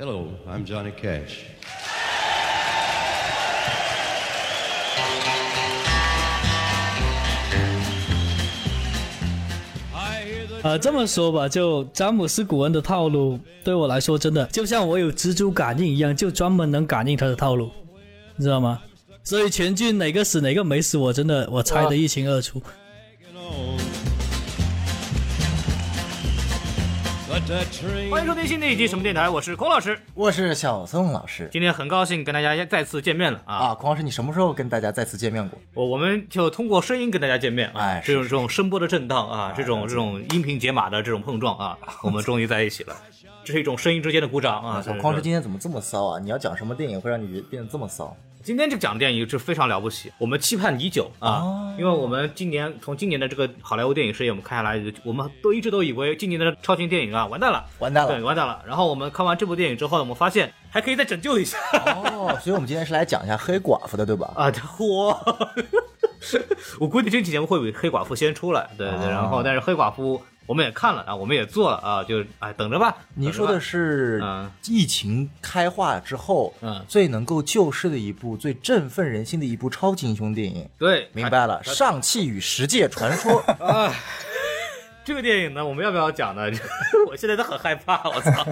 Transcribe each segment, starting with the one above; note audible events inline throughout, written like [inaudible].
Hello, I'm Johnny Cash. 呃，这么说吧，就詹姆斯·古恩的套路，对我来说真的就像我有蜘蛛感应一样，就专门能感应他的套路，你知道吗？所以全剧哪个死哪个没死，我真的我猜得一清二楚。欢迎收听新的一集什么电台，我是孔老师。我是小宋老师今天很高兴跟大家再次见面了啊！啊，孔老师，你什么时候跟大家再次见面过？我我们就通过声音跟大家见面啊，哎这种这种声波的震荡啊，这种这种音频解码的这种碰撞啊，[laughs] 我们终于在一起了，这是一种声音之间的鼓掌啊！孔老师今天怎么这么骚啊？你要讲什么电影会让你变得这么骚？今天这讲电影是非常了不起，我们期盼已久啊，哦因为我们今年从今年的这个好莱坞电影事业我们看下来，我们都一直都以为今年的超清电影啊完蛋了，完蛋了！对完蛋了。然后我们看完这部电影之后，我们发现还可以再拯救一下哦，所以我们今天是来讲一下黑寡妇的，对吧？啊！嚯！[laughs] 我估计这期节目会比黑寡妇先出来，对对。哦然后，但是黑寡妇我们也看了啊，我们也做了啊，就哎等着吧。您说的是疫情开化之后，嗯最能够救世的一部、最振奋人心的一部超级英雄电影。对，明白了，上汽与十界传说。啊。[laughs] 这个电影呢，我们要不要讲呢？[laughs] 我现在都很害怕，我操！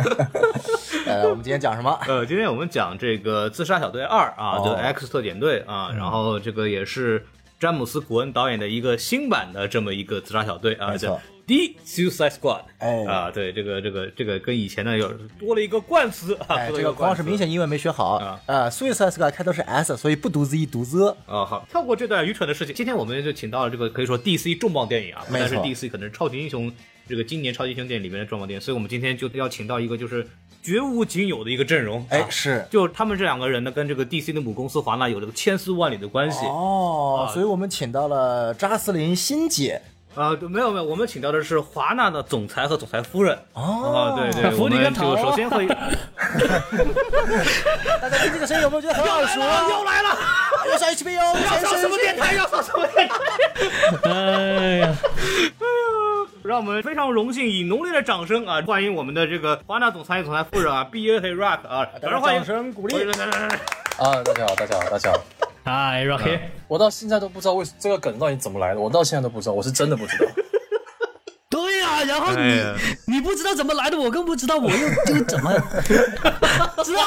呃，[laughs] 我们今天讲什么？呃，今天我们讲这个《自杀小队二》啊，哦就 X 特遣队啊，然后这个也是詹姆斯·古恩导演的一个新版的这么一个自杀小队啊，没错叫 The Suicide Squad。哎啊，对，这个这个这个跟以前呢有多了一个冠词啊，哎，这个多了一个冠词孔老师明显英文没学好啊。呃，Suicide Squad 开头是 S，所以不读 Z 读 Z。啊，好，跳过这段愚蠢的事情。今天我们就请到了这个可以说 DC 重磅电影啊，但是错 DC 可能是超级英雄这个今年超级英雄电影里面的重磅电影，所以我们今天就要请到一个就是绝无仅有的一个阵容。哎，啊是。就他们这两个人呢，跟这个 DC 的母公司华纳有这个千丝万缕的关系。啊，哦所以我们请到了扎斯林新姐。啊，没有没有，我们请到的是华纳的总裁和总裁夫人。哦啊，对对，福我们利个头首先会 [laughs] 大家听这个声音有没有觉得很耳熟啊？又来了，又是 HBO，[laughs] 要上什么电台？要上什么电台？[laughs] 哎呀，让我们非常荣幸以浓烈的掌声啊，欢迎我们的这个华纳总裁与总裁夫人啊，B A 黑 Rock 啊，掌声欢迎，掌声鼓励来来来来来啊，大家好，大家好，大家好。嗨，Rocky，我到现在都不知道为这个梗到底怎么来的，我到现在都不知道，我是真的不知道。对呀、然后你、哎你不知道怎么来的，我更不知道，我又 [laughs] 就怎么 [laughs] 知道？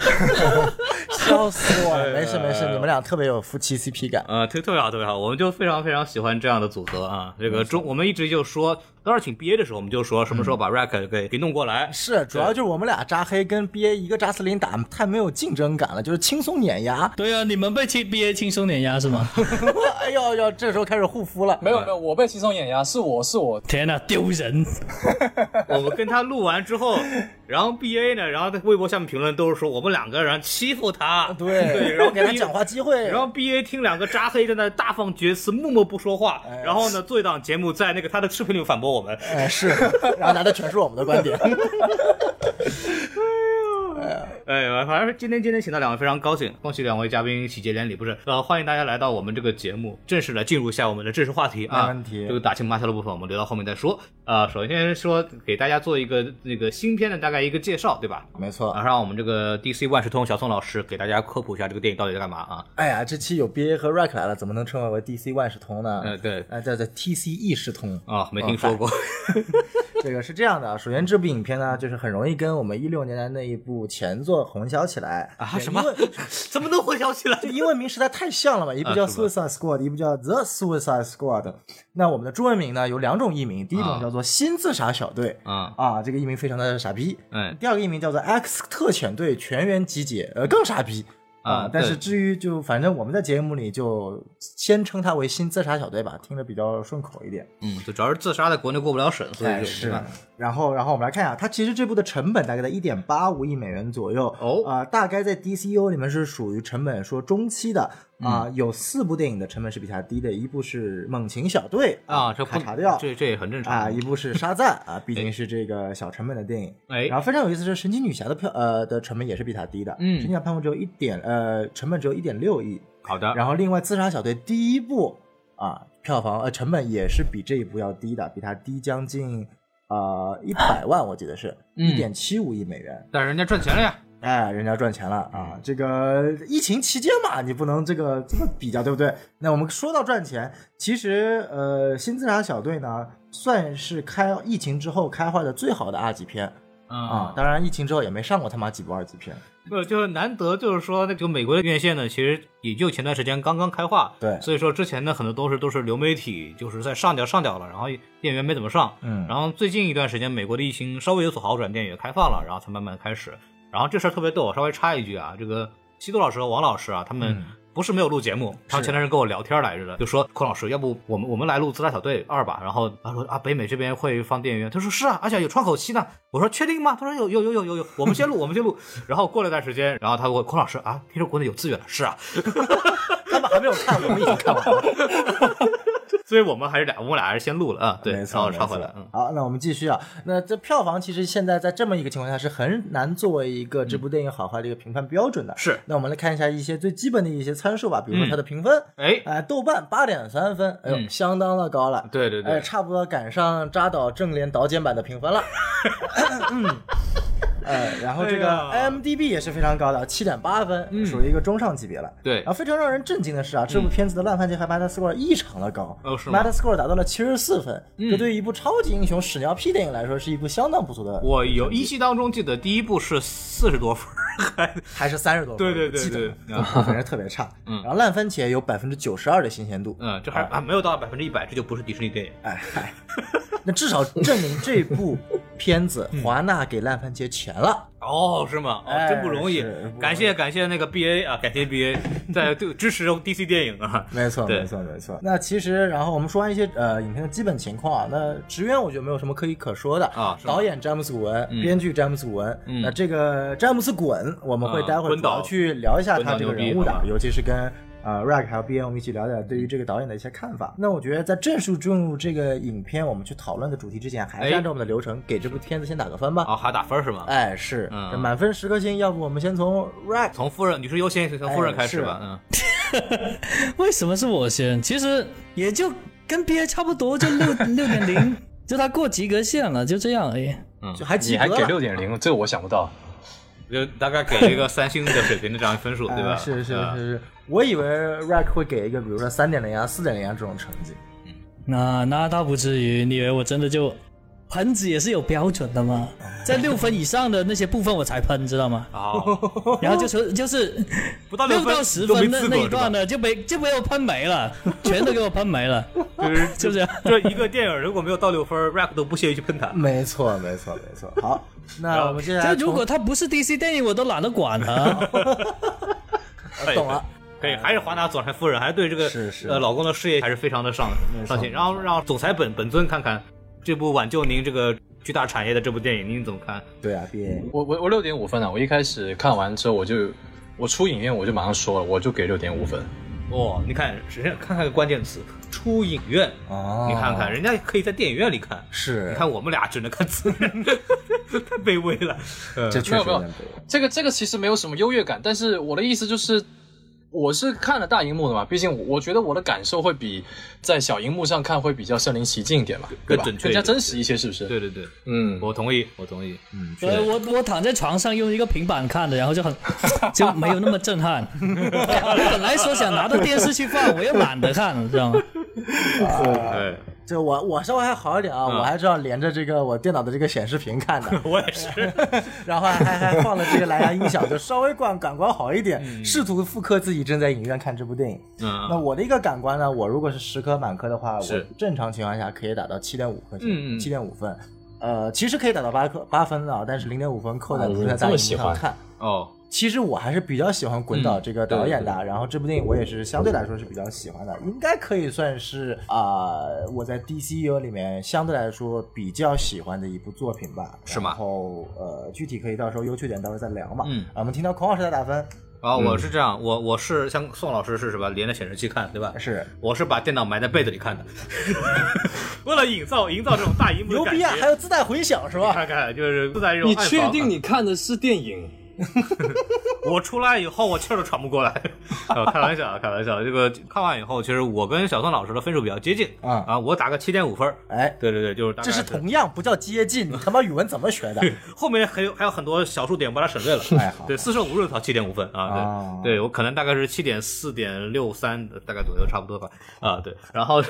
[laughs] 笑死我了！没事没事，你们俩特别有夫妻 CP 感。呃，特特别好，特别好，我们就非常非常喜欢这样的组合啊。这个中，我们一直就说，当时请 BA 的时候，我们就说什么时候把 Rack 给给弄过来。是，主要就是我们俩扎黑跟 BA 一个扎斯林打太没有竞争感了，就是轻松碾压。对啊，你们被轻 B A 轻松碾压是吗？哎呦呦，这时候开始护肤了。没有没有，我被轻松碾压，是我是我。天哪，丢人！[laughs] 我们跟他录完之后，然后 BA 呢，然后在微博下面评论都是说我们两个人欺负他，对对，然后给他讲话机会。然后 B A 听两个扎黑在那大放厥词，默默不说话。哎然后呢，做一档节目，在那个他的视频里反驳我们。哎是，[laughs] 然后拿的全是我们的观点。[laughs] 哎，反正今天今天请到两位非常高兴，恭喜两位嘉宾喜结连理，不是？呃，欢迎大家来到我们这个节目，正式的进入一下我们的正式话题啊。没问题这个打情骂俏的部分我们留到后面再说。啊、首先说给大家做一个那个新片的大概一个介绍，对吧？没错啊，，让我们这个 DC 万事通小宋老师给大家科普一下这个电影到底在干嘛啊？哎呀，这期有 BA 和 Rack 来了，怎么能称为 DC 万事通呢？呃对哎，叫叫 TC 意识通。啊，没听说过。[laughs] 这个是这样的，首先这部影片呢，就是很容易跟我们一六年的那一部前作混淆起来啊什么 [laughs] 怎么能混淆起来？就英文名实在太像了嘛，一部叫 Suicide Squad，一部叫 The Suicide Squad。那我们的中文名呢有两种译名，第一种啊叫做新自杀小队啊啊，这个译名非常的傻逼。嗯第二个译名叫做 X 特遣队全员集结，呃，更傻逼。啊但是至于就反正我们在节目里就先称它为新自杀小队吧，听着比较顺口一点。嗯，就主要是自杀在国内过不了审，所以是吧然后，然后我们来看一下，它其实这部的成本大概在一点八五亿美元左右。哦啊、大概在 DCU 里面是属于成本说中期的啊、嗯有四部电影的成本是比它低的，一部是《猛禽小队》啊，这不查掉。这这也很正常啊，一部是《沙赞》啊，[laughs] 毕竟是这个小成本的电影。哎然后非常有意思是，神奇女侠的票呃的成本也是比它低的。嗯神奇女侠票房只有一点呃成本只有一点六亿。好的。然后另外自杀小队第一部啊票房呃成本也是比这一部要低的，比它低将近呃一百万，我记得是一点七五亿美元。但是人家赚钱了呀。哎，人家赚钱了啊！这个疫情期间嘛，你不能这个这么比较，对不对？那我们说到赚钱，其实呃，新自杀小队呢，算是开疫情之后开画的最好的二级片啊。当然，疫情之后也没上过他妈几部二级片。不，就是难得，就是说，那个美国的院线呢，其实也就前段时间刚刚开化，对，所以说之前呢，很多都是都是流媒体，就是在上掉上掉了，然后电源没怎么上，嗯，然后最近一段时间，美国的疫情稍微有所好转，电影也开放了，然后才慢慢开始。然后这事儿特别逗，我稍微插一句啊，这个西多老师和王老师啊，他们不是没有录节目，他们前段时间跟我聊天来着的，就说孔老师，要不我们我们来录《自杀小队二》吧？然后他说啊，北美这边会放电影院，他说是啊，而且有窗口期呢。我说确定吗？他说有有有有有有，我们先录，我们先录。然后过了一段时间，然后他问孔老师啊，听说国内有资源了？是啊，[laughs] 他们还没有看，我们已经看完了。[laughs] 所以我们还是俩，我们俩还是先录了啊。对，[laughs] 没错，插回来。嗯，好，那我们继续啊。那这票房其实现在在这么一个情况下是很难作为一个这部电影好坏的一个评判标准的。是。那我们来看一下一些最基本的一些参数吧，比如说它的评分。哎，哎，豆瓣八点三分，哎呦，相当的高了。对对对。哎，差不多赶上扎导正脸导剪版的评分了。[laughs] 嗯。呃，然后这个 IMDB 也是非常高的，七点八分，属于一个中上级别了。对，然后非常让人震惊的是啊，这部片子的烂番茄和 Metascore 异常的高，Metascore 达到了七十四分，这对于一部超级英雄屎尿屁电影来说是一部相当不错的。我有依稀当中记得第一部是四十多分，还 [laughs] 还是三十多分？对对对对，反正特别差。嗯，然后烂番茄有百分之九十二的新鲜度，嗯，这还还没有到百分之一百，这就不是迪士尼电影。哎嗨，那至少证明这部片子华纳给烂番茄钱了。哦，是吗？哦，真不容易，感谢感谢那个 B A 啊，感谢 B A [laughs] 在对支持 D C 电影啊。[laughs] 没错，没错，没错。那其实，然后我们说完一些呃影片的基本情况啊，那职员我觉得没有什么可以可说的啊。导演詹姆斯古文，编剧詹姆斯古文，那这个詹姆斯滚，我们会待会儿主要去聊一下他这个人物的，尤其是跟。呃，Rack 还有 B N，我们一起聊聊对于这个导演的一些看法。那我觉得在正式进入这个影片我们去讨论的主题之前，还是按照我们的流程，给这部片子先打个分吧。哦，还打分是吗？哎，是，嗯满分十颗星，要不我们先从 Rack，从夫人女士优先，从夫人开始吧。嗯，[laughs] 为什么是我先？其实也就跟 B A 差不多，就六 [laughs] 六点零，就他过及格线了，就这样而已。嗯，就还及格你还给六点零，这个我想不到。就大概给了一个三星的水平的这样分数，[laughs] 对吧？是是是是，我以为 Rack 会给一个，比如说三点零啊、四点零啊这种成绩。那那倒不至于，你以为我真的就喷子也是有标准的吗？在六分以上的那些部分我才喷，知道吗？哦，[laughs] 然后就从就是不到六到十分的那一段呢，就被就被我喷没了，[laughs] 全都给我喷没了，就是 [laughs] 就这样。这一个电影如果没有到六分，Rack 都不屑于去喷它。没错，没错，没错。好。那我们接下来，就如果他不是 DC 电影，我都懒得管他。懂了，可以，还是华纳总裁夫人，还是对这个是是呃老公的事业还是非常的上上心。然后让总裁本本尊看看这部挽救您这个巨大产业的这部电影，您怎么看？对啊我我我六点五分啊！我一开始看完之后，我就我出影院我就马上说了，我就给六点五分。哦，你看，首先看看个关键词，出影院哦，你看看人家可以在电影院里看，是，你看我们俩只能看字幕，[laughs] 太卑微了。这确实没有，这个这个其实没有什么优越感，但是我的意思就是。我是看了大荧幕的嘛，毕竟我觉得我的感受会比在小荧幕上看会比较身临其境一点嘛，更准确、更加真实一些，是不是？对对对，嗯，我同意，我同意，嗯，对我我躺在床上用一个平板看的，然后就很 [laughs] 就没有那么震撼。我 [laughs] 本来说想拿到电视去放，我又懒得看，知道吗？[laughs] 对。就我我稍微还好一点啊，我还知道连着这个我电脑的这个显示屏看的，[laughs] 我也是，然后还还还放了这个蓝牙音响，就稍微感感官好一点，试图复刻自己正在影院看这部电影。嗯，那我的一个感官呢，我如果是十颗满颗的话，我正常情况下可以打到七点五颗星，七点五分，呃，其实可以打到八颗八分的，但是零点五分扣在不是在大荧幕上看。哦。其实我还是比较喜欢滚导这个导演的，然后这部电影我也是相对来说是比较喜欢的，应该可以算是啊我在 DCU 里面相对来说比较喜欢的一部作品吧。是吗？然后呃，具体可以到时候优缺点到时候再聊嘛。嗯，我们听到孔老师的打分啊，我是这样，我我是像宋老师是什么连着显示器看对吧？是，我是把电脑埋在被子里看的，[laughs] 为了营造营造这种大荧幕牛逼啊，还有自带回响是吧？看看就是自带这种。你确定你看的是电影？[laughs] 我出来以后，我气儿都喘不过来。[laughs] 开玩笑啊，开玩笑。这个看完以后，其实我跟小宋老师的分数比较接近啊啊，我打个七点五分。哎，对对对，就是这是同样不叫接近。[laughs] 你他妈语文怎么学的？后面还有还有很多小数点我把它省略了。哎，对，四舍五入才七点五分啊。对，对我可能大概是七点四点六三，大概左右差不多吧。啊，对，然后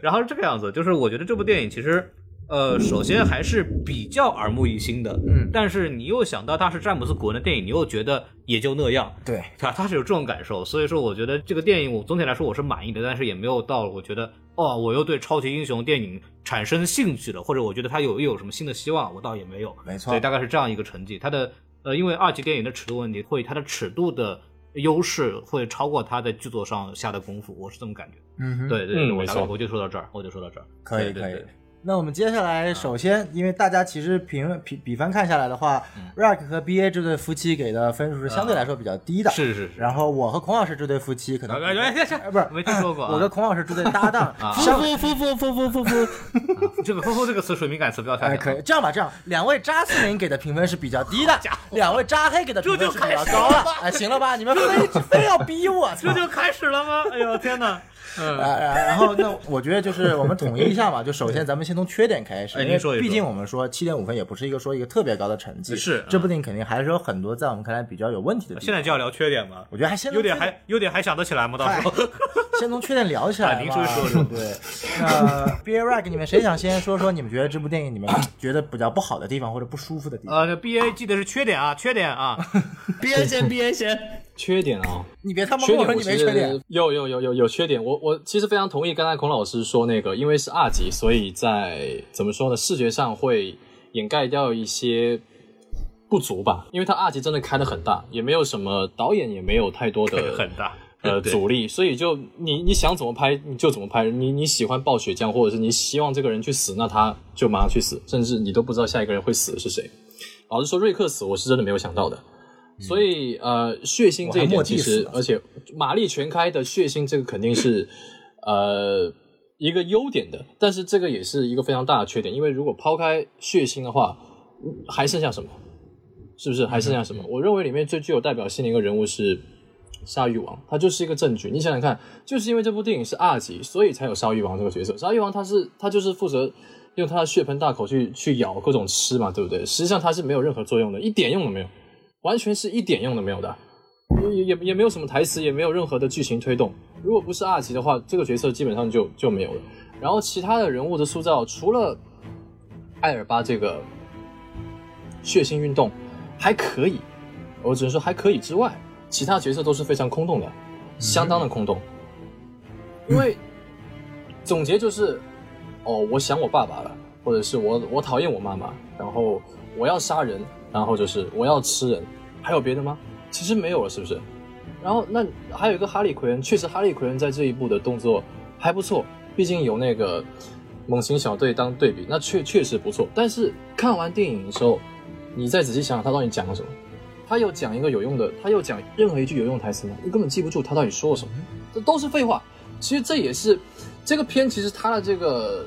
然后是这个样子，就是我觉得这部电影其实。呃，首先还是比较耳目一新的，嗯，但是你又想到他是詹姆斯·古恩的电影，你又觉得也就那样，对，他他是有这种感受，所以说我觉得这个电影我总体来说我是满意的，但是也没有到我觉得哦，我又对超级英雄电影产生兴趣了，或者我觉得他有又有什么新的希望，我倒也没有，没错，所以大概是这样一个成绩。他的呃，因为二级电影的尺度问题，会它的尺度的优势会超过他在剧作上下的功夫，我是这么感觉。嗯，对对，我大概我就说到这儿，我就说到这儿，可以可以。那我们接下来，首先，因为大家其实评比比分看下来的话，Rack 和 BA 这对夫妻给的分数是相对来说比较低的。是是是。然后我和孔老师这对夫妻可能，哎，不是没听说过。我跟孔老师这对搭档，[laughs] 夫夫夫夫夫夫夫夫，[laughs] 这个“夫夫”这个词属于敏感词，不要太。哎，可以这样吧，这样两位扎斯林给的评分是比较低的，两位扎黑给的评分是比较高了。哎，行了吧？你们非非要逼我，[laughs] 这就开始了吗？哎呦天哪！嗯，然后那我觉得就是我们统一一下吧，就首先咱们先从缺点开始，因为毕竟我们说七点五分也不是一个说一个特别高的成绩，是这部电影肯定还是有很多在我们看来比较有问题的地方。现在就要聊缺点吗？我觉得还先优点还优点还想得起来吗？到时候先从缺点聊起来您说说。对，那 [laughs] B A Rag 你们谁想先说说你们觉得这部电影你们觉得比较不好的地方或者不舒服的地方？呃，B A 记得是缺点啊，缺点啊，[laughs] B A 先，B A 先。缺点啊，你别他妈跟我说你没缺点。有有有有有缺点，我我其实非常同意刚才孔老师说那个，因为是二级，所以在怎么说呢，视觉上会掩盖掉一些不足吧。因为它二级真的开的很大，也没有什么导演也没有太多的很大呃 [laughs] 阻力，所以就你你想怎么拍你就怎么拍。你你喜欢暴雪将，或者是你希望这个人去死，那他就马上去死，甚至你都不知道下一个人会死的是谁。老实说，瑞克死我是真的没有想到的。所以，呃，血腥这一点其实，而且马力全开的血腥，这个肯定是，呃，一个优点的。但是这个也是一个非常大的缺点，因为如果抛开血腥的话，还剩下什么？是不是还剩下什么？我认为里面最具有代表性的一个人物是鲨鱼王，他就是一个证据。你想想看，就是因为这部电影是二级，所以才有鲨鱼王这个角色。鲨鱼王他是他就是负责用他的血盆大口去去咬各种吃嘛，对不对？实际上他是没有任何作用的，一点用都没有。完全是一点用都没有的，也也也没有什么台词，也没有任何的剧情推动。如果不是二级的话，这个角色基本上就就没有了。然后其他的人物的塑造，除了艾尔巴这个血腥运动还可以，我只能说还可以之外，其他角色都是非常空洞的，相当的空洞。因为总结就是，哦，我想我爸爸了，或者是我我讨厌我妈妈，然后我要杀人。然后就是我要吃人，还有别的吗？其实没有了，是不是？然后那还有一个哈利奎恩，确实哈利奎恩在这一部的动作还不错，毕竟有那个猛禽小队当对比，那确确实不错。但是看完电影的时候，你再仔细想想他到底讲了什么？他又讲一个有用的，他又讲任何一句有用台词吗？你根本记不住他到底说了什么，这都是废话。其实这也是这个片，其实它的这个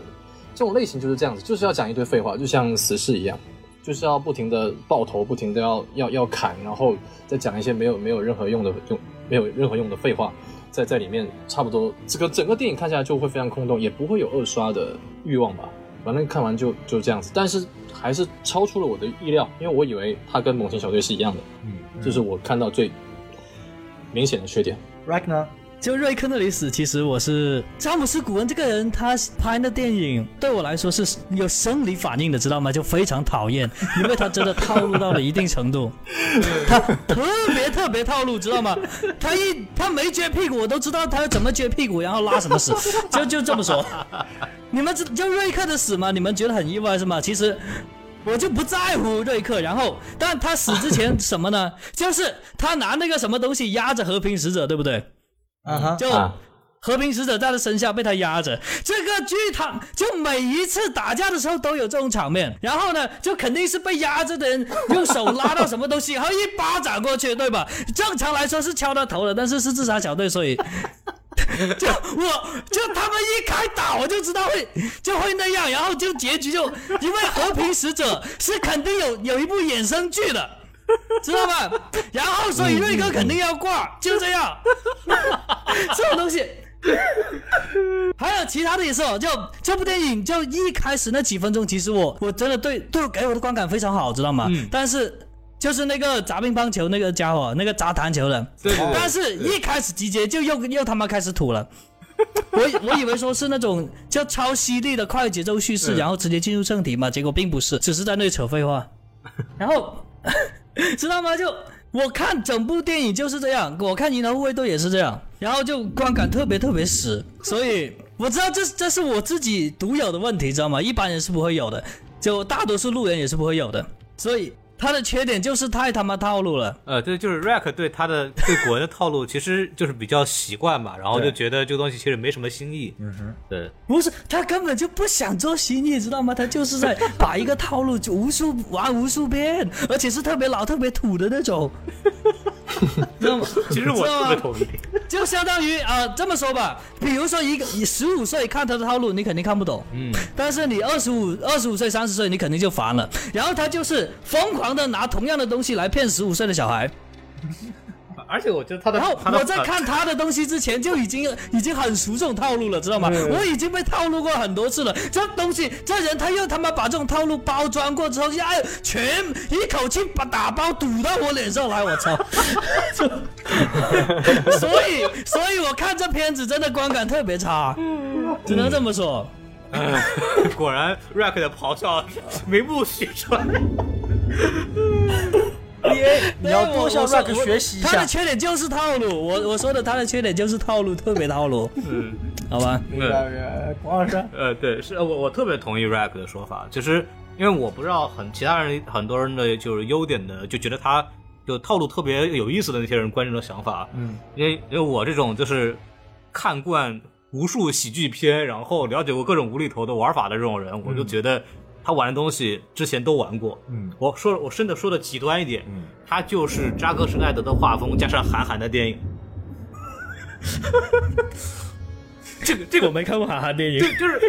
这种类型就是这样子，就是要讲一堆废话，就像死侍一样。就是要不停的爆头，不停的要要要砍，然后再讲一些没有没有任何用的用没有任何用的废话，在在里面差不多这个整个电影看下来就会非常空洞，也不会有二刷的欲望吧。反正看完就就这样子，但是还是超出了我的意料，因为我以为它跟《猛禽小队》是一样的，嗯，这是我看到最明显的缺点。Right 呢？就瑞克那里死，其实我是詹姆斯古恩这个人，他拍的电影对我来说是有生理反应的，知道吗？就非常讨厌，因为他真的套路到了一定程度，[laughs] 他特别特别套路，知道吗？他一他没撅屁股，我都知道他要怎么撅屁股，然后拉什么屎，就就这么说。你们知就瑞克的死吗？你们觉得很意外是吗？其实我就不在乎瑞克，然后但他死之前什么呢？就是他拿那个什么东西压着和平使者，对不对？啊哈！就和平使者在他身下被他压着，这个剧场就每一次打架的时候都有这种场面。然后呢，就肯定是被压着的人用手拉到什么东西，然后一巴掌过去，对吧？正常来说是敲他头的，但是是自杀小队，所以就我就他们一开打，我就知道会就会那样，然后就结局就因为和平使者是肯定有有一部衍生剧的。知道吧？然后所以瑞哥肯定要挂，就这样。[laughs] 这种东西，还有其他的也是哦。就这部电影，就一开始那几分钟，其实我我真的对对给我的观感非常好，知道吗？但是就是那个砸乒乓球那个家伙，那个砸弹球的，对对对但是一开始集结就又又他妈开始吐了。[laughs] 我我以为说是那种叫超犀利的快节奏叙事，然后直接进入正题嘛，结果并不是，只是在那里扯废话。然后 [laughs] 知道吗？就我看整部电影就是这样，我看《银河护卫队》也是这样，然后就观感特别特别死，所以 [laughs] 我知道这这是我自己独有的问题，知道吗？一般人是不会有的，就大多数路人也是不会有的，所以。他的缺点就是太他妈套路了。呃，对，就是 Rack 对他的对古人的套路，其实就是比较习惯嘛，然后就觉得这个东西其实没什么新意。嗯哼，对，不是他根本就不想做新意，知道吗？他就是在把一个套路就无数玩无数遍，而且是特别老、特别土的那种。知道吗？其实我特别同意。就相当于啊，这么说吧，比如说一个你十五岁看他的套路，你肯定看不懂。嗯。但是你二十五、二十五岁、三十岁，你肯定就烦了。然后他就是疯狂的拿同样的东西来骗十五岁的小孩。而且我觉得他的，然后我在看他的东西之前就已经已经很熟这种套路了，知道吗？我已经被套路过很多次了。这东西，这人他又他妈把这种套路包装过之后，呀，全一口气把打包堵到我脸上来，我操！[laughs] 所以，所以我看这片子真的观感特别差，只能这么说。[laughs] 果然，Rack 的咆哮名不虚传。[laughs] 你要多向 Rack 学习一下。他的缺点就是套路，我我说的他的缺点就是套路，特别套路。[laughs] 嗯，好吧。黄老师，呃，对，是我我特别同意 Rack 的说法，就是因为我不知道很其他人很多人的就是优点的，就觉得他就套路特别有意思的那些人观众的想法。嗯，因为因为我这种就是看惯无数喜剧片，然后了解过各种无厘头的玩法的这种人，我就觉得。他玩的东西之前都玩过，嗯，我说我甚至说的极端一点，嗯，他就是扎克施奈德的画风加上韩寒的电影，[laughs] 这个这个我没看过韩寒电影，对，就是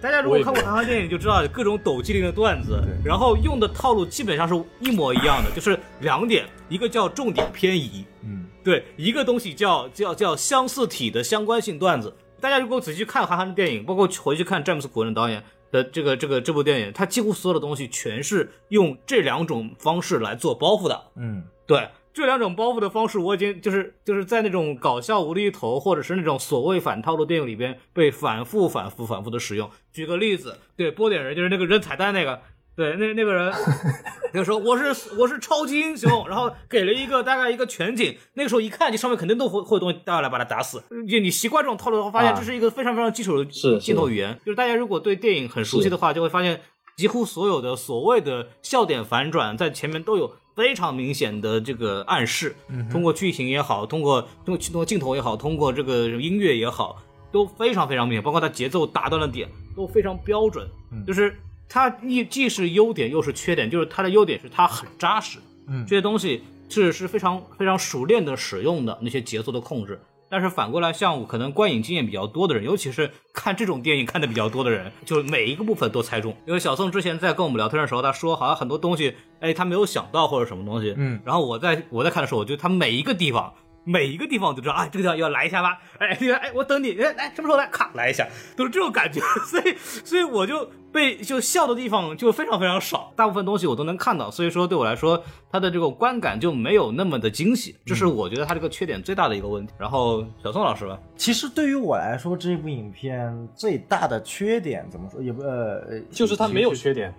大家如果看过韩寒电影就知道各种抖机灵的段子，然后用的套路基本上是一模一样的，就是两点，一个叫重点偏移，嗯，对，一个东西叫叫叫相似体的相关性段子。大家如果仔细看韩寒的电影，包括回去看詹姆斯古恩的导演。的这个这个这部电影，它几乎所有的东西全是用这两种方式来做包袱的。嗯，对，这两种包袱的方式，我已经就是就是在那种搞笑无厘头或者是那种所谓反套路电影里边被反复反复反复的使用。举个例子，对，波点人就是那个扔彩蛋那个。对，那那个人，[laughs] 那个时候我是我是超级英雄，然后给了一个大概一个全景，那个时候一看，你上面肯定都会会有东西掉下来把他打死。就你习惯这种套路的话，发现这是一个非常非常基础的镜头语言。就是大家如果对电影很熟悉的话，就会发现几乎所有的所谓的笑点反转在前面都有非常明显的这个暗示，通过剧情也好，通过通过通过镜头也好，通过这个音乐也好，都非常非常明显，包括它节奏打断的点都非常标准，就是。它既既是优点又是缺点，就是它的优点是它很扎实，嗯，这些东西是是非常非常熟练的使用的那些节奏的控制。但是反过来，像我可能观影经验比较多的人，尤其是看这种电影看的比较多的人，就是每一个部分都猜中。因为小宋之前在跟我们聊天的时候，他说好像很多东西，哎，他没有想到或者什么东西，嗯，然后我在我在看的时候，我觉得他每一个地方。每一个地方都知道啊，这个地方要来一下吧？哎，这个哎，我等你，哎哎，什么时候来？咔，来一下，都是这种感觉。[laughs] 所以，所以我就被就笑的地方就非常非常少，大部分东西我都能看到。所以说，对我来说，它的这个观感就没有那么的惊喜，这是我觉得它这个缺点最大的一个问题。然后，小宋老师吧，其实对于我来说，这部影片最大的缺点怎么说？也不呃，就是它没有缺点。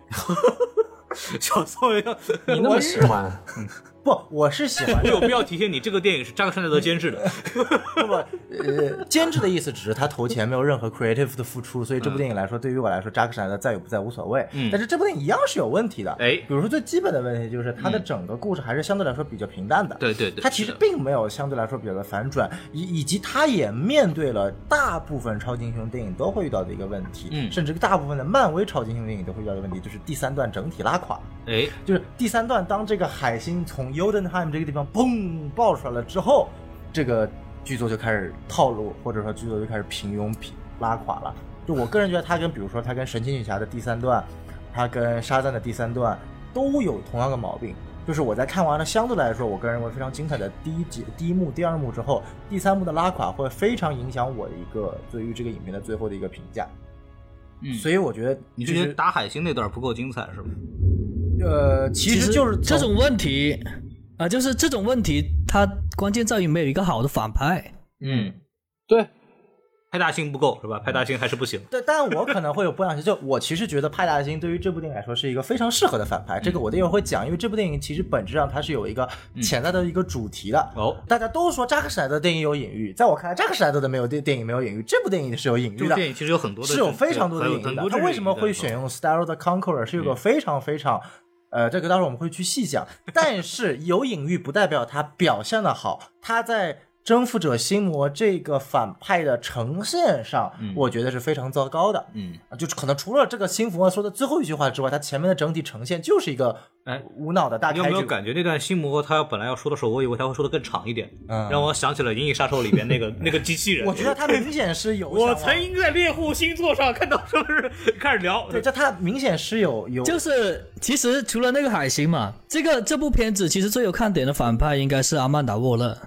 [laughs] 小宋要你那么喜欢？[laughs] 不，我是喜欢。[laughs] 我有必要提醒你，这个电影是扎克施奈德监制的。[laughs] 不不，呃，监制的意思只是他投钱，没有任何 creative 的付出，所以这部电影来说，对于我来说，扎克施奈德在与不在无所谓。嗯。但是这部电影一样是有问题的。哎，比如说最基本的问题就是它的整个故事还是相对来说比较平淡的。对对对。它其实并没有相对来说比较的反转，以以及它也面对了大部分超级英雄电影都会遇到的一个问题，嗯，甚至大部分的漫威超级英雄电影都会遇到的问题，就是第三段整体拉垮。哎，就是第三段当这个海星从 Yodenheim 这个地方砰爆出来了之后，这个剧作就开始套路，或者说剧作就开始平庸平拉垮了。就我个人觉得，它跟比如说它跟神奇女侠的第三段，它跟沙赞的第三段都有同样的毛病。就是我在看完了相对来说我个人认为非常精彩的第一集、第一幕、第二幕之后，第三幕的拉垮会非常影响我的一个对于这个影片的最后的一个评价。嗯，所以我觉得你觉得打海星那段不够精彩是吗？呃，其实就是这种问题啊，就是这种问题，它关键在于没有一个好的反派。嗯，对。派大星不够是吧？派大星还是不行。对，但我可能会有不一样就我其实觉得派大星对于这部电影来说是一个非常适合的反派。这个我一会儿会讲，因为这部电影其实本质上它是有一个潜在的一个主题的。哦，大家都说扎克施奈德电影有隐喻，在我看来，扎克施奈德的没有电电影没有隐喻，这部电影是有隐喻的。电影其实有很多的，是有非常多的隐喻的。他为什么会选用 Star the Conqueror？是有个非常非常，呃，这个到时候我们会去细讲。但是有隐喻不代表他表现的好，他在。征服者心魔这个反派的呈现上，我觉得是非常糟糕的。嗯，就可能除了这个心魔说的最后一句话之外，他前面的整体呈现就是一个哎无脑的大开。有没有感觉那段心魔他本来要说的时候，我以为他会说的更长一点，嗯让我想起了《银翼杀手》里边那个 [laughs] 那个机器人。我觉得他明显是有。我曾经在猎户星座上看到，是不是开始聊？对，这他明显是有有。就是其实除了那个海星嘛，这个这部片子其实最有看点的反派应该是阿曼达沃勒。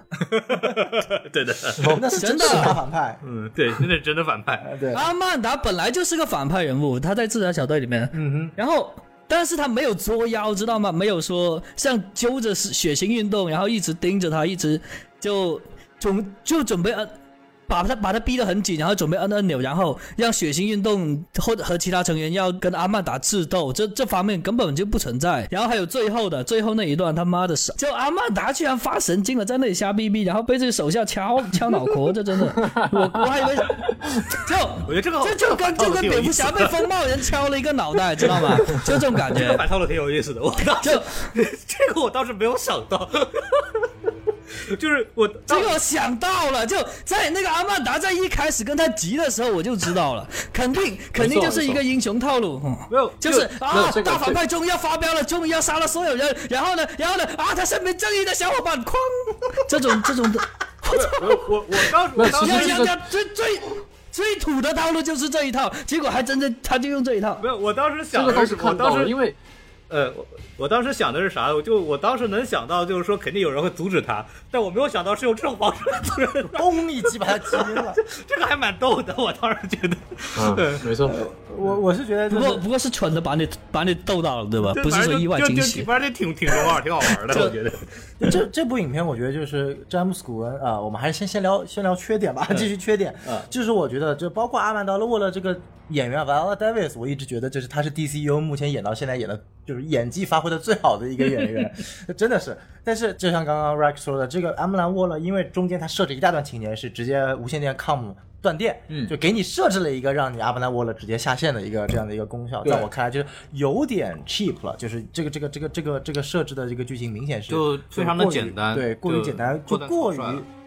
[laughs] 对的，那是真的大反派。嗯，对，那是真的反派。对，阿曼达本来就是个反派人物，他在自杀小队里面。嗯哼。然后，但是他没有作妖，知道吗？没有说像揪着血腥运动，然后一直盯着他，一直就准就准备呃。把他把他逼得很紧，然后准备按按钮，然后让血腥运动或和其他成员要跟阿曼达智斗，这这方面根本就不存在。然后还有最后的最后那一段，他妈的，就阿曼达居然发神经了，在那里瞎逼逼，然后被这个手下敲 [laughs] 敲脑壳，这真的，我我还以为就我觉得这个就就跟就跟蝙蝠侠被风暴人敲了一个脑袋，知道吗？就这种感觉。摆套路挺有意思的，我就这个我倒是没有想到。就是我，这个我想到了，就在那个阿曼达在一开始跟他急的时候，我就知道了，肯定肯定就是一个英雄套路，没有，就是啊，大反派终于要发飙了，终于要杀了所有人，然后呢，然后呢，啊，他身边正义的小伙伴，哐，[laughs] 这种这种的，我我我刚我当时最最最土的套路就是这一套，结果还真的他就用这一套，没有，我当时想的是，我当时因为。呃，我我当时想的是啥？我就我当时能想到，就是说肯定有人会阻止他，但我没有想到是用这种方式阻止，嘣一击把他击晕了。这个还蛮逗的，我当时觉得。嗯，没错。我我是觉得，不过不过是蠢的把你把你逗到了，对吧？不是说意外惊喜。反正挺挺中二，挺好玩的，[laughs] 我觉得。这这部影片，我觉得就是詹姆斯古恩啊，我们还是先先聊先聊缺点吧，继续缺点。嗯，就是我觉得，就包括阿曼达·沃勒这个演员 Viola Davis，我一直觉得就是他是 DCU 目前演到现在演的，就是演技发挥的最好的一个演员，[laughs] 真的是。但是就像刚刚 Rex 说的，这个阿姆兰·沃勒，因为中间他设置一大段情节是直接无线电 com。断电，嗯，就给你设置了一个让你阿布纳沃勒直接下线的一个这样的一个功效，在我看来就是有点 cheap 了，就是这个这个这个这个这个设置的这个剧情明显是就非常的简单，对，过于简单，就过于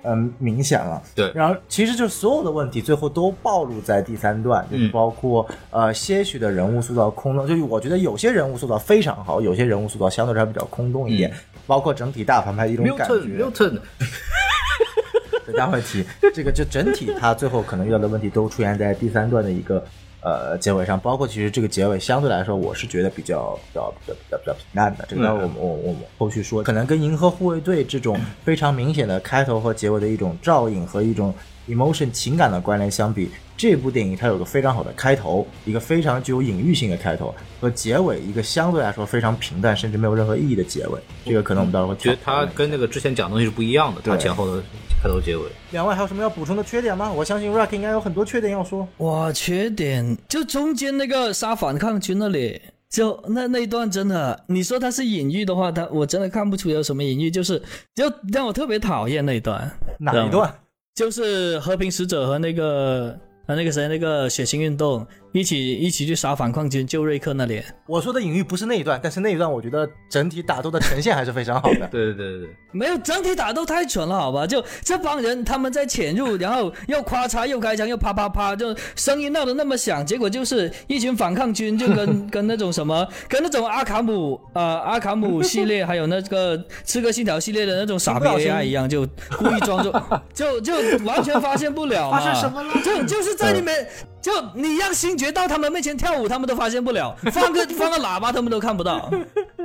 嗯明显了，对。然后其实就所有的问题最后都暴露在第三段，就是包括呃些许的人物塑造空洞，就是我觉得有些人物塑造非常好，有些人物塑造相对来说比较空洞一点，包括整体大反派的一种感觉。大问题，这个就整体，他最后可能遇到的问题都出现在第三段的一个呃结尾上，包括其实这个结尾相对来说，我是觉得比较比较比较比较比较平淡的。这个我们我我们后续说，可能跟《银河护卫队》这种非常明显的开头和结尾的一种照应和一种 emotion 情感的关联相比，这部电影它有个非常好的开头，一个非常具有隐喻性的开头，和结尾一个相对来说非常平淡甚至没有任何意义的结尾。这个可能我们到时候会觉得它跟那个之前讲的东西是不一样的，它前后的。开头结尾，两位还有什么要补充的缺点吗？我相信 Rock 应该有很多缺点要说。哇，缺点就中间那个杀反抗军那里，就那那一段真的，你说它是隐喻的话，它我真的看不出有什么隐喻，就是就让我特别讨厌那一段。哪一段？就是和平使者和那个啊那个谁那个血腥运动。一起一起去杀反抗军救瑞克那里。我说的隐喻不是那一段，但是那一段我觉得整体打斗的呈现还是非常好的。[laughs] 对对对对对，没有整体打斗太蠢了，好吧？就这帮人他们在潜入，然后又咔嚓又开枪又啪啪啪，就声音闹得那么响，结果就是一群反抗军就跟 [laughs] 跟那种什么跟那种阿卡姆呃阿卡姆系列还有那个刺客信条系列的那种傻逼 AI 一样，就故意装作 [laughs] 就就完全发现不了嘛。发生什么了？就就是在里面。就你让星爵到他们面前跳舞，他们都发现不了；[laughs] 放个放个喇叭，他们都看不到。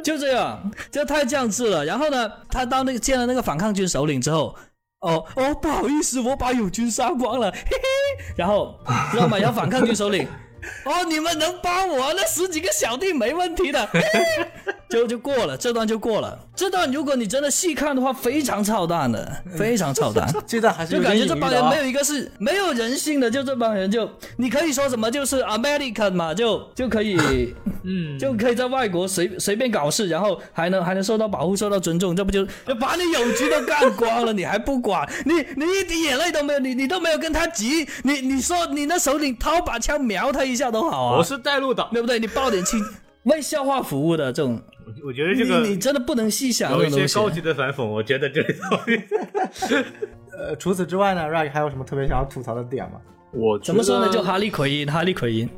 就这样，这太降智了。然后呢，他到那个见了那个反抗军首领之后，哦哦，不好意思，我把友军杀光了，嘿嘿。然后知道吗？然后反抗军首领。[laughs] 哦，你们能帮我？那十几个小弟没问题的，[laughs] 就就过了，这段就过了。这段如果你真的细看的话，非常操蛋的，非常操蛋。[laughs] 这段还是就感觉这帮人没有一个是没有人性的，就这帮人就你可以说什么就是 American 嘛，就就可以，嗯，就可以在外国随随便搞事，然后还能还能受到保护、受到尊重，这不就就把你友军都干光了，你还不管？你你一滴眼泪都没有，你你都没有跟他急，你你说你那首领掏把枪瞄他一下都好啊！我是带路的，对不对？你报点亲，[laughs] 为笑话服务的这种，我觉得这个你真的不能细想。有一些高级的反讽，我觉得这里头。[laughs] 呃，除此之外呢，Rag 还有什么特别想要吐槽的点吗？我怎么说呢？就哈利奎因，哈利奎因，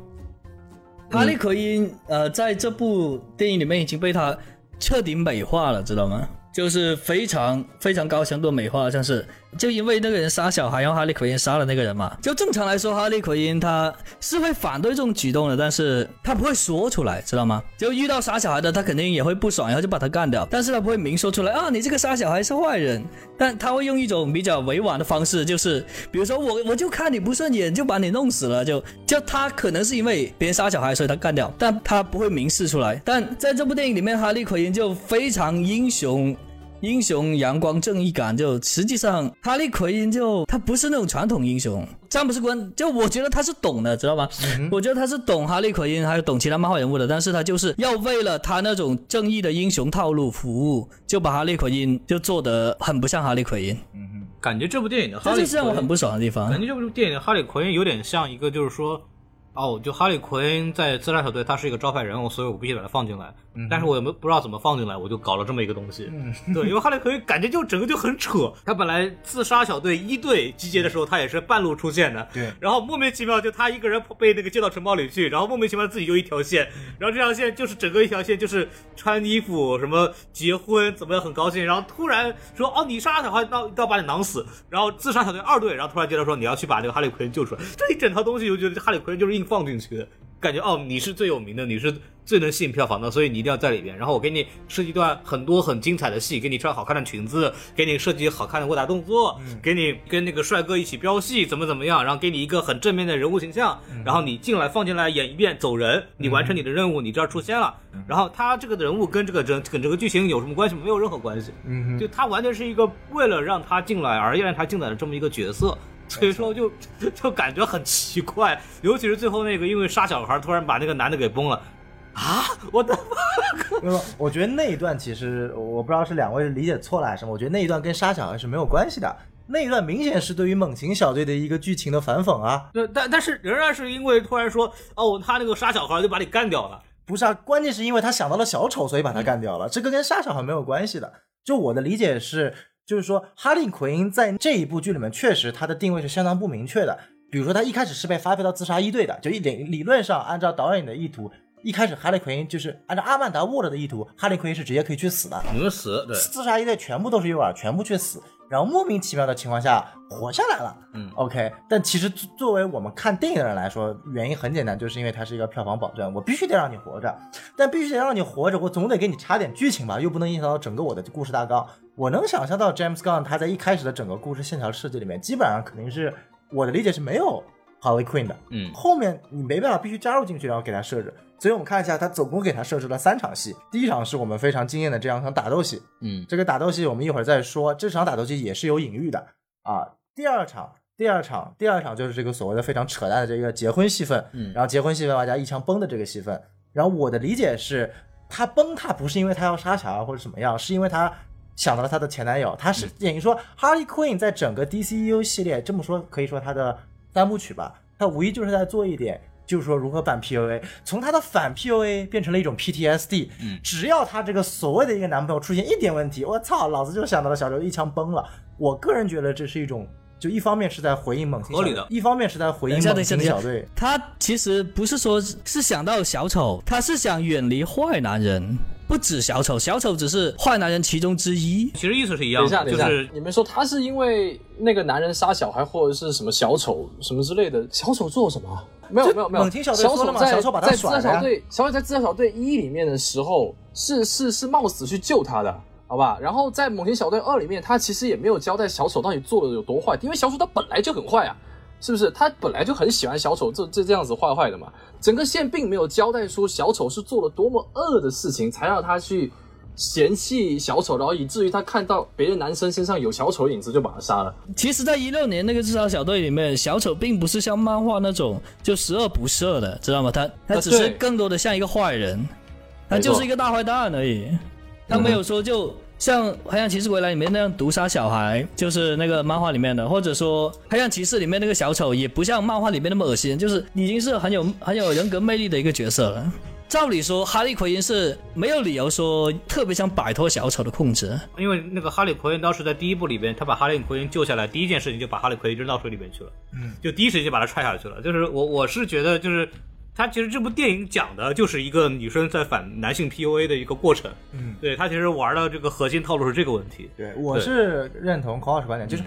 哈利奎因，呃，在这部电影里面已经被他彻底美化了，知道吗？就是非常非常高强度美化，像是。就因为那个人杀小孩，然后哈利奎因杀了那个人嘛。就正常来说，哈利奎因他是会反对这种举动的，但是他不会说出来，知道吗？就遇到杀小孩的，他肯定也会不爽，然后就把他干掉。但是他不会明说出来啊，你这个杀小孩是坏人。但他会用一种比较委婉的方式，就是比如说我我就看你不顺眼，就把你弄死了。就就他可能是因为别人杀小孩，所以他干掉，但他不会明示出来。但在这部电影里面，哈利奎因就非常英雄。英雄阳光正义感，就实际上哈利奎因就他不是那种传统英雄，詹姆斯·关就我觉得他是懂的，知道吗？我觉得他是懂哈利奎因还有懂其他漫画人物的，但是他就是要为了他那种正义的英雄套路服务，就把哈利奎因就做得很不像哈利奎因。嗯哼，感觉这部电影的哈利，这是让我很不爽的地方。感觉这部电影的哈利奎因有点像一个，就是说。哦，就哈利奎恩在自杀小队，他是一个招牌人物，所以我必须把他放进来。但是我也没不知道怎么放进来，我就搞了这么一个东西。[laughs] 对，因为哈利奎恩感觉就整个就很扯。他本来自杀小队一队集结的时候，他也是半路出现的。对。然后莫名其妙就他一个人被那个接到城堡里去，然后莫名其妙自己就一条线，然后这条线就是整个一条线就是穿衣服什么结婚怎么样很高兴，然后突然说哦你杀小孩，到到把你囊死。然后自杀小队二队，然后突然接着说你要去把这个哈利奎恩救出来。这一整套东西，我觉得哈利奎恩就是硬放进去的。感觉哦，你是最有名的，你是最能吸引票房的，所以你一定要在里边。然后我给你设计一段很多很精彩的戏，给你穿好看的裙子，给你设计好看的武打动作，给你跟那个帅哥一起飙戏，怎么怎么样，然后给你一个很正面的人物形象，然后你进来放进来演一遍走人，你完成你的任务，你这儿出现了。然后他这个人物跟这个整跟这个剧情有什么关系？没有任何关系。嗯，就他完全是一个为了让他进来而让他进来的这么一个角色。所以说就就感觉很奇怪，尤其是最后那个因为杀小孩突然把那个男的给崩了，啊！我的妈！我觉得那一段其实我不知道是两位理解错了还是什么，我觉得那一段跟杀小孩是没有关系的，那一段明显是对于猛禽小队的一个剧情的反讽啊。对，但但是仍然是因为突然说哦，他那个杀小孩就把你干掉了，不是啊？关键是因为他想到了小丑，所以把他干掉了，这个跟杀小孩没有关系的。就我的理解是。就是说，哈利奎因在这一部剧里面，确实他的定位是相当不明确的。比如说，他一开始是被发配到自杀一队的，就一点理论上按照导演的意图，一开始哈利奎因就是按照阿曼达沃德的意图，哈利奎因是直接可以去死的，能死。对，自杀一队全部都是诱饵，全部去死，然后莫名其妙的情况下活下来了。嗯，OK。但其实作为我们看电影的人来说，原因很简单，就是因为它是一个票房保证，我必须得让你活着，但必须得让你活着，我总得给你插点剧情吧，又不能影响到整个我的故事大纲。我能想象到 James Gunn 他在一开始的整个故事线条设计里面，基本上肯定是我的理解是没有 Harley Quinn 的。嗯，后面你没办法必须加入进去，然后给他设置。所以我们看一下，他总共给他设置了三场戏。第一场是我们非常惊艳的这样一场打斗戏。嗯，这个打斗戏我们一会儿再说。这场打斗戏也是有隐喻的啊。第二场，第二场，第二场就是这个所谓的非常扯淡的这个结婚戏份。嗯，然后结婚戏份外加一枪崩的这个戏份。然后我的理解是，他崩他不是因为他要杀小孩或者什么样，是因为他。想到了她的前男友，她是等于说，Harley Quinn 在整个 DCU 系列这么说可以说她的三部曲吧，她无疑就是在做一点，就是说如何反 PUA，从他的反 PUA 变成了一种 PTSD。嗯，只要他这个所谓的一个男朋友出现一点问题，我操，老子就想到了小刘一枪崩了。我个人觉得这是一种，就一方面是在回应猛禽合理的，一方面是在回应猛禽小队。他其实不是说是想到小丑，他是想远离坏男人。不止小丑，小丑只是坏男人其中之一。其实意思是一样。等一下，等一下，你们说他是因为那个男人杀小孩，或者是什么小丑什么之类的？小丑做什么？没有没有没有，猛禽小丑在说了嘛小丑把他在自杀小队，小丑在自杀小队一里面的时候是是是冒死去救他的，好吧？然后在猛禽小队二里面，他其实也没有交代小丑到底做的有多坏，因为小丑他本来就很坏啊，是不是？他本来就很喜欢小丑这这这样子坏坏的嘛。整个线并没有交代出小丑是做了多么恶的事情，才让他去嫌弃小丑，然后以至于他看到别的男生身上有小丑影子就把他杀了。其实，在一六年那个自杀小队里面，小丑并不是像漫画那种就十恶不赦的，知道吗？他他只是更多的像一个坏人，他就是一个大坏蛋而已。他没有说就像《黑暗骑士归来》里面那样毒杀小孩，就是那个漫画里面的，或者说《黑暗骑士》里面那个小丑也不像漫画里面那么恶心，就是已经是很有很有人格魅力的一个角色了。照理说，哈利奎因是没有理由说特别想摆脱小丑的控制。因为那个哈利奎因当时在第一部里边，他把哈利奎因救下来，第一件事情就把哈利奎因扔到水里面去了，嗯，就第一时间就把他踹下去了。就是我我是觉得就是。他其实这部电影讲的就是一个女生在反男性 PUA 的一个过程，嗯，对他其实玩的这个核心套路是这个问题，对，我是认同孔老师观点，就是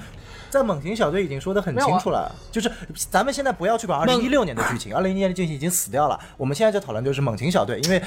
在猛禽小队已经说的很清楚了，就是咱们现在不要去管二零一六年的剧情，[laughs] 二零一年的剧情已经死掉了，我们现在就讨论就是猛禽小队，因为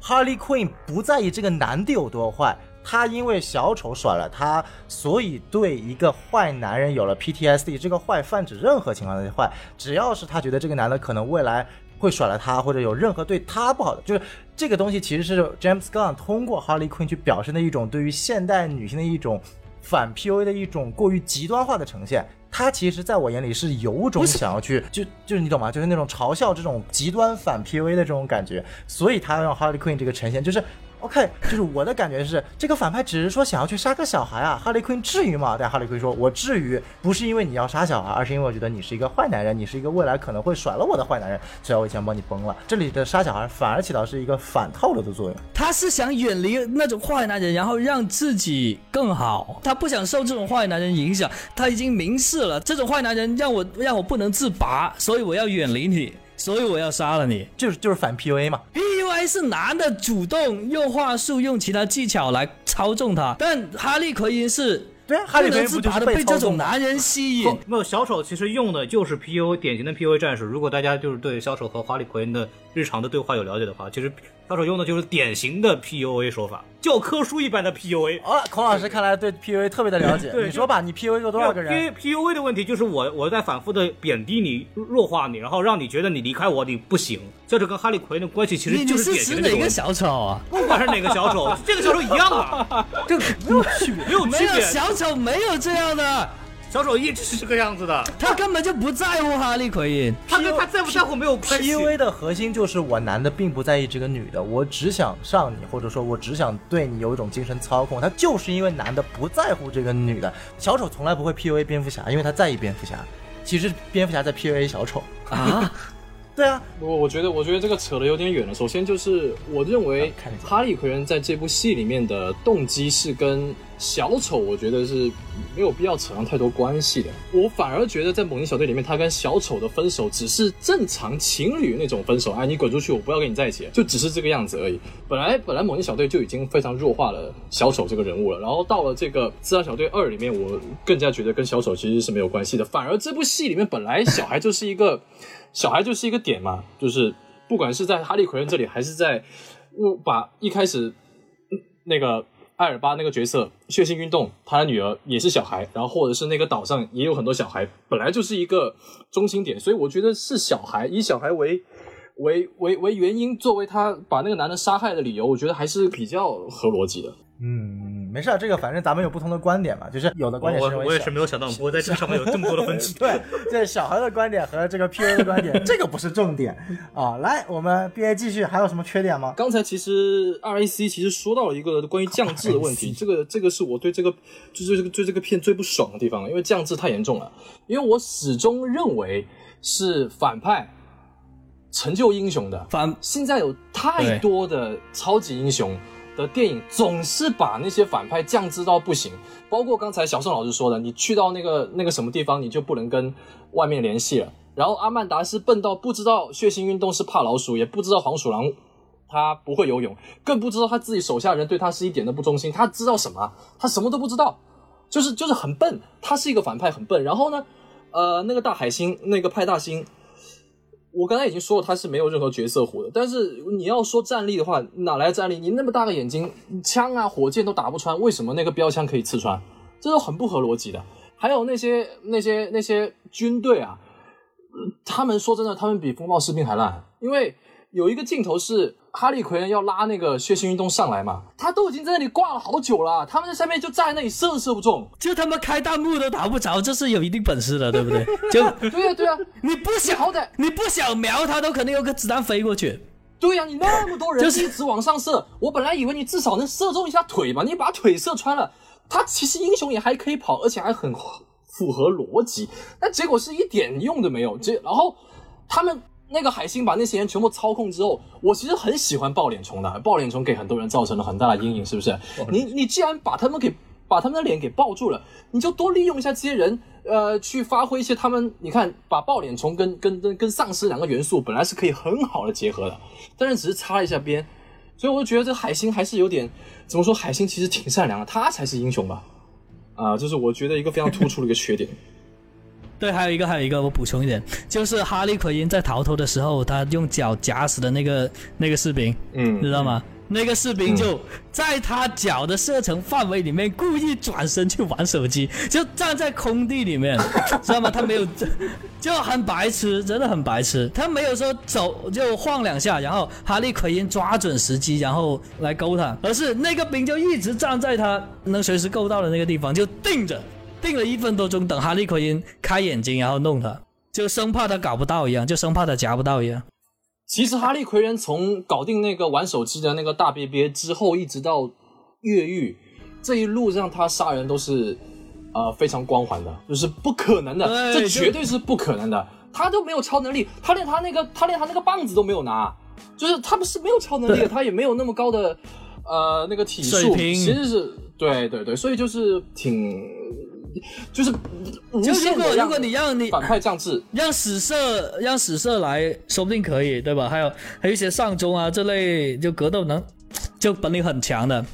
Harley Quinn 不在意这个男的有多坏。他因为小丑甩了他，所以对一个坏男人有了 PTSD。这个坏泛指任何情况的坏，只要是他觉得这个男的可能未来会甩了他，或者有任何对他不好的，就是这个东西其实是 James Gunn 通过 Harley Quinn 去表现的一种对于现代女性的一种反 PUA 的一种过于极端化的呈现。他其实在我眼里是有种想要去，就就是你懂吗？就是那种嘲笑这种极端反 PUA 的这种感觉，所以他要用 Harley Quinn 这个呈现，就是 OK，就是我的感觉是，这个反派只是说想要去杀个小孩啊，哈利奎至于吗？但哈利奎说，我至于，不是因为你要杀小孩，而是因为我觉得你是一个坏男人，你是一个未来可能会甩了我的坏男人，所以我想帮你崩了。这里的杀小孩反而起到是一个反套路的作用。他是想远离那种坏男人，然后让自己更好。他不想受这种坏男人影响，他已经明示了，这种坏男人让我让我不能自拔，所以我要远离你，所以我要杀了你。就是就是反 PUA 嘛。PUA 是男的主动用话术、用其他技巧来操纵他，但哈利奎因是对啊，哈利奎因不就是被这？种男人吸引。没有小丑其实用的就是 PUA 典型的 PUA 战术。如果大家就是对小丑和哈利奎因的日常的对话有了解的话，其实小丑用的就是典型的 PUA 手法，教科书一般的 PUA。啊，孔老师看来对 PUA 特别的了解。对你说吧，你 PUA 过多少个人？因为 PUA 的问题就是我我在反复的贬低你、弱化你，然后让你觉得你离开我你不行。这就跟哈利奎因的关系其你你实就是典指哪个型的这个问题。小丑啊？不管是哪个小丑，这个小丑一样啊，[laughs] 这个没有区别。没有没有区别。小丑没有这样的，小丑一直是这个样子的，他根本就不在乎哈利奎因。他跟他在不在乎没有关系。PUA 的核心就是我男的并不在意这个女的，我只想上你，或者说我只想对你有一种精神操控。他就是因为男的不在乎这个女的，小丑从来不会 PUA 蝙蝠侠，因为他在意蝙蝠侠。其实蝙蝠侠在 PUA 小丑啊，对啊，我我觉得，我觉得这个扯得有点远了。首先就是，我认为哈利奎恩在这部戏里面的动机是跟小丑，我觉得是没有必要扯上太多关系的。我反而觉得在《猛禽小队》里面，他跟小丑的分手只是正常情侣那种分手，哎，你滚出去，我不要跟你在一起，就只是这个样子而已。本来本来《猛禽小队》就已经非常弱化了小丑这个人物了，然后到了这个《自杀小队二》里面，我更加觉得跟小丑其实是没有关系的。反而这部戏里面本来小孩就是一个。小孩就是一个点嘛，就是不管是在哈利奎恩这里，还是在我把一开始那个艾尔巴那个角色血腥运动，他的女儿也是小孩，然后或者是那个岛上也有很多小孩，本来就是一个中心点，所以我觉得是小孩以小孩为为为为原因，作为他把那个男的杀害的理由，我觉得还是比较合逻辑的。嗯，没事儿，这个反正咱们有不同的观点嘛，就是有的观点是我我也是没有想到我会在这上面有这么多的分歧。[laughs] 对，这小孩的观点和这个 PUA 的观点，这个不是重点啊。来，我们 BA 继续，还有什么缺点吗？刚才其实 RAC 其实说到了一个关于降智的问题，这个这个是我对这个就是这个对这个片最不爽的地方，因为降智太严重了。因为我始终认为是反派成就英雄的，反现在有太多的超级英雄的电影，总是把那些反派降智到不行。包括刚才小宋老师说的，你去到那个那个什么地方，你就不能跟外面联系了。然后阿曼达是笨到不知道血腥运动是怕老鼠，也不知道黄鼠狼他不会游泳，更不知道他自己手下人对他是一点都不忠心。他知道什么？他什么都不知道，就是就是很笨。他是一个反派，很笨。然后呢，呃，那个大海星，那个派大星，我刚才已经说了，他是没有任何角色弧的。但是你要说战力的话，哪来的战力？你那么大个眼睛，枪啊、火箭都打不穿，为什么那个标枪可以刺穿？这都很不合逻辑的。还有那些那些那些军队啊，他们说真的，他们比风暴士兵还烂，因为有一个镜头是。哈利奎恩要拉那个血腥运动上来嘛？他都已经在那里挂了好久了，他们在下面就站在那里射都射不中，就他们开弹幕都打不着，这是有一定本事的，对不对？[laughs] 就对呀对呀，你不想好歹你不想瞄他，都肯定有个子弹飞过去。对呀，你那么多人 [laughs] 一直往上射，我本来以为你至少能射中一下腿嘛，你把腿射穿了，他其实英雄也还可以跑，而且还很符合逻辑，但结果是一点用都没有。这然后他们。那个海星把那些人全部操控之后，我其实很喜欢爆脸虫的。爆脸虫给很多人造成了很大的阴影，是不是？你你既然把他们给把他们的脸给抱住了，你就多利用一下这些人，呃，去发挥一些他们。你看，把爆脸虫跟跟跟跟丧尸两个元素本来是可以很好的结合的，但是只是擦了一下边，所以我就觉得这海星还是有点怎么说？海星其实挺善良的，他才是英雄吧？啊，这是我觉得一个非常突出的一个缺点。对，还有一个，还有一个，我补充一点，就是哈利奎因在逃脱的时候，他用脚夹死的那个那个士兵，嗯，知道吗？那个士兵就在他脚的射程范围里面，故意转身去玩手机，就站在空地里面，[laughs] 知道吗？他没有，就很白痴，真的很白痴。他没有说走就晃两下，然后哈利奎因抓准时机，然后来勾他，而是那个兵就一直站在他能随时够到的那个地方，就定着。定了一分多钟，等哈利奎因开眼睛，然后弄他，就生怕他搞不到一样，就生怕他夹不到一样。其实哈利奎因从搞定那个玩手机的那个大瘪瘪之后，一直到越狱这一路让，他杀人都是呃非常光环的，就是不可能的，这绝对是不可能的。他都没有超能力，他连他那个他连他那个棒子都没有拿，就是他不是没有超能力，他也没有那么高的呃那个体术，其实是对对对，所以就是挺。就是，就如果如果你让你反派降智，让史射让史射来说不定可以，对吧？还有还有一些上中啊这类就格斗能就本领很强的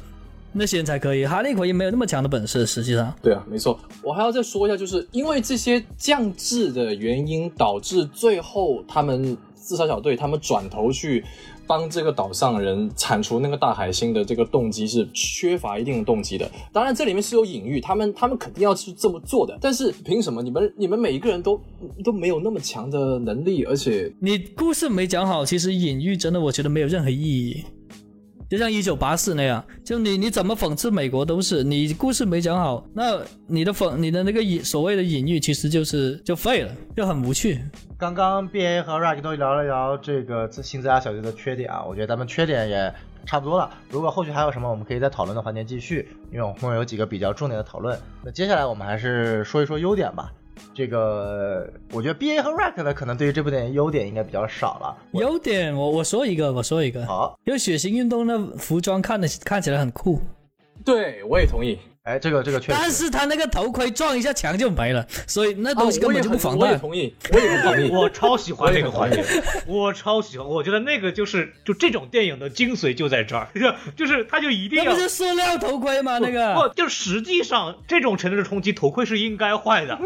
那些人才可以。哈利奎因没有那么强的本事，实际上。对啊，没错。我还要再说一下，就是因为这些降智的原因，导致最后他们自杀小队他们转头去。帮这个岛上人铲除那个大海星的这个动机是缺乏一定的动机的。当然，这里面是有隐喻，他们他们肯定要去这么做的。但是凭什么你们你们每一个人都 [laughs] 都没有那么强的能力？而且你故事没讲好，其实隐喻真的我觉得没有任何意义。就像一九八四那样，就你你怎么讽刺美国都是你故事没讲好，那你的讽你的那个隐所谓的隐喻其实就是就废了，就很无趣。刚刚 B A 和 Rack 都聊了聊这个新自家小队的缺点啊，我觉得咱们缺点也差不多了。如果后续还有什么，我们可以在讨论的环节继续，因为我们后面有几个比较重点的讨论。那接下来我们还是说一说优点吧。这个我觉得 B A 和 Rack 的可能对于这部电影优点应该比较少了。优点我我说一个，我说一个。好，因为血腥运动的服装看的看起来很酷。对，我也同意。哎，这个这个确实，但是他那个头盔撞一下墙就没了，所以那东西根本就不防弹。我也同意，我也同意。[laughs] 我超喜欢那个环节，[laughs] 我超喜欢。我觉得那个就是就这种电影的精髓就在这儿，[laughs] 就就是他就一定要。那不是塑料头盔吗？那个不，就实际上这种程度的冲击，头盔是应该坏的。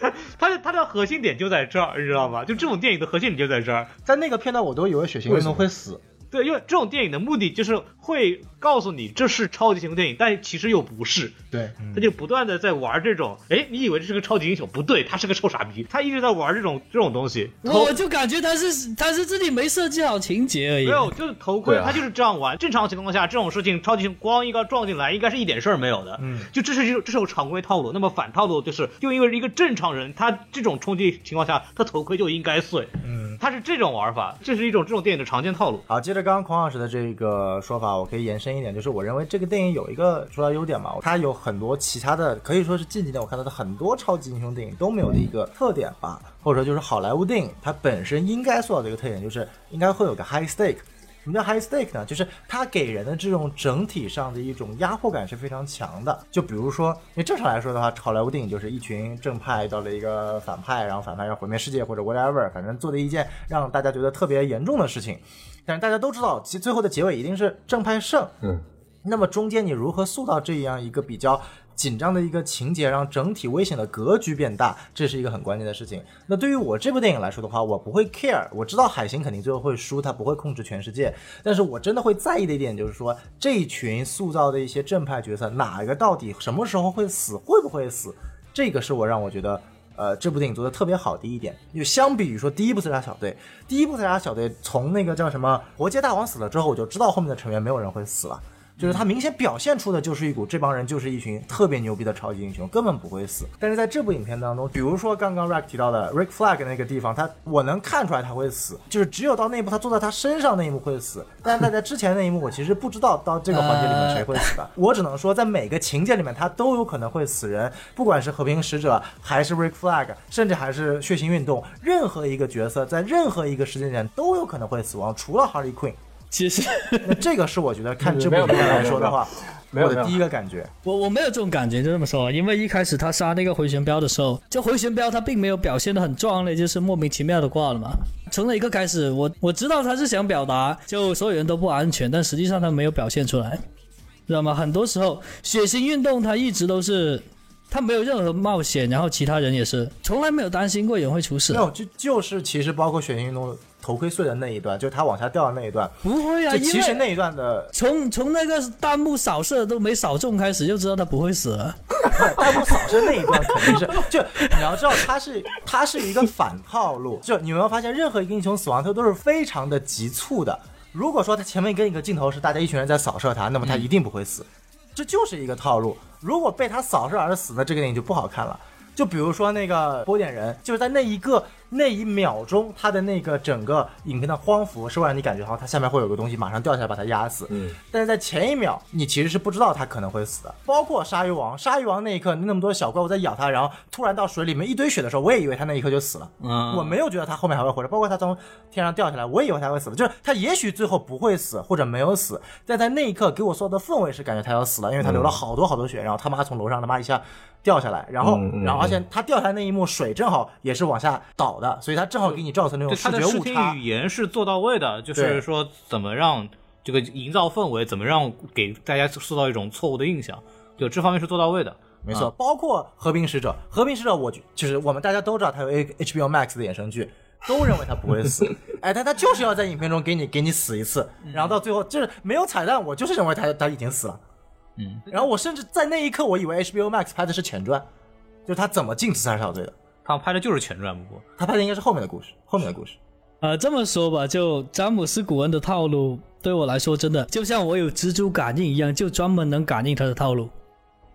他他的他的核心点就在这儿，你知道吗？就这种电影的核心点就在这儿。在那个片段，我都以为血腥运动会死。对，因为这种电影的目的就是会告诉你这是超级英雄电影，但其实又不是。对，他就不断的在玩这种，哎，你以为这是个超级英雄，不对，他是个臭傻逼，他一直在玩这种这种东西。我就感觉他是他是自己没设计好情节而已。没有，就是头盔，他就是这样玩。正常情况下，这种事情超级英雄光一个撞进来，应该是一点事儿没有的。嗯，就这是这这是常规套路。那么反套路就是，就因为一个正常人，他这种冲击情况下，他头盔就应该碎。嗯，他是这种玩法，这是一种这种电影的常见套路。好，接着。刚刚孔老师的这个说法，我可以延伸一点，就是我认为这个电影有一个说到优点嘛，它有很多其他的，可以说是近几年我看到的很多超级英雄电影都没有的一个特点吧，或者说就是好莱坞电影它本身应该做到的一个特点，就是应该会有个 high stake。什么叫 high stake 呢？就是它给人的这种整体上的一种压迫感是非常强的。就比如说，因为正常来说的话，好莱坞电影就是一群正派到了一个反派，然后反派要毁灭世界或者 whatever，反正做的一件让大家觉得特别严重的事情。但是大家都知道，其最后的结尾一定是正派胜。嗯。那么中间你如何塑造这样一个比较紧张的一个情节，让整体危险的格局变大，这是一个很关键的事情。那对于我这部电影来说的话，我不会 care，我知道海星肯定最后会输，他不会控制全世界，但是我真的会在意的一点就是说，这一群塑造的一些正派角色，哪一个到底什么时候会死，会不会死，这个是我让我觉得。呃，这部电影做的特别好的一点，就相比于说第一部刺杀小队，第一部刺杀小队从那个叫什么活结大王死了之后，我就知道后面的成员没有人会死了。就是他明显表现出的就是一股这帮人就是一群特别牛逼的超级英雄，根本不会死。但是在这部影片当中，比如说刚刚 Rick 提到的 Rick Flag 那个地方，他我能看出来他会死，就是只有到那一幕他坐在他身上那一幕会死。但是在之前那一幕，我其实不知道到这个环节里面谁会死的。我只能说，在每个情节里面，他都有可能会死人，不管是和平使者，还是 Rick Flag，甚至还是血腥运动，任何一个角色在任何一个时间点都有可能会死亡，除了 Harley Quinn。其实，[laughs] 那这个是我觉得看这部影片来说的话，我的第一个感觉。我我没有这种感觉，就这么说。因为一开始他杀那个回旋镖的时候，就回旋镖他并没有表现的很壮烈，就是莫名其妙的挂了嘛。从那一个开始，我我知道他是想表达就所有人都不安全，但实际上他没有表现出来，知道吗？很多时候血腥运动他一直都是。他没有任何冒险，然后其他人也是从来没有担心过有人会出事。没有，就就是其实包括血腥运动头盔碎的那一段，就是他往下掉的那一段。不会啊，其实那一段的从从那个弹幕扫射都没扫中开始，就知道他不会死了。[laughs] 弹幕扫射那一段肯定是 [laughs] 就你要知道，他是他是一个反套路。就你有没有发现，任何一个英雄死亡他都是非常的急促的。如果说他前面跟一个镜头是大家一群人在扫射他，那么他一定不会死。这就是一个套路。如果被他扫射而死，那这个电影就不好看了。就比如说那个波点人，就是在那一个。那一秒钟，他的那个整个影片的荒芜是会让你感觉好，他下面会有个东西马上掉下来把他压死。嗯，但是在前一秒，你其实是不知道他可能会死的。包括鲨鱼王，鲨鱼王那一刻那么多小怪物在咬他，然后突然到水里面一堆血的时候，我也以为他那一刻就死了。嗯，我没有觉得他后面还会活着。包括他从天上掉下来，我也以为他会死了。就是他也许最后不会死，或者没有死，但在那一刻给我所有的氛围是感觉他要死了，因为他流了好多好多血，然后他妈从楼上他妈一下掉下来，然后然后而且他掉下来那一幕水正好也是往下倒的，所以他正好给。你造成那种视觉误差，语言是做到位的，就是说怎么让这个营造氛围，怎么让给大家塑造一种错误的印象，就这方面是做到位的。没错，包括和平使者，和平使者，我就是我们大家都知道他有 HBO Max 的衍生剧，都认为他不会死，[laughs] 哎，但他就是要在影片中给你给你死一次，然后到最后就是没有彩蛋，我就是认为他他已经死了，嗯，然后我甚至在那一刻我以为 HBO Max 拍的是前传，就是他怎么进自杀小队的。他拍的就是前传，不过他拍的应该是后面的故事，后面的故事。呃，这么说吧，就詹姆斯·古恩的套路，对我来说真的就像我有蜘蛛感应一样，就专门能感应他的套路，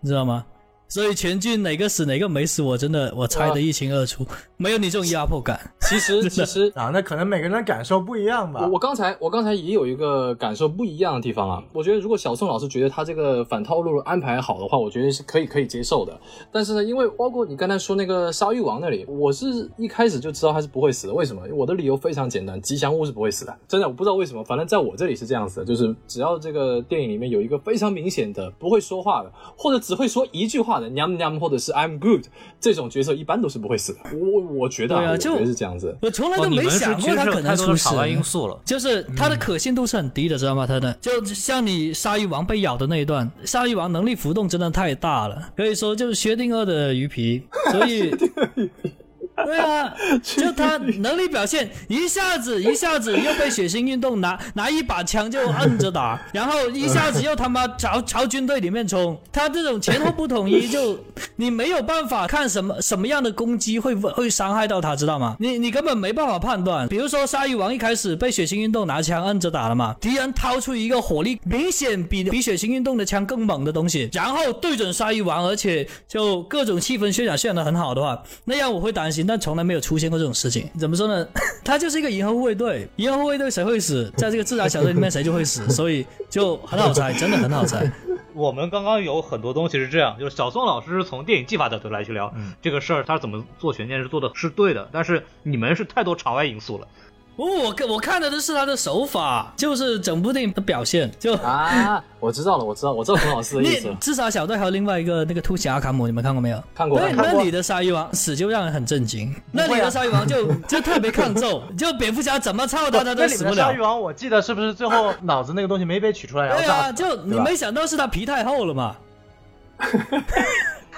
你知道吗？所以全剧哪个死哪个没死，我真的我猜得一清二楚，没有你这种压迫感。[laughs] 其实其实啊，那可能每个人的感受不一样吧。我刚才我刚才也有一个感受不一样的地方啊。我觉得如果小宋老师觉得他这个反套路安排好的话，我觉得是可以可以接受的。但是呢，因为包括你刚才说那个鲨鱼王那里，我是一开始就知道他是不会死的。为什么？我的理由非常简单，吉祥物是不会死的。真的，我不知道为什么，反正在我这里是这样子的，就是只要这个电影里面有一个非常明显的不会说话的，或者只会说一句话的娘娘或者。是 I'm good 这种角色一般都是不会死的，我我觉得啊，我觉得是这样子。我从来都没想过他可能出事。因素了，就是他的可信度是很低的，知道吗？他的就像你鲨鱼王被咬的那一段，鲨鱼王能力浮动真的太大了，可以说就是薛定谔的鱼皮，所以。[laughs] [laughs] 对啊，就他能力表现，一下子一下子又被血腥运动拿拿一把枪就摁着打，然后一下子又他妈朝朝军队里面冲，他这种前后不统一，就你没有办法看什么什么样的攻击会会伤害到他，知道吗？你你根本没办法判断。比如说鲨鱼王一开始被血腥运动拿枪摁着打了嘛，敌人掏出一个火力明显比比血腥运动的枪更猛的东西，然后对准鲨鱼王，而且就各种气氛渲染渲染的很好的话，那样我会担心。但从来没有出现过这种事情，怎么说呢？[laughs] 他就是一个银河护卫队，银河护卫队谁会死，在这个自然小队里面谁就会死，[laughs] 所以就很好猜，真的很好猜。我们刚刚有很多东西是这样，就是小宋老师是从电影技法角度来去聊这个事儿，他怎么做悬念是做的是对的，但是你们是太多场外因素了。我我我看的都是他的手法，就是整部电影的表现。就啊，我知道了，我知道，我知道冯老师的意思。[laughs] 至少小队还有另外一个那个突袭阿卡姆，你们看过没有？看过。那里的鲨鱼王死就让人很震惊。那里的鲨鱼王就 [laughs] 就特别抗揍，就蝙蝠侠怎么操他他都死不了。鲨鱼王我记得是不是最后脑子那个东西没被取出来？对啊，就你没想到是他皮太厚了嘛。[laughs]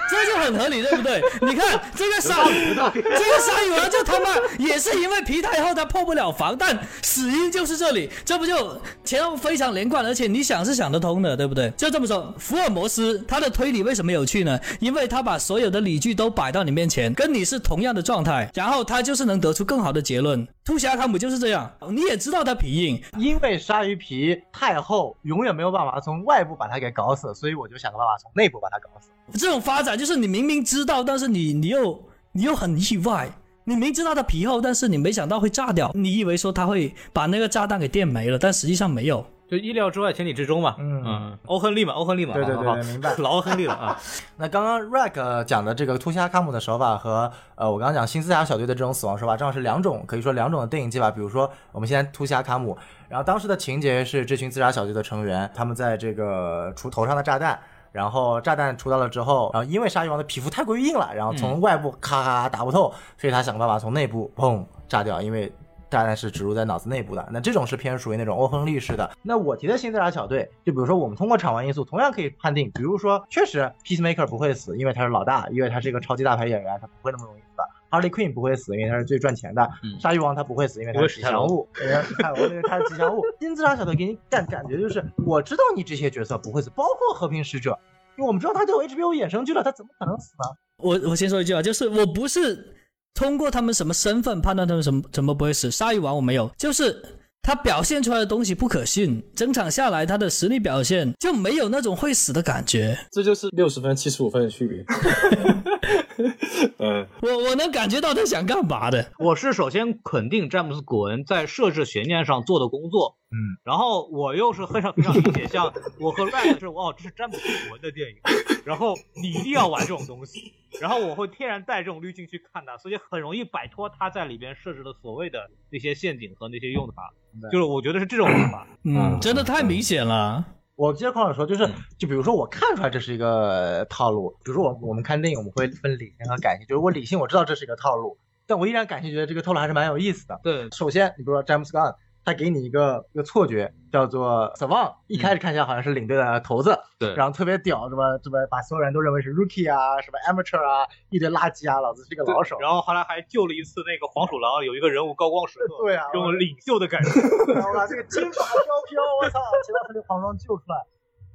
这就很合理，对不对？[laughs] 你看这个鲨，这个鲨鱼王就他妈也是因为皮太厚，它破不了防但，死因就是这里，这不就前后非常连贯，而且你想是想得通的，对不对？就这么说，福尔摩斯他的推理为什么有趣呢？因为他把所有的理据都摆到你面前，跟你是同样的状态，然后他就是能得出更好的结论。突侠卡姆就是这样，你也知道他皮硬，因为鲨鱼皮太厚，永远没有办法从外部把它给搞死，所以我就想个办法从内部把它搞死。这种发展就是你明明知道，但是你你又你又很意外，你明知道它皮厚，但是你没想到会炸掉，你以为说他会把那个炸弹给电没了，但实际上没有，就意料之外，情理之中嘛。嗯嗯，欧亨利嘛，欧亨利嘛。对对对，明白，[laughs] 老欧亨利了啊。[laughs] 那刚刚 Rack 讲的这个突袭阿卡姆的手法和呃我刚刚讲新斯塔小队的这种死亡手法，正好是两种可以说两种的电影技法。比如说我们现在突袭阿卡姆，然后当时的情节是这群自杀小队的成员，他们在这个除头上的炸弹。然后炸弹出到了之后，然后因为鲨鱼王的皮肤太过于硬了，然后从外部咔咔咔打不透，所以他想办法从内部砰炸掉，因为炸弹是植入在脑子内部的。那这种是偏属于那种欧亨利式的。那我提的新自杀小队，就比如说我们通过场外因素，同样可以判定，比如说确实 Peacemaker 不会死，因为他是老大，因为他是一个超级大牌演员，他不会那么容易死。Harley Quinn 不会死，因为他是最赚钱的。鲨鱼王他不会死，因为他是吉祥物。因为他是吉祥物。金字塔小队给你感感觉就是，我知道你这些角色不会死，包括和平使者。因为我们知道他叫 HBO 衍生剧了，他怎么可能死呢？我我先说一句啊，就是我不是通过他们什么身份判断他们什么怎么不会死。鲨鱼王我没有，就是他表现出来的东西不可信，整场下来他的实力表现就没有那种会死的感觉。这就是六十分七十五分的区别。[laughs] 嗯，我我能感觉到他想干嘛的。我是首先肯定詹姆斯古恩在设置悬念上做的工作。嗯，然后我又是非常非常理解，像我和 Red 是哦，这是詹姆斯·古文的电影，然后你一定要玩这种东西，然后我会天然带这种滤镜去看它，所以很容易摆脱他在里边设置的所谓的那些陷阱和那些用法，就是我觉得是这种玩法，嗯，真的太明显了。我接着康老师说，就是就比如说我看出来这是一个套路，比如说我我们看电影我们会分理性和感性，就是我理性我知道这是一个套路，但我依然感性觉得这个套路还是蛮有意思的。对，首先你比如说詹姆斯·冈。他给你一个一个错觉，叫做 Savant，一开始看起来好像是领队的头子，对，然后特别屌，什么什么把所有人都认为是 Rookie 啊，什么 Amateur 啊，一堆垃圾啊，老子是个老手。然后后来还救了一次那个黄鼠狼，有一个人物高光时刻，对啊，这种领袖的感觉。[laughs] 然后把这个金发飘飘，我操，骑到他的黄鼠狼救出来，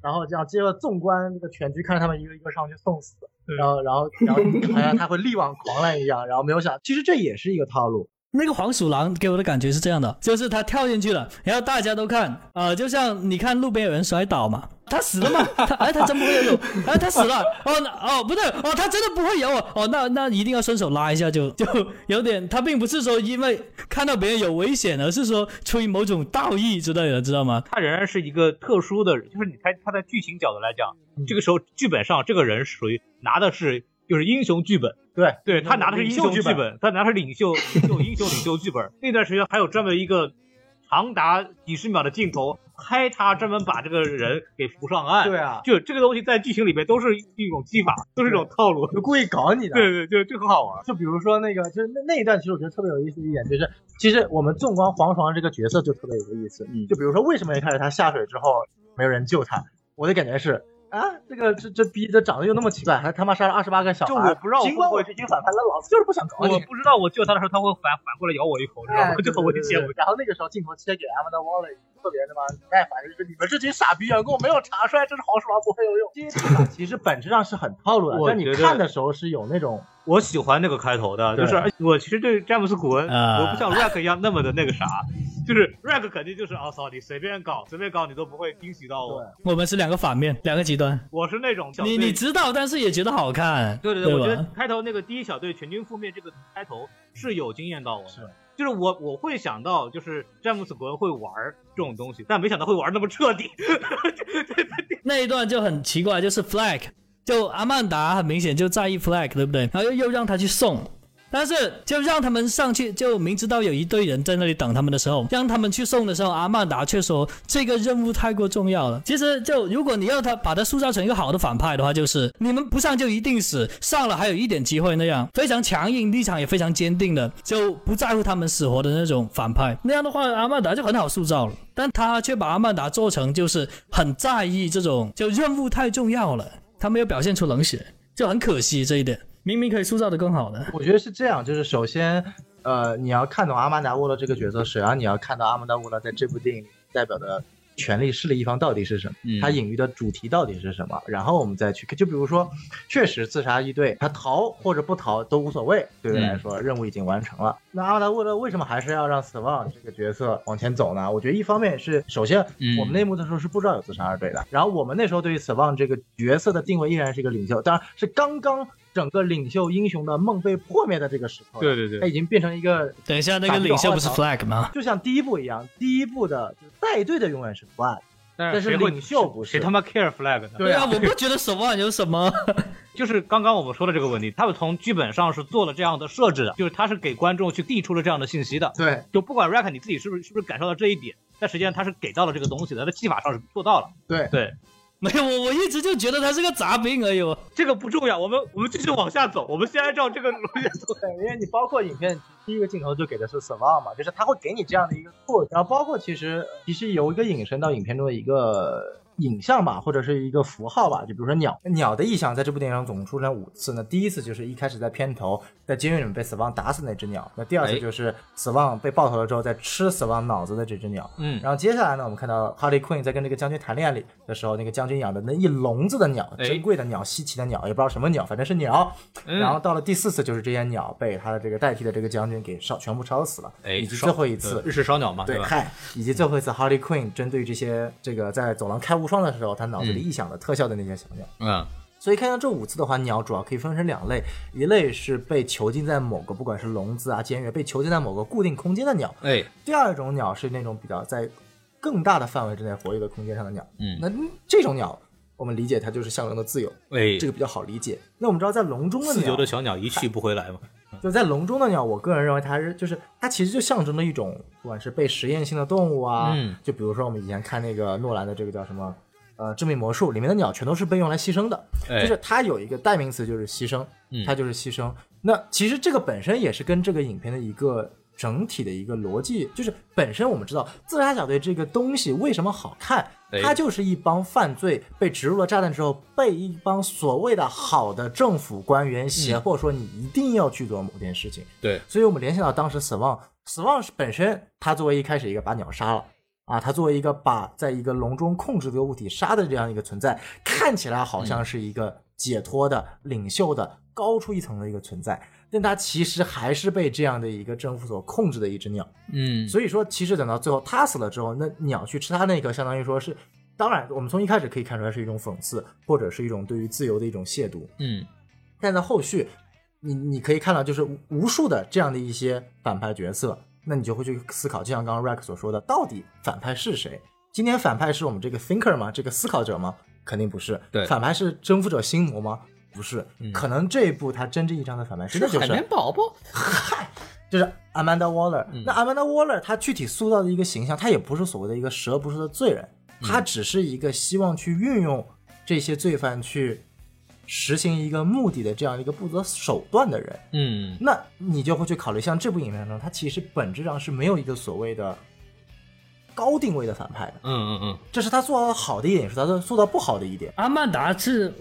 然后这样接着纵观这个全局，看着他们一个一个上去送死，然后然后然后好像他会力挽狂澜一样，然后没有想，其实这也是一个套路。那个黄鼠狼给我的感觉是这样的，就是他跳进去了，然后大家都看，呃，就像你看路边有人摔倒嘛，他死了嘛？他哎，他真不会游泳，哎，他死了，哦，哦，不对，哦，他真的不会游，哦，那那一定要伸手拉一下，就就有点，他并不是说因为看到别人有危险，而是说出于某种道义之类的，知道吗？他仍然是一个特殊的，就是你猜他在剧情角度来讲，这个时候剧本上这个人属于拿的是。就是英雄剧本，对对，他拿的是英雄剧本，他拿的是领袖领袖英雄领袖剧本。[laughs] 那段时间还有专门一个长达几十秒的镜头拍他，专门把这个人给扶上岸。对啊，就这个东西在剧情里面都是一种技法，都是一种套路，就故意搞你的。对对，对就很好玩。就比如说那个，就是那那一段，其实我觉得特别有意思的一点，就是其实我们纵观黄床这个角色就特别有意思。嗯，就比如说为什么一开始他下水之后没有人救他，我的感觉是。啊，这个这这逼这长得又那么奇怪，还他妈杀了二十八个小孩。就我不知道，尽管我是军反派，但老子就是不想搞你。我不知道我救他的时候他会反反过来咬我一口，知道吗？[laughs] 就很危险。然后那个时候镜头切给 Amanda Waller，特别他妈不耐烦，就是你们这群傻逼员工没有查出来这是黄鼠狼不会游泳。[laughs] 其实本质上是很套路的，但你看的时候是有那种。我喜欢那个开头的，就是我其实对詹姆斯古恩，我不像 Rack 一样那么的那个啥，[laughs] 就是 Rack 肯定就是哦操，你随便搞随便搞，你都不会惊喜到我。我们是两个反面，两个极端。我是那种你你知道，但是也觉得好看。对对对，我觉得开头那个第一小队全军覆灭这个开头是有惊艳到我，是就是我我会想到就是詹姆斯古恩会玩这种东西，但没想到会玩那么彻底。[laughs] 那一段就很奇怪，就是 Flag。就阿曼达很明显就在意 flag，对不对？然后又又让他去送，但是就让他们上去，就明知道有一堆人在那里等他们的时候，让他们去送的时候，阿曼达却说这个任务太过重要了。其实就如果你要他把他塑造成一个好的反派的话，就是你们不上就一定死，上了还有一点机会那样，非常强硬，立场也非常坚定的，就不在乎他们死活的那种反派。那样的话，阿曼达就很好塑造了。但他却把阿曼达做成就是很在意这种，就任务太重要了，他没有表现出冷血，就很可惜这一点。明明可以塑造的更好的，我觉得是这样，就是首先，呃，你要看懂阿曼达沃勒这个角色，首先你要看到阿曼达沃勒在这部电影代表的。权力势力一方到底是什么？他隐喻的主题到底是什么？然后我们再去，就比如说，确实自杀一队，他逃或者不逃都无所谓，对于来说，任务已经完成了。那阿曼达沃勒为什么还是要让死亡这个角色往前走呢？我觉得一方面是，首先我们内幕的时候是不知道有自杀二队的，然后我们那时候对于死亡这个角色的定位依然是一个领袖，当然是刚刚整个领袖英雄的梦被破灭的这个时候，对对对，他已经变成一个。等一下，那个领袖不是 flag 吗？就像第一部一样，第一部的带队的永远是。flag，但是领袖不是谁他妈 care flag 呢？对啊，我不觉得手腕有什么，[laughs] 就是刚刚我们说的这个问题，他们从剧本上是做了这样的设置的，就是他是给观众去递出了这样的信息的。对，就不管 rack 你自己是不是是不是感受到这一点，但实际上他是给到了这个东西的，在技法上是做到了。对对。[laughs] 没有我，我一直就觉得他是个杂兵而已。这个不重要，我们我们继续往下走。我们先按照这个逻辑走。[laughs] 因为你包括影片第一个镜头就给的是死亡嘛，就是他会给你这样的一个错，然后包括其实其实有一个引申到影片中的一个。影像吧，或者是一个符号吧，就比如说鸟，鸟的意象在这部电影中总共出现五次。那第一次就是一开始在片头，在监狱里面被死亡打死那只鸟。那第二次就是死亡被爆头了之后，在吃死亡脑子的这只鸟。嗯，然后接下来呢，我们看到 Harley Quinn 在跟这个将军谈恋爱里的时候，那个将军养的那一笼子的鸟，珍贵的鸟、稀奇的鸟，也不知道什么鸟，反正是鸟。然后到了第四次，就是这些鸟被他的这个代替的这个将军给烧，全部烧死了。哎，以及最后一次日式烧鸟嘛，对吧？嗨，以及最后一次 Harley Quinn 针对这些这个在走廊开无双的时候，他脑子里臆想的特效的那些小鸟，嗯，所以看到这五次的话，鸟主要可以分成两类，一类是被囚禁在某个不管是笼子啊、监狱，被囚禁在某个固定空间的鸟，哎，第二种鸟是那种比较在更大的范围之内活跃的空间上的鸟，嗯，那这种鸟我们理解它就是象征的自由，哎，这个比较好理解。那我们知道在笼中的自由的小鸟一去不回来嘛。就在笼中的鸟，我个人认为它是，就是它其实就象征着一种，不管是被实验性的动物啊，嗯，就比如说我们以前看那个诺兰的这个叫什么，呃，致命魔术里面的鸟全都是被用来牺牲的，就是它有一个代名词就是牺牲，它就是牺牲。那其实这个本身也是跟这个影片的一个。整体的一个逻辑就是，本身我们知道自杀小队这个东西为什么好看，它就是一帮犯罪被植入了炸弹之后，被一帮所谓的好的政府官员胁迫说你一定要去做某件事情。对，所以我们联想到当时死亡，死亡是本身它作为一开始一个把鸟杀了啊，它作为一个把在一个笼中控制这个物体杀的这样一个存在，看起来好像是一个解脱的领袖的高出一层的一个存在。但它其实还是被这样的一个政府所控制的一只鸟，嗯，所以说其实等到最后它死了之后，那鸟去吃它那个，相当于说是，当然我们从一开始可以看出来是一种讽刺，或者是一种对于自由的一种亵渎，嗯，但在后续，你你可以看到就是无数的这样的一些反派角色，那你就会去思考，就像刚刚 Rack 所说的，到底反派是谁？今天反派是我们这个 thinker 吗？这个思考者吗？肯定不是，对，反派是征服者心魔吗？不是，可能这一部他真正意义上的反派是就是海绵宝宝，[laughs] 嗨，就是 Amanda Waller。那 Amanda Waller 她具体塑造的一个形象，她也不是所谓的一个十恶不赦的罪人，她只是一个希望去运用这些罪犯去实行一个目的的这样一个不择手段的人。嗯，那你就会去考虑，像这部影片中，它其实本质上是没有一个所谓的高定位的反派的。嗯嗯嗯，这是他做到好的一点，也是他的做到不好的一点。阿曼达是。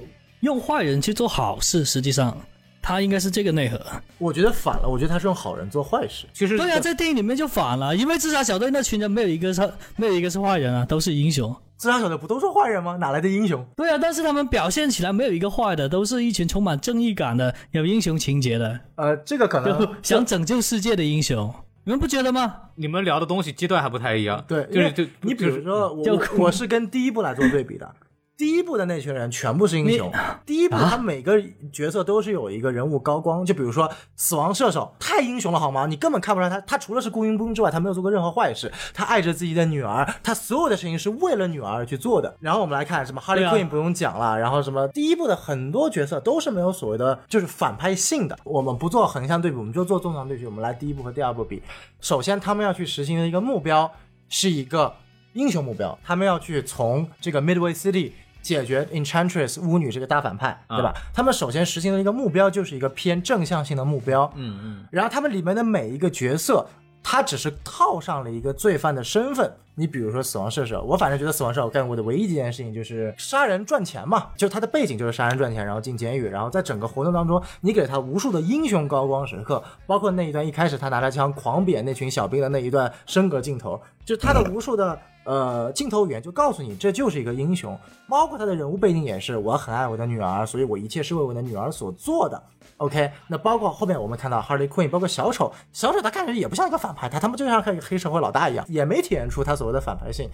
用坏人去做好事，实际上他应该是这个内核。我觉得反了，我觉得他是用好人做坏事。其实对啊，在电影里面就反了，因为自杀小队那群人没有一个是没有一个是坏人啊，都是英雄。自杀小队不都是坏人吗？哪来的英雄？对啊，但是他们表现起来没有一个坏的，都是一群充满正义感的、有英雄情节的。呃，这个可能 [laughs] 想拯救世界的英雄，你们不觉得吗？你们聊的东西阶段还不太一样。对，就是就你比如说我，[laughs] 我是跟第一部来做对比的。第一部的那群人全部是英雄。第一部他每个角色都是有一个人物高光，就比如说死亡射手，太英雄了好吗？你根本看不出来他，他除了是雇佣兵之外，他没有做过任何坏事。他爱着自己的女儿，他所有的事情是为了女儿而去做的。然后我们来看什么哈利奎因不用讲了，然后什么第一部的很多角色都是没有所谓的就是反派性的。我们不做横向对比，我们就做纵向对比。我们来第一部和第二部比，首先他们要去实行的一个目标是一个英雄目标，他们要去从这个 Midway City。解决 Enchantress 巫女这个大反派，对吧？他们首先实行的一个目标就是一个偏正向性的目标，嗯嗯。然后他们里面的每一个角色，他只是套上了一个罪犯的身份。你比如说死亡射手，我反正觉得死亡射手干过的唯一一件事情就是杀人赚钱嘛，就他的背景就是杀人赚钱，然后进监狱，然后在整个活动当中，你给他无数的英雄高光时刻，包括那一段一开始他拿着枪狂扁那群小兵的那一段升格镜头，就他的无数的。呃，镜头语言就告诉你，这就是一个英雄，包括他的人物背景也是，我很爱我的女儿，所以我一切是为我的女儿所做的。OK，那包括后面我们看到 Harley Quinn，包括小丑，小丑他看着也不像一个反派，他他妈就像个黑社会老大一样，也没体现出他所谓的反派性。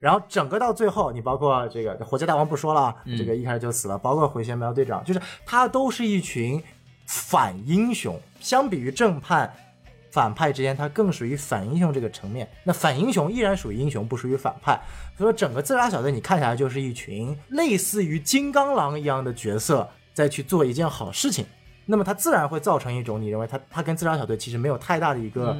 然后整个到最后，你包括这个火箭大王不说了，这个一开始就死了，包括回旋镖队长，就是他都是一群反英雄，相比于正派。反派之间，他更属于反英雄这个层面。那反英雄依然属于英雄，不属于反派。所以说，整个自杀小队你看起来就是一群类似于金刚狼一样的角色在去做一件好事情。那么它自然会造成一种你认为他他跟自杀小队其实没有太大的一个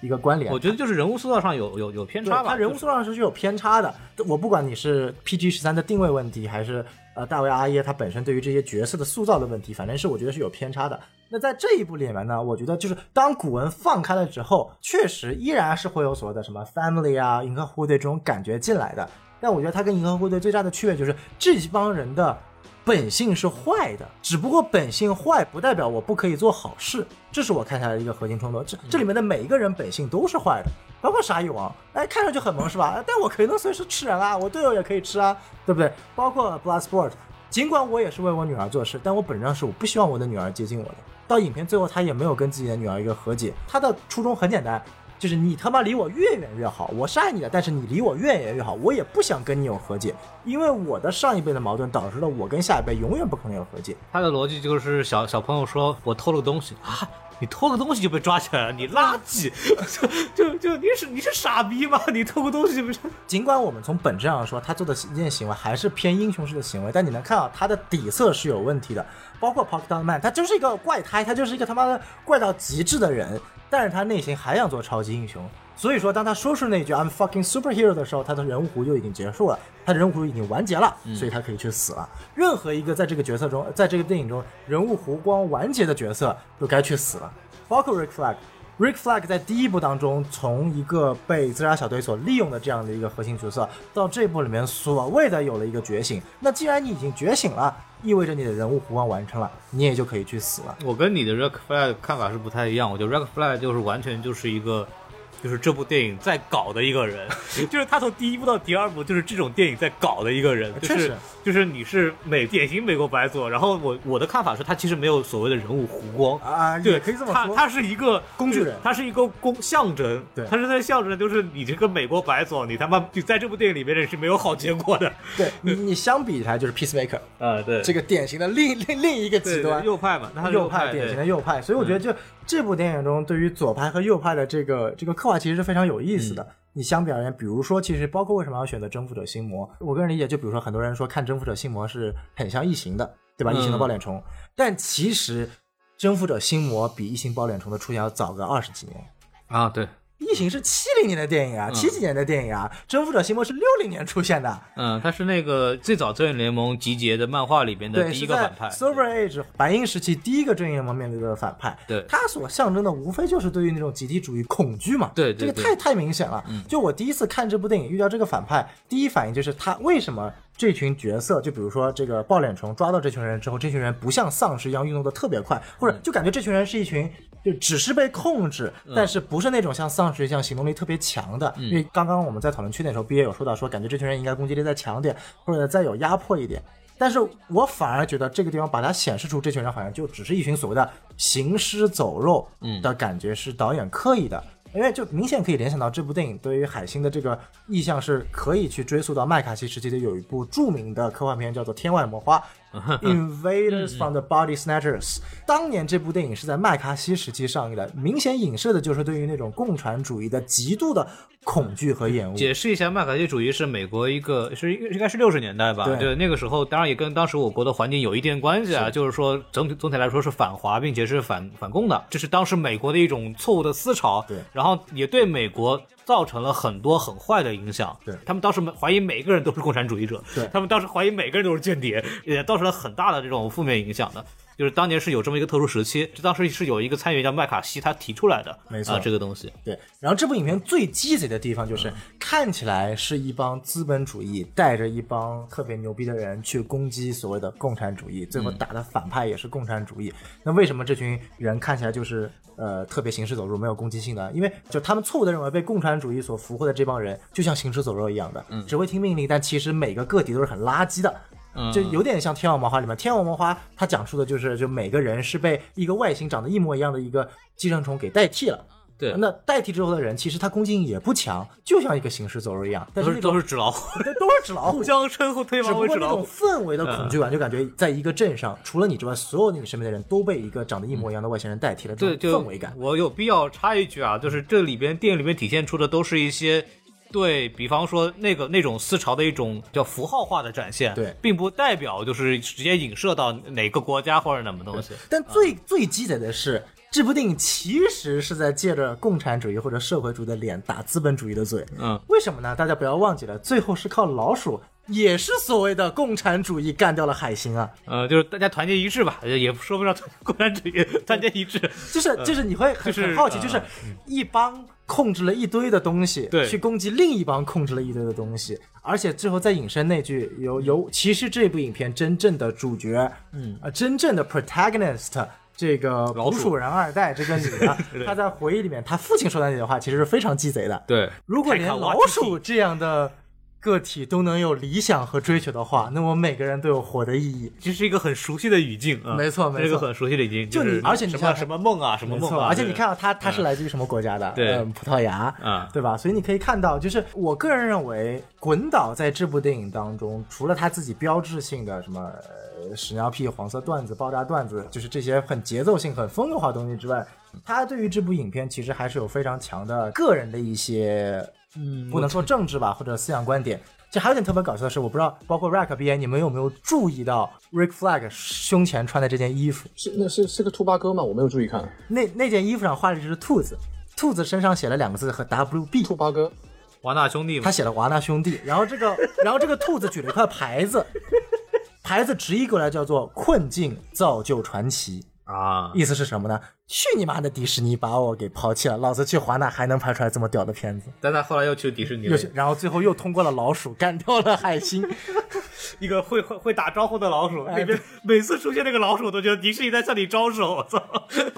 一个关联。我觉得就是人物塑造上有有有偏差吧。他人物塑造上是有偏差的。我不管你是 PG 十三的定位问题，还是呃大卫阿耶他本身对于这些角色的塑造的问题，反正是我觉得是有偏差的。那在这一部里面呢，我觉得就是当古文放开了之后，确实依然是会有所谓的什么 family 啊、银河护卫队这种感觉进来的。但我觉得它跟银河护卫队最大的区别就是这帮人的本性是坏的，只不过本性坏不代表我不可以做好事，这是我看下来的一个核心冲突。这这里面的每一个人本性都是坏的，包括鲨鱼王，哎，看上去很萌是吧？但我可能随时吃人啊，我队友也可以吃啊，对不对？包括 Bloodsport，尽管我也是为我女儿做事，但我本质上是我不希望我的女儿接近我的。到影片最后，他也没有跟自己的女儿一个和解。他的初衷很简单，就是你他妈离我越远越好。我是爱你的，但是你离我越远越好。我也不想跟你有和解，因为我的上一辈的矛盾导致了我跟下一辈永远不可能有和解。他的逻辑就是小小朋友说我偷了东西啊，你偷个东西就被抓起来了，你垃圾，就就就你是你是傻逼吗？你偷个东西不是？[laughs] 尽管我们从本质上说，他做的一件行为还是偏英雄式的行为，但你能看到他的底色是有问题的。包括 Pocket Man，他就是一个怪胎，他就是一个他妈的怪到极致的人，但是他内心还想做超级英雄。所以说，当他说出那句 I'm fucking superhero 的时候，他的人物弧就已经结束了，他的人物弧已经完结了，所以他可以去死了。任何一个在这个角色中，在这个电影中人物弧光完结的角色，都该去死了。包括 Rick Flag。Rick Flag 在第一部当中，从一个被自杀小队所利用的这样的一个核心角色，到这部里面所谓的有了一个觉醒。那既然你已经觉醒了，意味着你的人物弧光完成了，你也就可以去死了。我跟你的 Rockfly 看法是不太一样，我觉得 Rockfly 就是完全就是一个。就是这部电影在搞的一个人，[laughs] 就是他从第一部到第二部就是这种电影在搞的一个人，就是就是你是美典型美国白左，然后我我的看法是他其实没有所谓的人物弧光。啊，对，可以这么说，他他是一个工具人，他是一个工象征，对，他是在象征就是你这个美国白左，你他妈就在这部电影里面是没有好结果的，对 [laughs] 你你相比起来就是 Peacemaker 啊，对，这个典型的另另另一个极端。右派嘛，右派典型的右派，所以我觉得就。这部电影中对于左派和右派的这个这个刻画其实是非常有意思的。你相比而言，比如说，其实包括为什么要选择《征服者心魔》，我个人理解，就比如说很多人说看《征服者心魔》是很像《异形》的，对吧？《异形》的抱脸虫，但其实《征服者心魔》比《异形》抱脸虫的出现要早个二十几年啊，对。异形是七零年的电影啊，七几年的电影啊，征服者心魔是六零年出现的。嗯，他是那个最早正义联盟集结的漫画里边的第一个反派，Silver Age 白银时期第一个正义联盟面对的反派。对，他所象征的无非就是对于那种集体主义恐惧嘛。对，这个太太明显了。就我第一次看这部电影遇到这个反派，第一反应就是他为什么这群角色，就比如说这个抱脸虫抓到这群人之后，这群人不像丧尸一样运动的特别快，或者就感觉这群人是一群。就只是被控制，但是不是那种像丧尸一样行动力特别强的。因为刚刚我们在讨论缺点的时候，B 也有说到，说感觉这群人应该攻击力再强点，或者再有压迫一点。但是我反而觉得这个地方把它显示出这群人好像就只是一群所谓的行尸走肉的感觉，是导演刻意的。因为就明显可以联想到这部电影对于海星的这个意向是可以去追溯到麦卡锡时期的有一部著名的科幻片叫做《天外魔花》[laughs] （Invaders from the Body Snatchers）。当年这部电影是在麦卡锡时期上映的，明显影射的就是对于那种共产主义的极度的恐惧和厌恶。解释一下，麦卡锡主义是美国一个是应该是六十年代吧？对，那个时候当然也跟当时我国的环境有一定关系啊。就是说，整体总体来说是反华，并且是反反共的，这是当时美国的一种错误的思潮。对，然后也对美国造成了很多很坏的影响。对他们当时怀疑每个人都是共产主义者。对他们当时怀疑每个人都是间谍，也造成了很大的这种负面影响的。就是当年是有这么一个特殊时期，这当时是有一个参议员叫麦卡锡他提出来的，没错，这个东西。对，然后这部影片最鸡贼的地方就是看起来是一帮资本主义带着一帮特别牛逼的人去攻击所谓的共产主义，最后打的反派也是共产主义。那为什么这群人看起来就是呃特别行尸走肉，没有攻击性的？因为就他们错误的认为被共产主义所俘获的这帮人就像行尸走肉一样的，只会听命令，但其实每个个体都是很垃圾的。就有点像《天网魔花》里面，《天网魔花》它讲述的就是，就每个人是被一个外形长得一模一样的一个寄生虫给代替了。对，那代替之后的人，其实他攻击性也不强，就像一个行尸走肉一样。但是都是纸老虎，[laughs] 都是纸老虎，[laughs] 互相称呼对方为纸老虎。氛围的恐惧感，就感觉在一个镇上，除了你之外，所有你身边的人都被一个长得一模一样的外星人代替了。这种，氛围感。我有必要插一句啊，就是这里边电影里面体现出的都是一些。对比方说那个那种思潮的一种叫符号化的展现，对，并不代表就是直接影射到哪个国家或者什么东西。但最最鸡贼的是，这部电影其实是在借着共产主义或者社会主义的脸打资本主义的嘴。嗯，为什么呢？大家不要忘记了，最后是靠老鼠，也是所谓的共产主义干掉了海星啊。呃，就是大家团结一致吧，也说不上 [laughs] 共产主义团结一致，[laughs] 就是就是你会很很好奇，就是一帮。控制了一堆的东西，对，去攻击另一帮控制了一堆的东西，而且最后再引申那句，有有，其实这部影片真正的主角，嗯啊，真正的 protagonist，这个捕鼠人二代这个女的，[laughs] 她在回忆里面，她父亲说的那句话其实是非常鸡贼的，对，如果连老鼠这样的。个体都能有理想和追求的话，那么每个人都有活的意义。这是一个很熟悉的语境啊，没错，没错，一个很熟悉的语境。就你，而且你像什么梦啊，什么梦啊，而且你看到他，他是来自于什么国家的？对，葡萄牙，啊，对吧？所以你可以看到，就是我个人认为，滚导在这部电影当中，除了他自己标志性的什么屎尿屁、黄色段子、爆炸段子，就是这些很节奏性、很风格化东西之外，他对于这部影片其实还是有非常强的个人的一些，嗯，不能说政治吧，或者思想观点。这还有点特别搞笑的是，我不知道，包括 Rack 边，你们有没有注意到 Rick Flag 胸前穿的这件衣服？是那是是个兔八哥吗？我没有注意看。那那件衣服上画的就是兔子，兔子身上写了两个字和 WB。兔八哥，华纳兄弟。他写了华纳兄弟，然后这个，然后这个兔子举了一块牌子，孩子直译过来叫做“困境造就传奇”。啊，意思是什么呢？去你妈的迪士尼，把我给抛弃了，老子去华纳还能拍出来这么屌的片子。但他后来又去迪士尼了，然后最后又通过了老鼠干掉了海星，[laughs] 一个会会会打招呼的老鼠。每次出现那个老鼠，都觉得迪士尼在向你招手。我操！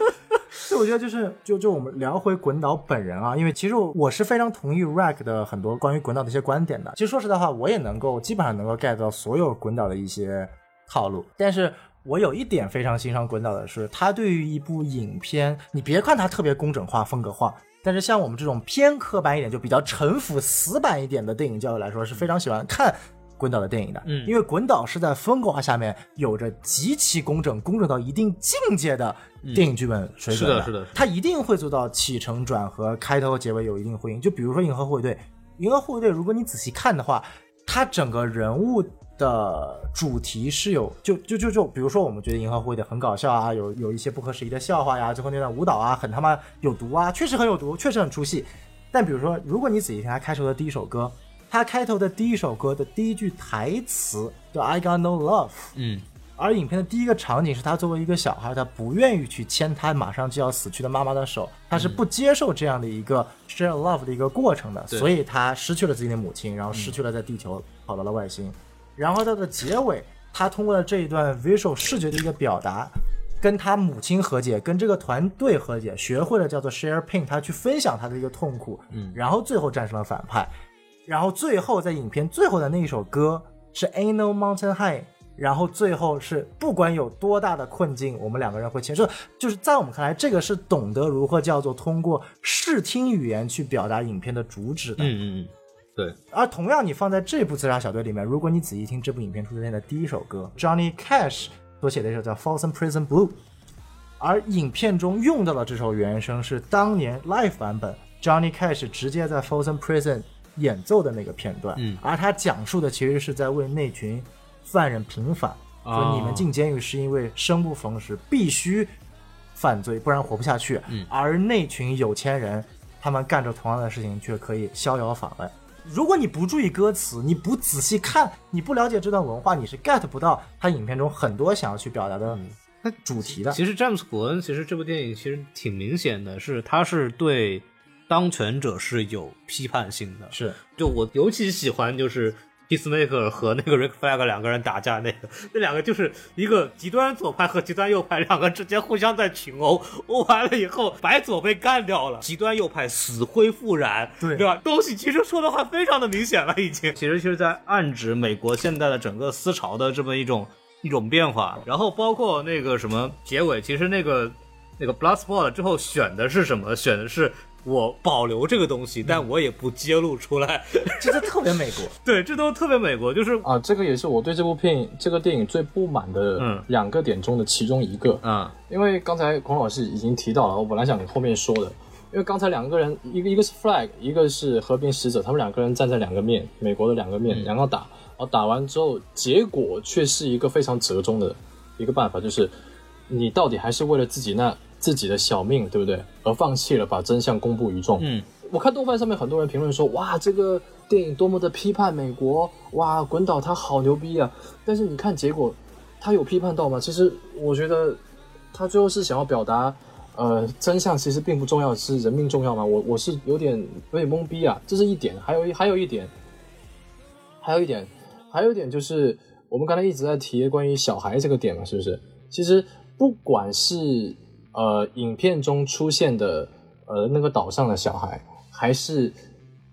[laughs] 所以我觉得就是就就我们聊回滚导本人啊，因为其实我是非常同意 Rack 的很多关于滚导的一些观点的。其实说实在话，我也能够基本上能够 get 到所有滚导的一些套路，但是。我有一点非常欣赏滚导的是，他对于一部影片，你别看他特别工整化、风格化，但是像我们这种偏刻板一点、就比较城府死板一点的电影教育来说，是非常喜欢看滚导的电影的。嗯，因为滚导是在风格化下面有着极其工整、工整到一定境界的电影剧本水准的。是的，是的，他一定会做到起承转合、开头和结尾有一定呼应。就比如说《银河护卫队》，《银河护卫队》，如果你仔细看的话，他整个人物。的主题是有就就就就比如说我们觉得银河护卫队很搞笑啊，有有一些不合时宜的笑话呀，最后那段舞蹈啊很他妈有毒啊，确实很有毒，确实很出戏。但比如说，如果你仔细听他开头的第一首歌，他开头的第一首歌的第一句台词叫 I got no love，嗯，而影片的第一个场景是他作为一个小孩，他不愿意去牵他马上就要死去的妈妈的手，他是不接受这样的一个 share love 的一个过程的，所以他失去了自己的母亲，然后失去了在地球，跑到了外星。然后到的结尾，他通过了这一段 visual 视觉的一个表达，跟他母亲和解，跟这个团队和解，学会了叫做 share pain，他去分享他的一个痛苦，嗯，然后最后战胜了反派，然后最后在影片最后的那一首歌是 Ain't No Mountain High，然后最后是不管有多大的困境，我们两个人会牵手。就是在我们看来，这个是懂得如何叫做通过视听语言去表达影片的主旨的。嗯嗯嗯，对。而同样，你放在这部《自杀小队》里面，如果你仔细听这部影片出现的第一首歌，Johnny Cash 所写的一首叫《Folsom Prison Blue》，而影片中用到的这首原声是当年 live 版本，Johnny Cash 直接在 Folsom Prison。演奏的那个片段，嗯，而他讲述的其实是在为那群犯人平反，说你们进监狱是因为生不逢时，必须犯罪，不然活不下去。嗯，而那群有钱人，他们干着同样的事情，却可以逍遥法外。如果你不注意歌词，你不仔细看，你不了解这段文化，你是 get 不到他影片中很多想要去表达的那主题的。其实詹姆斯·古恩，其实这部电影其实挺明显的，是他是对。当权者是有批判性的，是就我尤其喜欢就是 Peacemaker 和那个 Rick Flag 两个人打架那个，那两个就是一个极端左派和极端右派两个之间互相在群殴，殴完了以后白左被干掉了，极端右派死灰复燃，对对吧？东西其实说的话非常的明显了，已经其实就是在暗指美国现在的整个思潮的这么一种一种变化，然后包括那个什么结尾，其实那个那个 Bloodsport 之后选的是什么？选的是。我保留这个东西，但我也不揭露出来，这是特别美国。[laughs] 对，这都特别美国，就是啊，这个也是我对这部片、这个电影最不满的两个点中的其中一个。嗯，因为刚才孔老师已经提到了，我本来想后面说的，因为刚才两个人，一个一个是 Flag，一个是和平使者，他们两个人站在两个面，美国的两个面，两个打，然后打完之后，结果却是一个非常折中的一个办法，就是你到底还是为了自己那。自己的小命，对不对？而放弃了把真相公布于众。嗯，我看豆瓣上面很多人评论说，哇，这个电影多么的批判美国，哇，滚导他好牛逼啊！但是你看结果，他有批判到吗？其实我觉得他最后是想要表达，呃，真相其实并不重要，是人命重要吗？我我是有点有点懵逼啊，这是一点。还有一还有一点，还有一点，还有一点就是我们刚才一直在提关于小孩这个点嘛，是不是？其实不管是呃，影片中出现的呃那个岛上的小孩，还是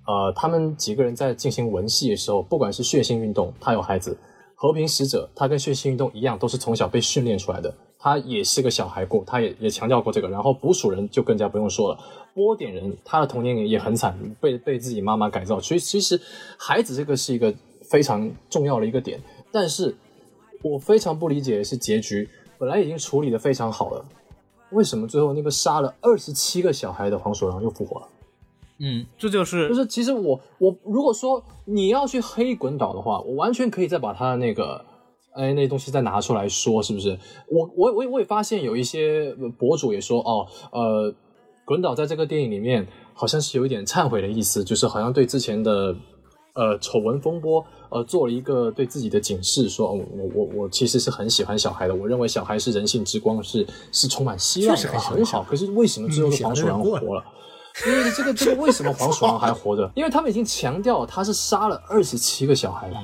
呃他们几个人在进行文戏的时候，不管是血腥运动，他有孩子；和平使者，他跟血腥运动一样，都是从小被训练出来的，他也是个小孩过，他也也强调过这个。然后捕鼠人就更加不用说了，波点人他的童年也很惨，被被自己妈妈改造。所以其实孩子这个是一个非常重要的一个点，但是我非常不理解的是结局，本来已经处理的非常好了。为什么最后那个杀了二十七个小孩的黄鼠狼又复活了？嗯，这就是就是其实我我如果说你要去黑滚岛的话，我完全可以再把他的那个哎那东西再拿出来说，是不是？我我我我也发现有一些博主也说哦呃，滚岛在这个电影里面好像是有一点忏悔的意思，就是好像对之前的呃丑闻风波。呃，做了一个对自己的警示，说，我我我其实是很喜欢小孩的，我认为小孩是人性之光，是是充满希望的，很好。可是为什么最后黄鼠狼活了？因为这个这个为什么黄鼠狼还活着？[laughs] 因为他们已经强调他是杀了二十七个小孩了，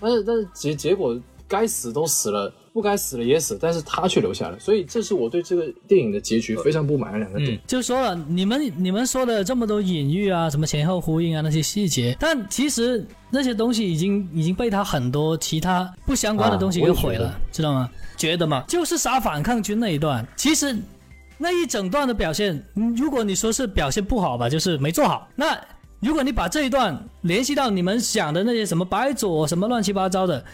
但是但是结结果该死都死了。不该死了也死，但是他却留下了，所以这是我对这个电影的结局非常不满的两个点。就说了，你们你们说的这么多隐喻啊，什么前后呼应啊，那些细节，但其实那些东西已经已经被他很多其他不相关的东西给毁了，知道吗？觉得吗？就是杀反抗军那一段，其实那一整段的表现，如果你说是表现不好吧，就是没做好。那如果你把这一段联系到你们想的那些什么白左什么乱七八糟的。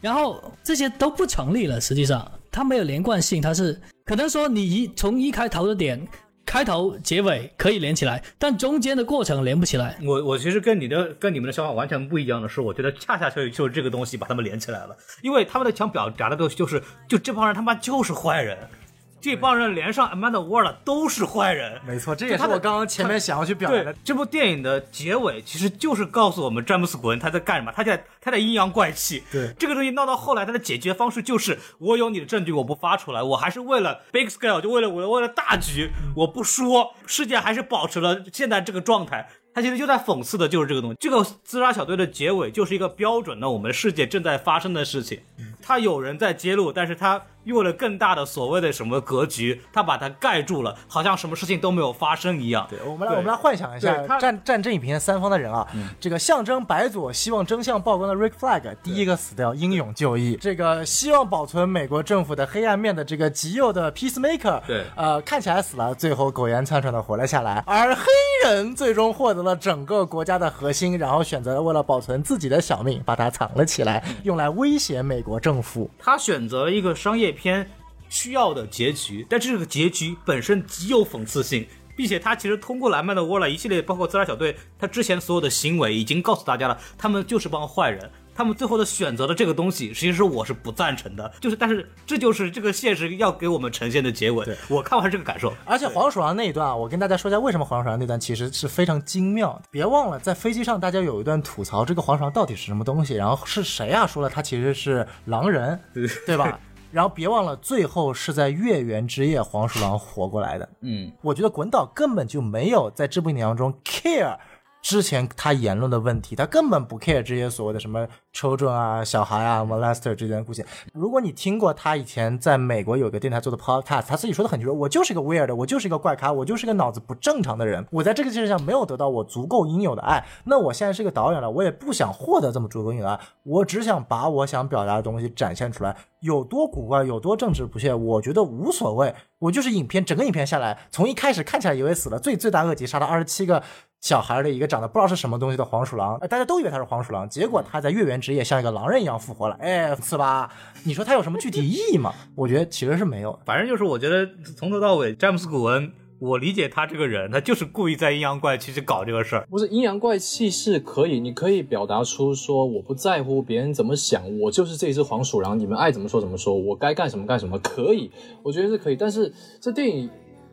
然后这些都不成立了，实际上它没有连贯性，它是可能说你一从一开头的点，开头结尾可以连起来，但中间的过程连不起来。我我其实跟你的跟你们的想法完全不一样的是，我觉得恰恰就就是这个东西把他们连起来了，因为他们的想表达的东西就是就这帮人他妈就是坏人。这帮人连上 Amanda w a r 都是坏人，没错，这也是我刚刚前面想要去表达的。这部电影的结尾其实就是告诉我们詹姆斯·古恩他在干什么，他在他在阴阳怪气。对，这个东西闹到后来，他的解决方式就是我有你的证据，我不发出来，我还是为了 big scale，就为了我为了大局，我不说，世界还是保持了现在这个状态。他其实就在讽刺的就是这个东西。这个自杀小队的结尾就是一个标准的我们世界正在发生的事情。他有人在揭露，但是他。用了更大的所谓的什么格局，他把它盖住了，好像什么事情都没有发生一样。对，我们来我们来幻想一下，站站这一边三方的人啊，这个象征白左希望真相曝光的 Rick Flag 第一个死掉，英勇就义。这个希望保存美国政府的黑暗面的这个极右的 Peacemaker，对，呃，看起来死了，最后苟延残喘的活了下来。而黑人最终获得了整个国家的核心，然后选择了为了保存自己的小命，把它藏了起来，用来威胁美国政府。他选择了一个商业。片需要的结局，但这个结局本身极有讽刺性，并且他其实通过蓝曼的沃拉一系列，包括自杀小队，他之前所有的行为已经告诉大家了，他们就是帮坏人，他们最后的选择的这个东西，其实我是不赞成的，就是但是这就是这个现实要给我们呈现的结尾。我看完这个感受，而且黄鼠狼那一段啊，我跟大家说一下为什么黄鼠狼那段其实是非常精妙。别忘了在飞机上大家有一段吐槽这个黄鼠狼到底是什么东西，然后是谁啊说了他其实是狼人，[laughs] 对吧？然后别忘了，最后是在月圆之夜，黄鼠狼活过来的。嗯，我觉得滚导根本就没有在这部电影当中 care。之前他言论的问题，他根本不 care 这些所谓的什么 children 啊、小孩啊、molester 这些故事。如果你听过他以前在美国有个电台做的 podcast，他自己说的很清楚，我就是一个 weird，我就是一个怪咖，我就是一个脑子不正常的人。我在这个世界上没有得到我足够应有的爱，那我现在是个导演了，我也不想获得这么足够应有的爱，我只想把我想表达的东西展现出来。有多古怪，有多政治不屑，我觉得无所谓。我就是影片整个影片下来，从一开始看起来以为死了，最罪大恶极，杀了二十七个。小孩的一个长得不知道是什么东西的黄鼠狼，大家都以为他是黄鼠狼，结果他在月圆之夜像一个狼人一样复活了，哎，是吧？你说他有什么具体意义吗？[laughs] 我觉得其实是没有，反正就是我觉得从头到尾，詹姆斯·古恩，我理解他这个人，他就是故意在阴阳怪气去搞这个事儿。不是阴阳怪气是可以，你可以表达出说我不在乎别人怎么想，我就是这只黄鼠狼，你们爱怎么说怎么说，我该干什么干什么，可以，我觉得是可以。但是这电影。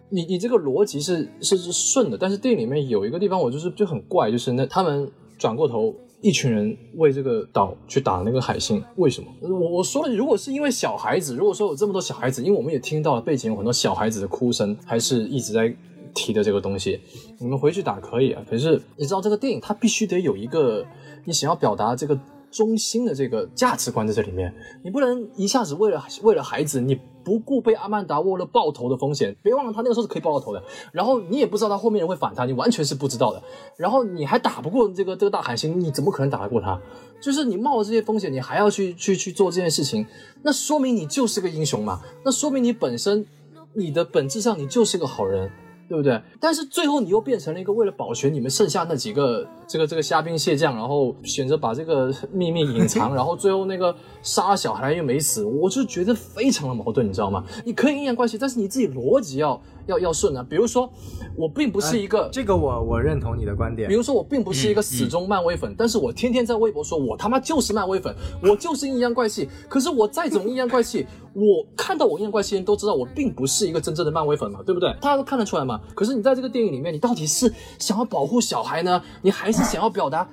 你你这个逻辑是是是顺的，但是电影里面有一个地方我就是就很怪，就是那他们转过头，一群人为这个岛去打那个海星，为什么？我我说了，如果是因为小孩子，如果说有这么多小孩子，因为我们也听到了背景有很多小孩子的哭声，还是一直在提的这个东西，你们回去打可以啊。可是你知道这个电影它必须得有一个你想要表达这个中心的这个价值观在这里面，你不能一下子为了为了孩子你。不顾被阿曼达沃勒爆头的风险，别忘了他那个时候是可以爆到头的。然后你也不知道他后面人会反他，你完全是不知道的。然后你还打不过这个这个大海星，你怎么可能打得过他？就是你冒了这些风险，你还要去去去做这件事情，那说明你就是个英雄嘛？那说明你本身你的本质上你就是个好人。对不对？但是最后你又变成了一个为了保全你们剩下那几个这个这个虾兵蟹将，然后选择把这个秘密隐藏，[laughs] 然后最后那个杀小孩又没死，我就觉得非常的矛盾，你知道吗？你可以阴阳怪气，但是你自己逻辑要。要要顺啊，比如说，我并不是一个这个我我认同你的观点。比如说，我并不是一个死忠漫威粉，但是我天天在微博说，我他妈就是漫威粉，我就是阴阳怪气。可是我再怎么阴阳怪气，我看到我阴阳怪气人都知道我并不是一个真正的漫威粉嘛，对不对？大家都看得出来嘛。可是你在这个电影里面，你到底是想要保护小孩呢，你还是想要表达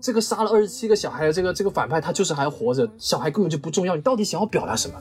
这个杀了二十七个小孩的这个这个反派他就是还活着，小孩根本就不重要，你到底想要表达什么？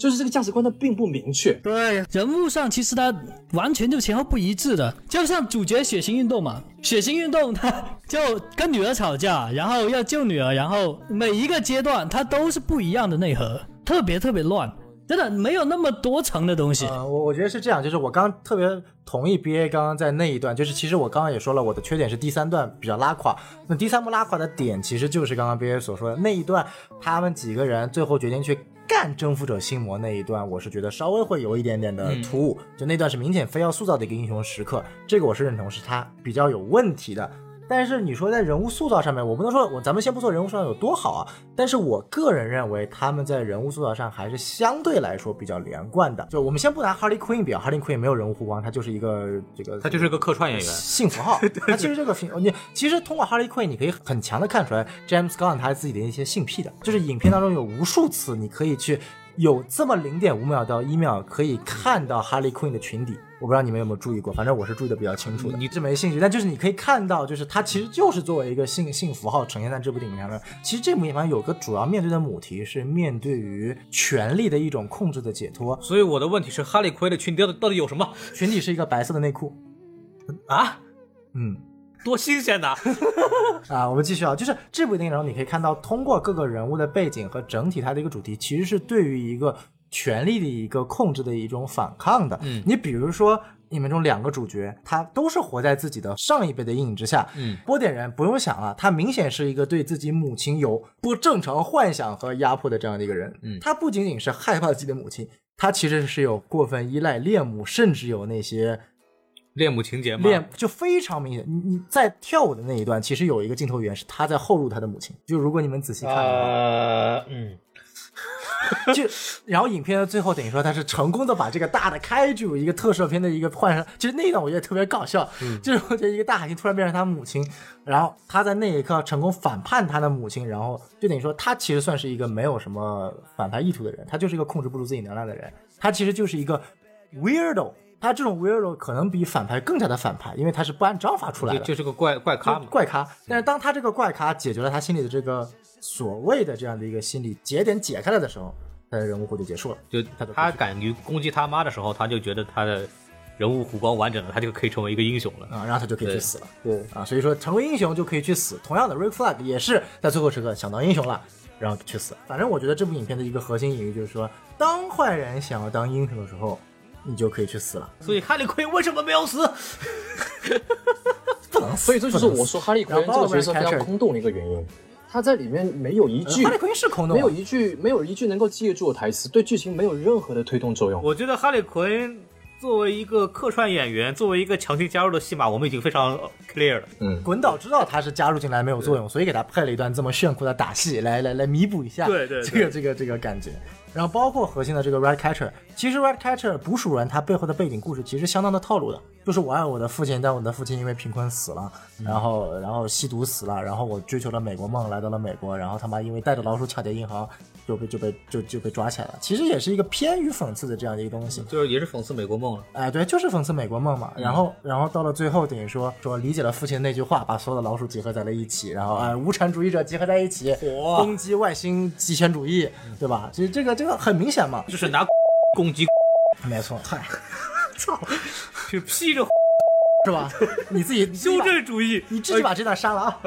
就是这个价值观它并不明确，对人物上其实它完全就前后不一致的，就像主角血腥运动嘛，血腥运动他就跟女儿吵架，然后要救女儿，然后每一个阶段它都是不一样的内核，特别特别乱，真的没有那么多层的东西。我我觉得是这样，就是我刚特别同意 B A 刚刚在那一段，就是其实我刚刚也说了，我的缺点是第三段比较拉垮，那第三部拉垮的点其实就是刚刚 B A 所说的那一段，他们几个人最后决定去。干征服者心魔那一段，我是觉得稍微会有一点点的突兀，就那段是明显非要塑造的一个英雄时刻，这个我是认同，是他比较有问题的。但是你说在人物塑造上面，我不能说我咱们先不说人物塑造有多好啊，但是我个人认为他们在人物塑造上还是相对来说比较连贯的。就我们先不拿 Harley Quinn 比，Harley Quinn 没有人物弧光，他就是一个这个，他就是个客串演员，幸福号。[laughs] 他其实这个你其实通过 Harley Quinn 你可以很强的看出来 James Gunn 他自己的一些性癖的，就是影片当中有无数次你可以去。有这么零点五秒到一秒可以看到哈利 Queen 的裙底，我不知道你们有没有注意过，反正我是注意的比较清楚的。你是没兴趣，但就是你可以看到，就是它其实就是作为一个性性符号呈现在这部电影上面。其实这部影片有个主要面对的母题是面对于权力的一种控制的解脱。所以我的问题是，哈利奎的裙底到底有什么？裙底是一个白色的内裤。啊？嗯。多新鲜呐！[laughs] 啊，我们继续啊，就是这部电影中你可以看到，通过各个人物的背景和整体它的一个主题，其实是对于一个权力的一个控制的一种反抗的。嗯，你比如说。你们中两个主角，他都是活在自己的上一辈的阴影之下。嗯，波点人不用想了，他明显是一个对自己母亲有不正常幻想和压迫的这样的一个人。嗯，他不仅仅是害怕自己的母亲，他其实是有过分依赖恋母，甚至有那些恋母情节吗？恋就非常明显。你你在跳舞的那一段，其实有一个镜头语言是他在后入他的母亲。就如果你们仔细看的话，嗯。[laughs] 就，然后影片的最后等于说他是成功的把这个大的开局一个特摄片的一个换上，其实那一段我觉得特别搞笑，就是我觉得一个大海星突然变成他母亲，然后他在那一刻成功反叛他的母亲，然后就等于说他其实算是一个没有什么反派意图的人，他就是一个控制不住自己能量的人，他其实就是一个 weirdo，他这种 weirdo 可能比反派更加的反派，因为他是不按章法出来的，就是个怪怪咖嘛，怪咖。但是当他这个怪咖解决了他心里的这个。所谓的这样的一个心理节点解开了的时候，他的人物弧就结束了。就他他敢于攻击他妈的时候，他就觉得他的人物弧光完整了，他就可以成为一个英雄了啊，然后他就可以去死了。对啊，所以说成为英雄就可以去死。同样的，Rick Flag 也是在最后时刻想当英雄了，然后去死。反正我觉得这部影片的一个核心隐喻就是说，当坏人想要当英雄的时候，你就可以去死了。所以哈利奎为什么没有死？[laughs] 不能死。所以这就是我说哈利奎恩这个角色非常空洞的一个原因。他在里面没有一句，哈利奎因是空洞，没有一句，没有一句能够记住的台词，对剧情没有任何的推动作用。我觉得哈利奎因作为一个客串演员，作为一个强行加入的戏码，我们已经非常 clear 了。嗯，滚导知道他是加入进来没有作用，所以给他配了一段这么炫酷的打戏，来来来弥补一下，对对，这个这个这个感觉。然后包括核心的这个 Red Catcher，其实 Red Catcher 捕鼠人他背后的背景故事其实相当的套路的，就是我爱我的父亲，但我的父亲因为贫困死了，然后然后吸毒死了，然后我追求了美国梦，来到了美国，然后他妈因为带着老鼠抢劫银行，就被就被就就被抓起来了。其实也是一个偏于讽刺的这样的一个东西，就是也是讽刺美国梦了。哎，对，就是讽刺美国梦嘛。然后然后到了最后，等于说说理解了父亲那句话，把所有的老鼠集合在了一起，然后哎无产主义者集合在一起，攻击外星极权主义，对吧？其实这个这个很明显嘛。就是拿攻击，[laughs] 没错，嗨，[laughs] 操，就披着 [laughs] 是吧？你自己修正主义，你自己把这段删了啊！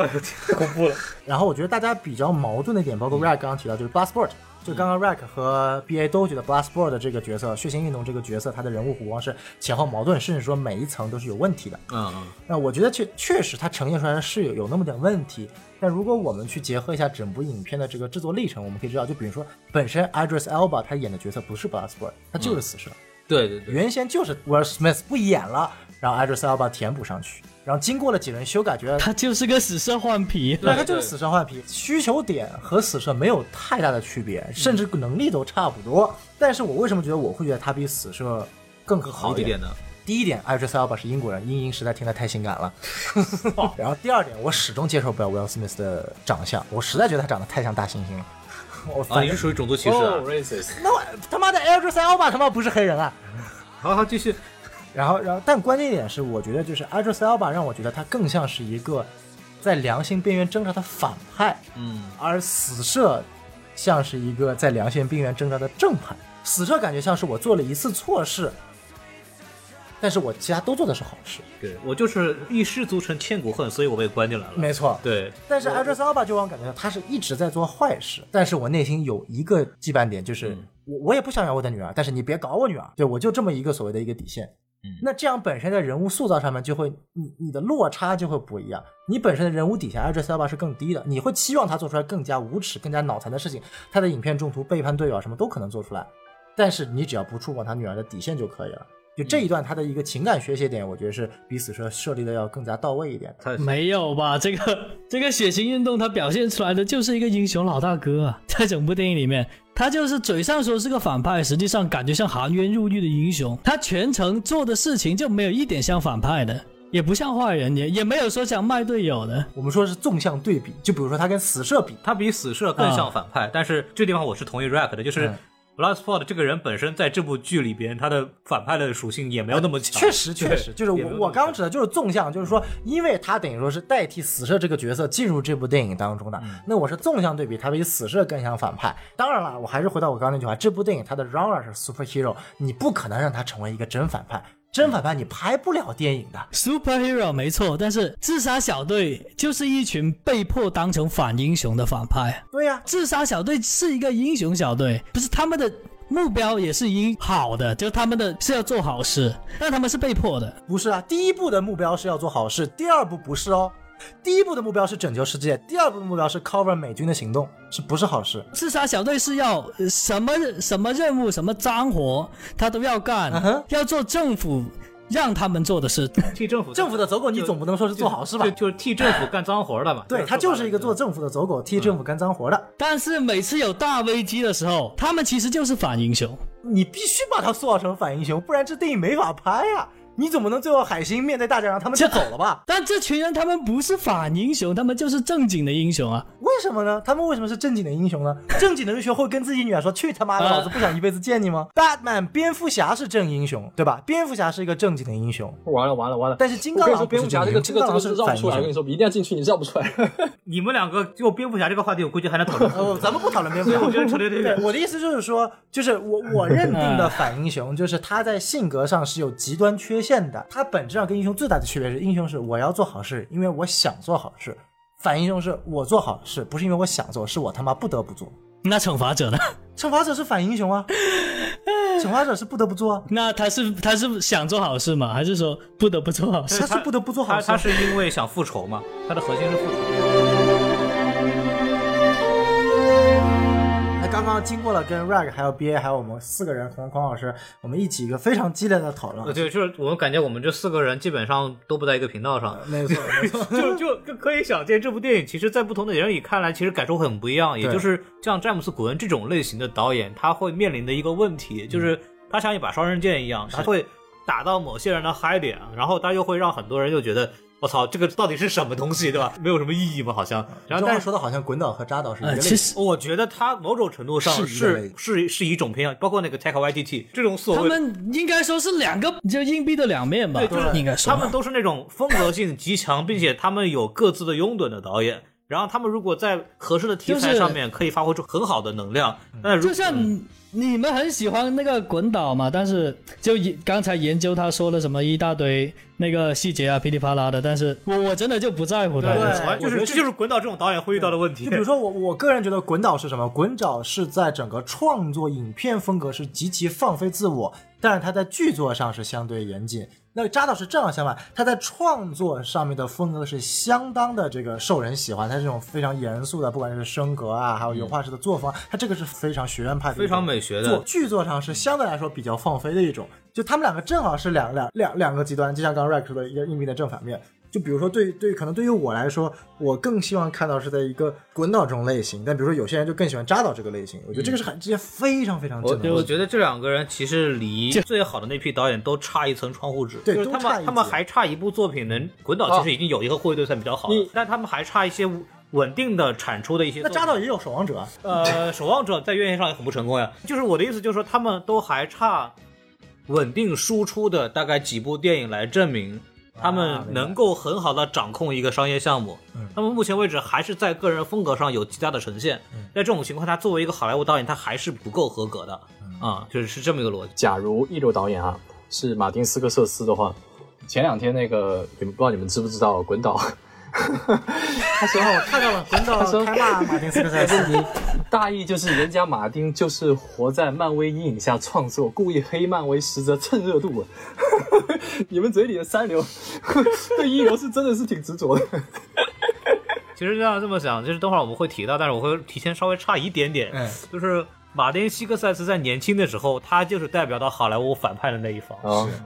太恐怖了。然后我觉得大家比较矛盾的点，包括 Rack 刚刚提到，就是 Bloodsport，就刚刚 Rack 和 BA 都觉得 Bloodsport 的这个角色，血腥运动这个角色，他的人物弧光是前后矛盾，甚至说每一层都是有问题的。嗯嗯。那我觉得确确实他呈现出来是有有那么点问题。但如果我们去结合一下整部影片的这个制作历程，我们可以知道，就比如说，本身 Idris Elba 他演的角色不是 Bloodsport，他就是死射。对对对，原先就是 Will Smith 不演了，然后 Idris Elba 填补上去，然后经过了几轮修改，觉得他就是个死射换皮。对，他就是死射换皮，需求点和死射没有太大的区别，甚至能力都差不多。但是我为什么觉得我会觉得他比死射更好一点呢？第一点，Idris Elba 是英国人，英音实在听得太性感了。[laughs] 然后第二点，我始终接受不了 Will Smith 的长相，我实在觉得他长得太像大猩猩了。啊，你是属于种族歧视？那我他妈的 Idris Elba 他妈不是黑人啊？好好继续。然后，然后，但关键一点是，我觉得就是 Idris Elba 让我觉得他更像是一个在良心边缘挣扎的反派，嗯，而死射像是一个在良心边缘挣扎的正派。死射感觉像是我做了一次错事。但是我其他都做的是好事，对我就是一失足成千古恨，所以我被关进来了。没错，对。但是 Idris Elba 就让我感觉到他是一直在做坏事，但是我内心有一个羁绊点，就是我我也不想要我的女儿，但是你别搞我女儿，对我就这么一个所谓的一个底线。嗯，那这样本身在人物塑造上面就会，你你的落差就会不一样。你本身的人物底下 Idris Elba 是更低的，你会期望他做出来更加无耻、更加脑残的事情，他的影片中途背叛队友什么都可能做出来，但是你只要不触碰他女儿的底线就可以了。就这一段，他的一个情感学习点，我觉得是比死射设立的要更加到位一点。没有吧？这个这个血腥运动，他表现出来的就是一个英雄老大哥啊，在整部电影里面，他就是嘴上说是个反派，实际上感觉像含冤入狱的英雄。他全程做的事情就没有一点像反派的，也不像坏人，也也没有说想卖队友的。我们说是纵向对比，就比如说他跟死射比，他比死射更像反派。但是这地方我是同意 Rack 的，就是。Bloodsport 这个人本身在这部剧里边，他的反派的属性也没有那么强。确实，确实，就是我我刚刚指的就是纵向，就是说，因为他等于说是代替死射这个角色进入这部电影当中的，那我是纵向对比，他比死射更像反派。当然了，我还是回到我刚刚那句话，这部电影它的 runner 是 superhero，你不可能让他成为一个真反派。真反派你拍不了电影的。Superhero 没错，但是自杀小队就是一群被迫当成反英雄的反派。对呀，自杀小队是一个英雄小队，不是他们的目标也是英好的，就他们的是要做好事，但他们是被迫的。不是啊，第一步的目标是要做好事，第二步不是哦。第一步的目标是拯救世界，第二步的目标是 cover 美军的行动，是不是好事？自杀小队是要什么什么任务、什么脏活，他都要干，要做政府让他们做的事，[laughs] 替政府政府的走狗，你总不能说是做好事吧？就是替政府干脏活的嘛。对他就是一个做政府的走狗，替政府干脏活的。但是每次有大危机的时候，他们其实就是反英雄，你必须把他塑造成反英雄，不然这电影没法拍呀。你总不能最后海星面对大家让他们就走了吧？[laughs] 但这群人他们不是反英雄，他们就是正经的英雄啊！为什么呢？他们为什么是正经的英雄呢？[laughs] 正经的英雄会跟自己女儿说：“去他妈的，老子不想一辈子见你吗？”Batman 蝙蝠侠是正英雄，对吧？蝙蝠侠是一个正经的英雄。完了完了完了！但是金刚狼蝙蝠侠这个这个这个是绕不出来，我跟你说，一定要进去，你绕不出来。[laughs] 你们两个就蝙蝠侠这个话题，我估计还能讨论。哦，咱们不讨论蝙蝠侠，我觉得对对对。我的意思就是说，就是我我认定的反英雄，就是他在性格上是有极端缺陷的，他本。质上跟英雄最大的区别是，英雄是我要做好事，因为我想做好事；反英雄是我做好事，不是因为我想做，是我他妈不得不做。那惩罚者呢？[laughs] 惩罚者是反英雄啊，[laughs] 惩罚者是不得不做。那他是他是想做好事吗？还是说不得不做好事？他是不得不做好事。他是因为想复仇吗？他的核心是复仇。刚刚经过了跟 Rag 还有 BA 还有我们四个人和孔老师，我们一起一个非常激烈的讨论。对，就是我们感觉我们这四个人基本上都不在一个频道上。没错，没错，[laughs] 就就可以想见，这部电影其实，在不同的人里看来，其实感受很不一样。也就是像詹姆斯·古恩这种类型的导演，他会面临的一个问题，就是他像一把双刃剑一样，他会打到某些人的嗨点，然后他又会让很多人又觉得。我操，这个到底是什么东西，对吧？没有什么意义吧？好像。然后，但是说的好像滚导和扎导是一个类型。我觉得他某种程度上是是是一种偏向，包括那个 Take YTT 这种所谓。他们应该说是两个就硬币的两面吧？对，应该说。他们都是那种风格性极强，并且他们有各自的拥趸的导演。然后他们如果在合适的题材上面可以发挥出很好的能量，那就像。你们很喜欢那个滚导嘛？但是就刚才研究他说了什么一大堆那个细节啊，噼里啪啦的。但是我我真的就不在乎他。对，就是这就是滚导这种导演会遇到的问题。就比如说我我个人觉得滚导是什么？滚导是在整个创作影片风格是极其放飞自我，但是他在剧作上是相对严谨。那扎导是正好相反，他在创作上面的风格是相当的这个受人喜欢。他这种非常严肃的，不管是升格啊，还有油画式的作风，他这个是非常学院派的，非常美学的。做剧作上是相对来说比较放飞的一种，就他们两个正好是两两两两个极端，就像刚刚 Rex 说的一个硬币的正反面。就比如说，对对，可能对于我来说，我更希望看到是在一个滚导这种类型。但比如说，有些人就更喜欢扎导这个类型。我觉得这个是很之间非常非常正的。我觉得这两个人其实离最好的那批导演都差一层窗户纸。对，他们他们还差一部作品能滚导，其实已经有一个护卫队算比较好的，但他们还差一些稳定的产出的一些。那扎导也有守望者，呃，守望者在院线上也很不成功呀。就是我的意思，就是说他们都还差稳定输出的大概几部电影来证明。他们能够很好的掌控一个商业项目，那么目前为止还是在个人风格上有极大的呈现。在这种情况，他作为一个好莱坞导演，他还是不够合格的啊，就是是这么一个逻辑。假如一流导演啊是马丁斯科瑟斯的话，前两天那个你们不知道你们知不知道滚导。[laughs] 他说：“我看到了，滚到开骂马丁斯科塞斯，大意就是人家马丁就是活在漫威阴影下创作，故意黑漫威，实则蹭热度。[laughs] 你们嘴里的三流，[laughs] 对一流是真的是挺执着的。其实这样这么想，就是等会儿我们会提到，但是我会提前稍微差一点点，就是。”马丁·西克塞斯在年轻的时候，他就是代表到好莱坞反派的那一方，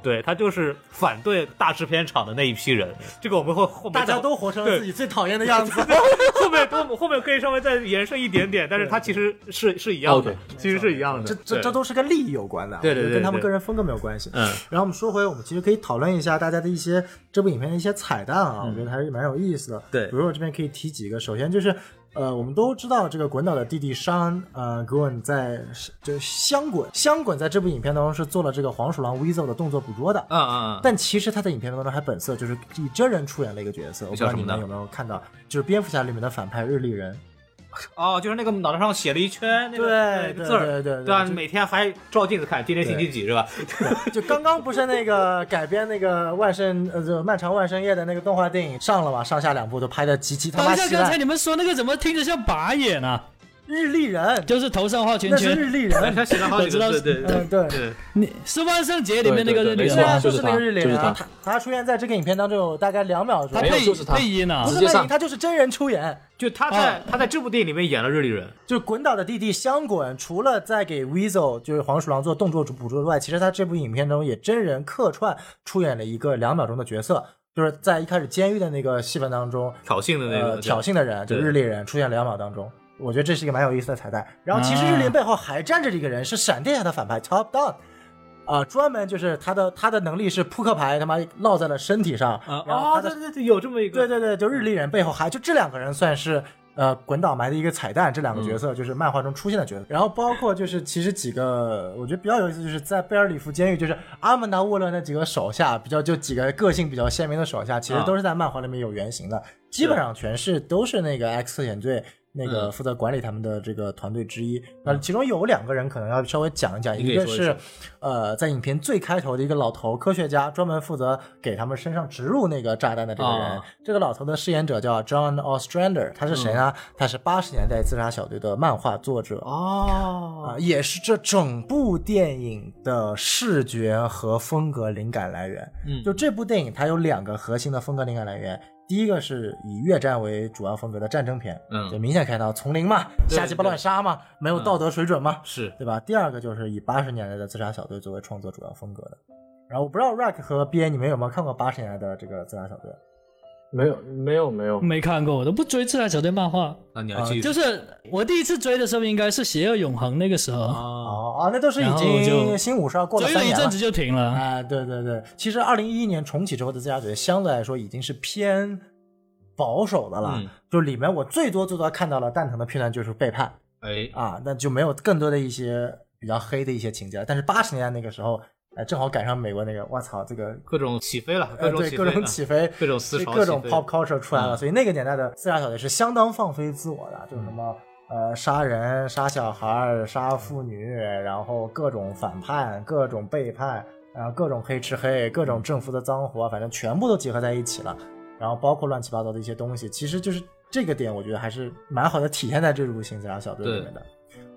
对他就是反对大制片厂的那一批人。这个我们会后面大家都活成了自己最讨厌的样子。[laughs] 后面都后面可以稍微再延伸一点点，但是他其实是是一样的，其实是一样的。这这这都是跟利益有关的，对对对，跟他们个人风格没有关系。嗯，然后我们说回，我们其实可以讨论一下大家的一些这部影片的一些彩蛋啊，我觉得还是蛮有意思的。对，比如我这边可以提几个，首先就是。呃，我们都知道这个滚导的弟弟山，呃，滚滚在就香滚香滚在这部影片当中是做了这个黄鼠狼 Weasel 的动作捕捉的，嗯嗯，但其实他在影片当中还本色，就是以真人出演了一个角色，我不知道你们有没有看到，就是蝙蝠侠里面的反派日历人，[laughs] 哦，就是那个脑袋上写了一圈那个对字儿，对对对啊，每天还照镜子看今天星期几是吧？[laughs] 就刚刚不是那个改编那个万圣呃，就漫长万圣夜的那个动画电影上了嘛？上下两部都拍的极其他妈稀等一下，刚才。你们说那个怎么听着像拔眼啊？日历人，就是头上画圈圈。日历人。他写了好知道个字，对对嗯，对。对。你是万圣节里面那个日对对对历人吗？对啊，就是是那个日历人啊，他他他出现在这个影片当中有大概两秒钟他，没有配就是他配音呢不。是配音，他就是真人出演。就他在他在这部电影里面演了日历人，就是滚岛的弟弟香滚，除了在给 Weasel 就是黄鼠狼做动作捕捉之外，其实他这部影片中也真人客串出演了一个两秒钟的角色，就是在一开始监狱的那个戏份当中，挑衅的那呃个挑衅的人，就日历人出现两秒当中。我觉得这是一个蛮有意思的彩蛋。然后其实日历背后还站着一个人，是闪电侠的反派 Top Down，啊、专门就是他的他的能力是扑克牌他妈落在了身体上，啊然后他的对对对，有这么一个，对对对，就日历人背后还就这两个人算是呃滚倒埋的一个彩蛋，这两个角色就是漫画中出现的角色。然后包括就是其实几个我觉得比较有意思，就是在贝尔里夫监狱，就是阿曼达沃勒那几个手下，比较就几个个性比较鲜明的手下，其实都是在漫画里面有原型的，基本上全是都是那个 X 特遣队。那个负责管理他们的这个团队之一，那、其中有两个人可能要稍微讲一讲，一个是呃，在影片最开头的一个老头科学家，专门负责给他们身上植入那个炸弹的这个人。啊这个老头的饰演者叫 John Ostrander，他是谁呢？他是八十年代自杀小队的漫画作者。哦，啊，也是这整部电影的视觉和风格灵感来源。嗯就这部电影，它有两个核心的风格灵感来源。第一个是以越战为主要风格的战争片，嗯就明显看到丛林嘛，对瞎鸡巴乱杀嘛，没有道德水准嘛，是对吧？第二个就是以八十年代的自杀小队作为创作主要风格的。然后我不知道 Rack 和 BA 你们有没有看过八十年代的这个自杀小队？没有没有没有，没看过，我都不追自来小队漫画。那你要继续就是我第一次追的时候，应该是《邪恶永恒》那个时候，啊，哦啊，那都是已经新五十二过了追三年了。了一阵子。就停了。啊，对对对，其实二零一一年重启之后的自杀小队相对来说已经是偏保守的了，嗯。就里面我最多最多看到了蛋疼的片段就是背叛。哎，啊，那就没有更多的一些比较黑的一些情节了。但是八十年代那个时候，哎，正好赶上美国那个，我操，这个各种起飞了，各呃对各种起飞各种思潮各种 pop culture 出来了，嗯所以那个年代的自杀小队是相当放飞自我的，就是什么。呃，杀人、杀小孩、杀妇女，然后各种反叛、各种背叛，然后各种黑吃黑、各种政府的脏活，反正全部都结合在一起了。然后包括乱七八糟的一些东西，其实就是这个点，我觉得还是蛮好的体现在这部《新自杀小队》里面的。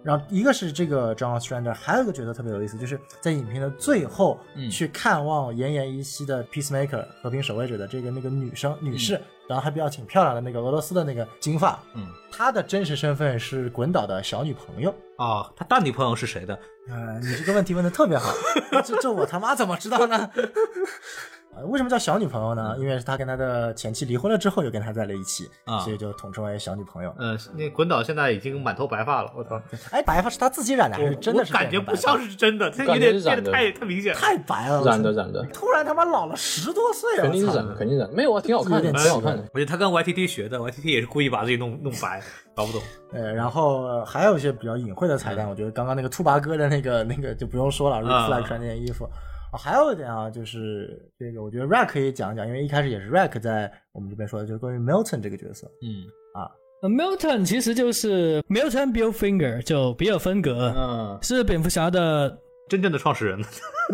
然后一个是这个 John Ostrander，还有一个角色特别有意思，就是在影片的最后嗯去看望奄奄一息的 Peacemaker 和平守卫者的这个那个女生女士，然后还比较挺漂亮的那个俄罗斯的那个金发，嗯，她的真实身份是滚岛的小女朋友。啊，她大女朋友是谁的？呃，你这个问题问的特别好，[laughs] 这这我他妈怎么知道呢？呃，为什么叫小女朋友呢？因为是他跟他的前妻离婚了之后又跟他在了一起，啊所以就统称为小女朋友。呃，那滚岛现在已经满头白发了，我操，哎，白发是他自己染的还是真的是我感觉不像是是真的，他有点变得太太明显了。太白了，染的染的，突然他妈老了十多岁了！肯定是染的，肯定是染的，没有啊，挺好看的，有点挺好看的。我觉得他跟 YTT 学的，YTT 也是故意把自己弄弄白，搞不懂。呃，然后呃还有一些比较隐晦的彩蛋，我觉得刚刚那个兔八哥的那个那个就不用说了，Rick 啊 Flag 穿那件衣服。啊，还有一点啊，就是这个，我觉得 Rack 可以讲一讲，因为一开始也是 Rack 在我们这边说的，就是关于 Milton 这个角色。嗯呃 Milton 其实就是 Milton Bill Finger，就比尔芬格，嗯，是蝙蝠侠的。[laughs] 真正的创始人。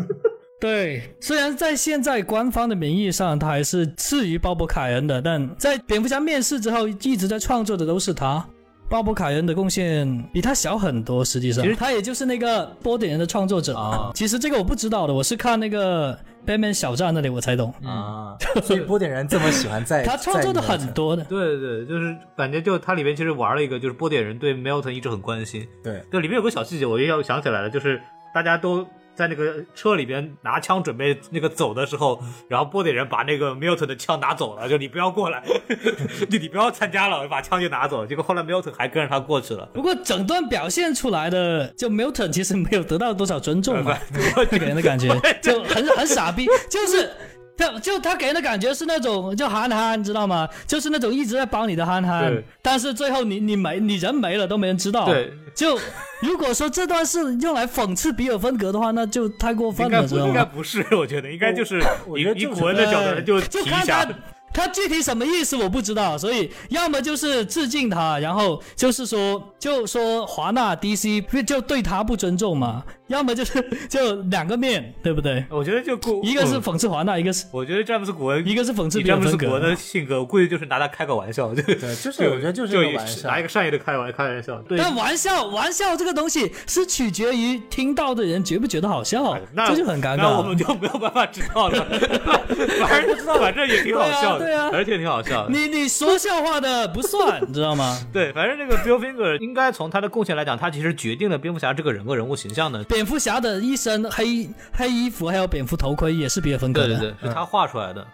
[laughs] 对，虽然在现在官方的名义上他还是次于鲍勃凯恩的，但在蝙蝠侠面世之后，一直在创作的都是他。鲍勃凯恩的贡献比他小很多，实际上其实他也就是那个波点人的创作者。啊其实这个我不知道的，我是看那个 Batman 小站那里我才懂。啊，[laughs] 所以波点人这么喜欢在他创作的很多的，对对对，就是感觉就他里面其实玩了一个，就是波点人对 Melton 一直很关心。对，对，里面有个小细节，我又要想起来了，就是大家都在那个车里边拿枪准备那个走的时候，然后波点人把那个 Milton 的枪拿走了，就你不要过来，[laughs] 就你不要参加了，把枪就拿走了。结果后来 Milton 还跟着他过去了。不过整段表现出来的，就 Milton 其实没有得到多少尊重嘛，[laughs] 给人的感觉就很很傻逼，就是。他就他给人的感觉是那种就憨憨，你知道吗？就是那种一直在帮你的憨憨对，但是最后你你没你人没了都没人知道。对，就如果说这段是用来讽刺比尔芬格的话，那就太过分了，应该不应该？不是，[laughs] 我觉得应该就是以古文的角度就就提一下看他。他具体什么意思我不知道，所以要么就是致敬他，然后就是说就说华纳 DC 就对他不尊重嘛。要么就是 [laughs] 就两个面对不对？我觉得就一个是讽刺华纳，一个是我觉得詹姆斯古恩，一个是讽刺詹姆斯古恩的性格，我估计就是拿他开个玩笑，对，就是我觉得就是玩笑，拿一个善意的开玩开玩笑。对但玩笑玩笑这个东西是取决于听到的人觉不觉得好笑，这就很尴尬。那我们就没有办法知道了，[laughs] 反正不知道，反正也挺好笑的，对啊，而且挺好笑的。你你说笑话的不算，你知道吗？[laughs] 对，反正这个 Bill Finger 应该从他的贡献来讲，他其实决定了蝙蝠侠这个人物人物形象的。蝙蝠侠的一。身黑黑衣服，还有蝙蝠头盔，也是比尔芬格的，对对对，是他画出来的。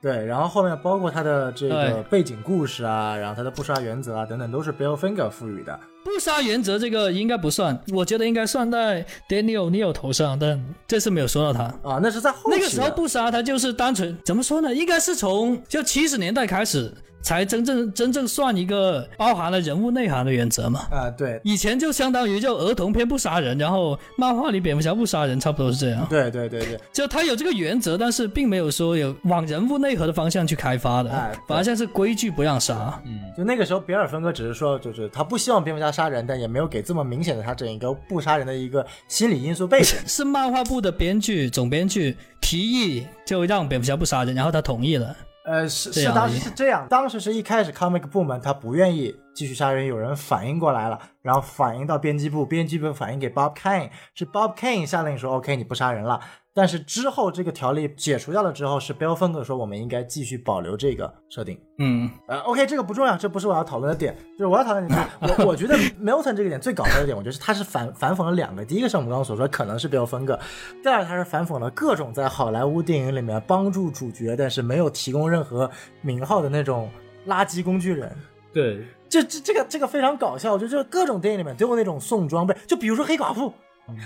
对，然后后面包括他的这个背景故事啊，然后他的不杀原则啊等等，都是 Bill Finger 赋予的。不杀原则这个应该不算，我觉得应该算在 Daniel Neal 头上，但这次没有说到他啊。那是在后那个时候不杀他，就是单纯怎么说呢？应该是从就七十年代开始。才真正真正算一个包含了人物内涵的原则嘛？啊，对，以前就相当于就儿童片不杀人，然后漫画里蝙蝠侠不杀人，差不多是这样。对对对对，就他有这个原则，但是并没有说有往人物内核的方向去开发的，反而像是规矩不让杀。嗯，就那个时候比尔芬格只是说，就是他不希望蝙蝠侠杀人，但也没有给这么明显的他整一个不杀人的一个心理因素背景。[laughs] 是漫画部的编剧总编剧提议就让蝙蝠侠不杀人，然后他同意了。呃，是是当时是这样，当时是一开始 comic 部门他不愿意继续杀人，有人反应过来了，然后反映到编辑部，编辑部反映给 Bob Kane，是 Bob Kane 下令说 OK 你不杀人了。但是之后这个条例解除掉了之后，是 Bill Finger 说我们应该继续保留这个设定。嗯，呃，OK，这个不重要，这不是我要讨论的点。就是我要讨论的是，我我觉得 Milton 这个点最搞笑的点，我觉得是他是反反讽了两个。第一个是我们刚刚所说可能是 Bill Finger，第二他是反讽了各种在好莱坞电影里面帮助主角，但是没有提供任何名号的那种垃圾工具人。对，这这这个这个非常搞笑，就就各种电影里面都有那种送装备，就比如说黑寡妇。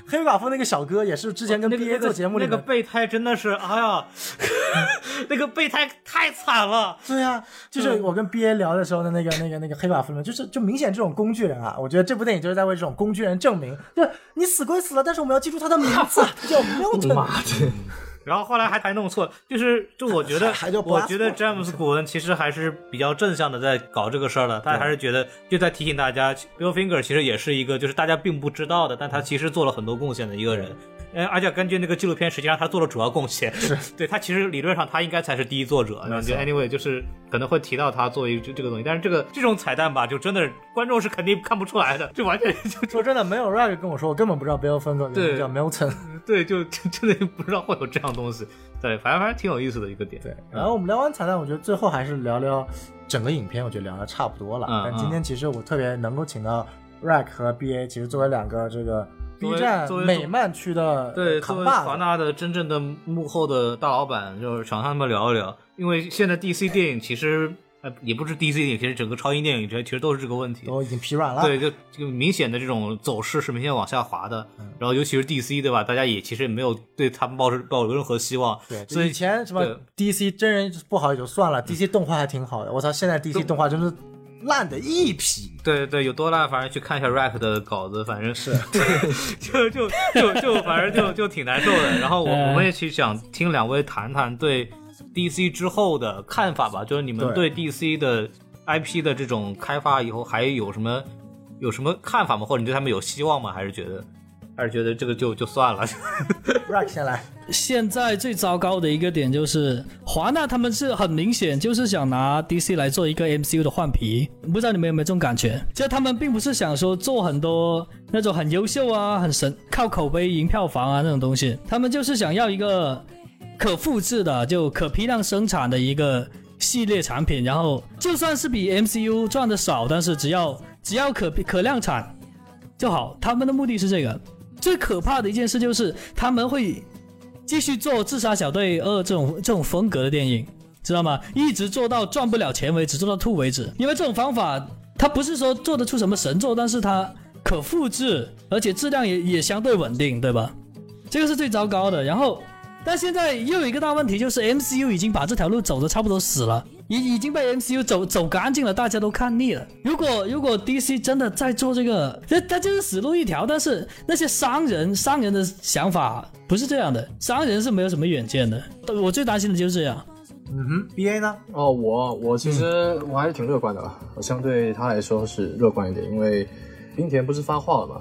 黑寡妇那个小哥也是之前跟 B A 做节目那个备胎真的是，哎呀，[laughs] 那个备胎太惨了。对呀，就是我跟 B A 聊的时候的那个那个那个黑寡妇们，就是就明显这种工具人啊，我觉得这部电影就是在为这种工具人证明，就是你死归死了，但是我们要记住他的名字，[laughs] 叫 Milton。然后后来还还弄错，就是就我觉得，我觉得詹姆斯古恩其实还是比较正向的在搞这个事儿的，他还是觉得就在提醒大家，Bill Finger 其实也是一个就是大家并不知道的，但他其实做了很多贡献的一个人。呃，而且根据那个纪录片，实际上他做了主要贡献，是对他其实理论上他应该才是第一作者。就 anyway 就是可能会提到他作为这这个东西，但是这个这种彩蛋吧，就真的观众是肯定看不出来的，就完全就说真的没有 Rag 跟我说，我根本不知道 Bill Finger 叫 Milton，对，就真的不知道会有这样东西。对，反正反正挺有意思的一个点。对，然后我们聊完彩蛋，我觉得最后还是聊聊整个影片，我觉得聊的差不多了。但今天其实我特别能够请到 Rack 和 BA，其实作为两个这个 B 站美漫区的对，作为华纳的真正的幕后的大老板，就是想和他们聊一聊，因为现在 DC 电影其实。呃，也不是 DC 电影，其实整个超英电影这其实都是这个问题，都已经疲软了。对，就就明显的这种走势是明显往下滑的。然后尤其是 DC，对吧？大家也其实也没有对他们抱着抱有任何希望。对，所以以前什么 DC 真人不好也就算了，DC 动画还挺好的。我操，现在 DC 动画真是烂的一批。对对，有多烂？反正去看一下 Rack 的稿子，反正是，[laughs] 就就就就反正就就挺难受的。然后我我们也去想听两位谈谈对。DC 之后的看法吧，就是你们对 DC 的 IP 的这种开发以后还有什么有什么看法吗？或者你对他们有希望吗？还是觉得还是觉得这个就就算了？[laughs] Right，先来。现在最糟糕的一个点就是华纳他们是很明显就是想拿 DC 来做一个 MCU 的换皮，不知道你们有没有这种感觉？就他们并不是想说做很多那种很优秀啊、很神靠口碑赢票房啊那种东西，他们就是想要一个。可复制的就可批量生产的一个系列产品，然后就算是比 MCU 赚的少，但是只要只要可可量产就好。他们的目的是这个。最可怕的一件事就是他们会继续做《自杀小队二》这种这种风格的电影，知道吗？一直做到赚不了钱为止，做到吐为止。因为这种方法，它不是说做得出什么神作，但是它可复制，而且质量也也相对稳定，对吧？这个是最糟糕的。然后。但现在又有一个大问题，就是 MCU 已经把这条路走的差不多死了，已已经被 MCU 走走干净了，大家都看腻了。如果如果 DC 真的在做这个，那他就是死路一条。但是那些商人商人的想法不是这样的，商人是没有什么远见的。我最担心的就是这样，嗯哼，B A 呢？哦，我我其实我还是挺乐观的吧，我相对他来说是乐观一点，因为冰田不是发话了吗？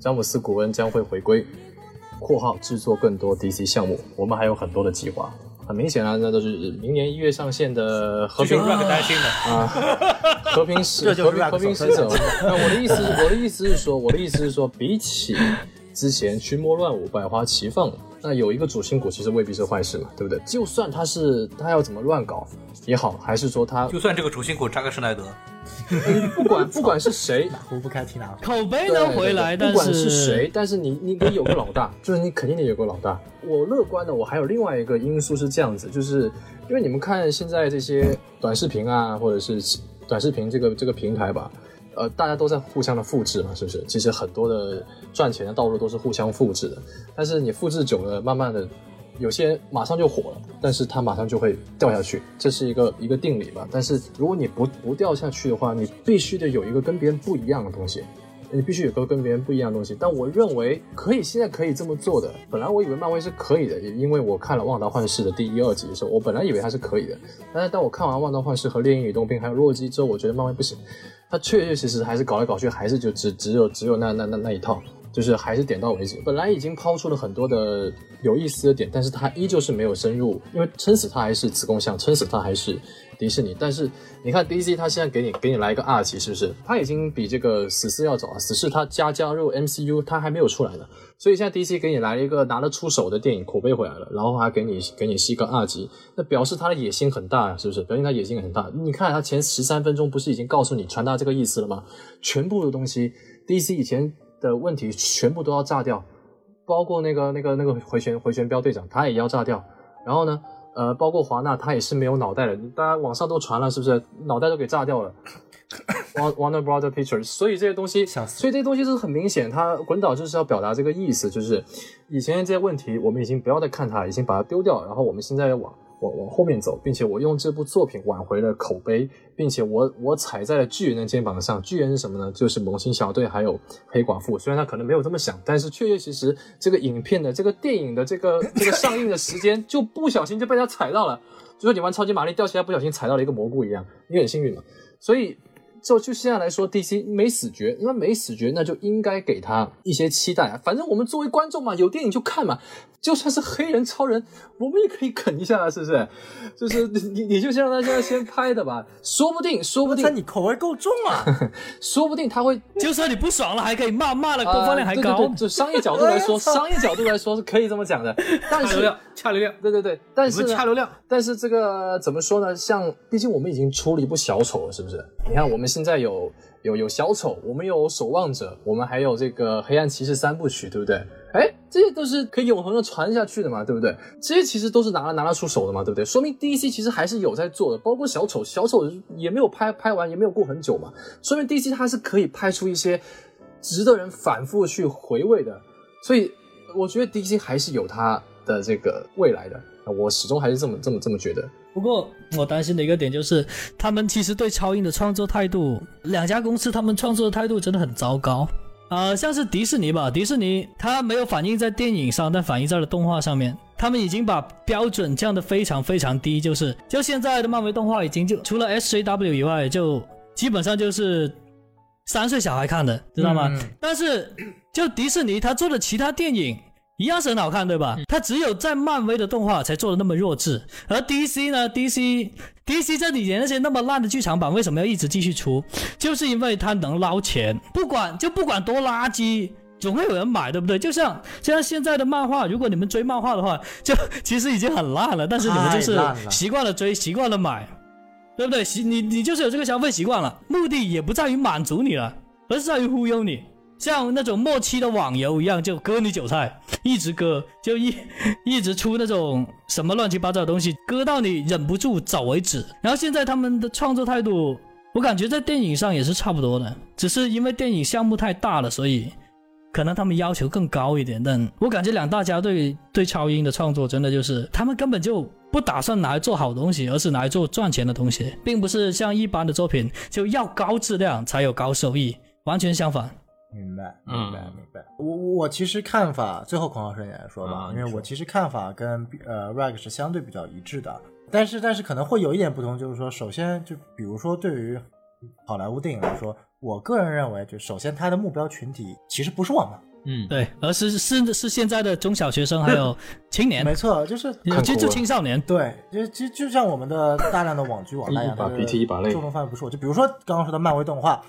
詹姆斯·古恩将会回归（括号制作更多 DC 项目），我们还有很多的计划。很明显啊，那都是明年一月上线的和平 rap 担心的啊，和平 [laughs] 使和平和平使者。那我的意思，我的意思是说，我的意思是说，比起之前群魔乱舞、百花齐放，那有一个主心骨其实未必是坏事嘛，对不对？就算他是他要怎么乱搞也好，还是说他就算这个主心骨扎克施耐德。不管不管是谁，[laughs] 壶不开提哪口碑能回来，不管是谁，但是你你得有个老大，就是你肯定得有个老大。我乐观的，我还有另外一个因素是这样子，就是因为你们看现在这些短视频啊，或者是短视频这个这个平台吧，呃，大家都在互相的复制嘛，是不是？其实很多的赚钱的道路都是互相复制的，但是你复制久了，慢慢的。有些人马上就火了，但是他马上就会掉下去，这是一个一个定理吧。但是如果你不不掉下去的话，你必须得有一个跟别人不一样的东西，你必须有个跟别人不一样的东西。但我认为可以，现在可以这么做的。本来我以为漫威是可以的，也因为我看了《旺达幻视》的第一、二集的时候，我本来以为它是可以的。但是当我看完《旺达幻视》和《猎鹰与冬兵》还有《洛基》之后，我觉得漫威不行，他确确实实还是搞来搞去，还是就只只有只有那那那那一套。就是还是点到为止。本来已经抛出了很多的有意思的点，但是他依旧是没有深入，因为撑死他还是子贡像，撑死他还是迪士尼。但是你看 DC，它现在给你给你来一个二级，是不是？它已经比这个死侍要早啊。死侍它加加入 MCU，它还没有出来呢。所以现在 DC 给你来了一个拿得出手的电影，口碑回来了，然后还给你给你是一个二级，那表示他的野心很大呀，是不是？表现他野心很大。你看他前十三分钟不是已经告诉你传达这个意思了吗？全部的东西，DC 以前。的问题全部都要炸掉，包括那个那个那个回旋回旋镖队长，他也要炸掉。然后呢，呃，包括华纳，他也是没有脑袋的。大家网上都传了，是不是？脑袋都给炸掉了。[laughs] Warner Brother Pictures，所以这些东西，所以这些东西是很明显，他滚导就是要表达这个意思，就是以前这些问题我们已经不要再看它，已经把它丢掉，然后我们现在要往。往往后面走，并且我用这部作品挽回了口碑，并且我我踩在了巨人的肩膀上。巨人是什么呢？就是猛禽小队还有黑寡妇。虽然他可能没有这么想，但是确确实实这个影片的这个电影的这个这个上映的时间就不小心就被他踩到了，就说你玩超级玛丽掉下来不小心踩到了一个蘑菇一样，你很幸运嘛。所以。就就现在来说，DC 没死绝，那没死绝，那就应该给他一些期待啊。反正我们作为观众嘛，有电影就看嘛。就算是黑人超人，我们也可以啃一下啊，是不是？就是你你就先让他现在先拍的吧，说不定说不定。那你口味够重啊，[laughs] 说不定他会。就算你不爽了，还可以骂骂了播放量还高。就商业角度来说，[laughs] 商业角度来说是可以这么讲的。但是掐流量，对对对，但是掐流量。但是这个怎么说呢？像毕竟我们已经出了一部小丑了，是不是？你看我们。现在有有有小丑，我们有守望者，我们还有这个黑暗骑士三部曲，对不对？哎，这些都是可以永恒的传下去的嘛，对不对？这些其实都是拿拿得出手的嘛，对不对？说明 DC 其实还是有在做的，包括小丑，小丑也没有拍拍完，也没有过很久嘛，说明 DC 它是可以拍出一些值得人反复去回味的，所以我觉得 DC 还是有它的这个未来的，我始终还是这么这么这么觉得。不过我担心的一个点就是，他们其实对超英的创作态度，两家公司他们创作的态度真的很糟糕。呃，像是迪士尼吧，迪士尼它没有反映在电影上，但反映在了动画上面。他们已经把标准降得非常非常低，就是就现在的漫威动画已经就除了 SJW 以外，就基本上就是三岁小孩看的，知道吗？但是就迪士尼他做的其他电影。一样是很好看，对吧？它只有在漫威的动画才做的那么弱智，而 DC 呢？DC DC 这几年那些那么烂的剧场版为什么要一直继续出？就是因为它能捞钱，不管就不管多垃圾，总会有人买，对不对？就像就像现在的漫画，如果你们追漫画的话，就其实已经很烂了，但是你们就是习惯了追，习惯了买，对不对？习你你就是有这个消费习惯了，目的也不在于满足你了，而是在于忽悠你。像那种末期的网游一样，就割你韭菜，一直割，就一一直出那种什么乱七八糟的东西，割到你忍不住走为止。然后现在他们的创作态度，我感觉在电影上也是差不多的，只是因为电影项目太大了，所以可能他们要求更高一点。但我感觉两大家对对超英的创作，真的就是他们根本就不打算拿来做好东西，而是拿来做赚钱的东西，并不是像一般的作品就要高质量才有高收益，完全相反。明白，明白，明白。我我其实看法，最后孔老师你来说吧，因为我其实看法跟呃 Rag 是相对比较一致的。但是但是可能会有一点不同，就是说，首先就比如说对于好莱坞电影来说，我个人认为，就首先它的目标群体其实不是我们，嗯，对，而是是是现在的中小学生还有 [laughs] 青年，没错，就是就就青少年，对，就就就像我们的大量的网剧网来讲，把鼻涕一把泪，受众范围不是我，就比如说刚刚说的漫威动画。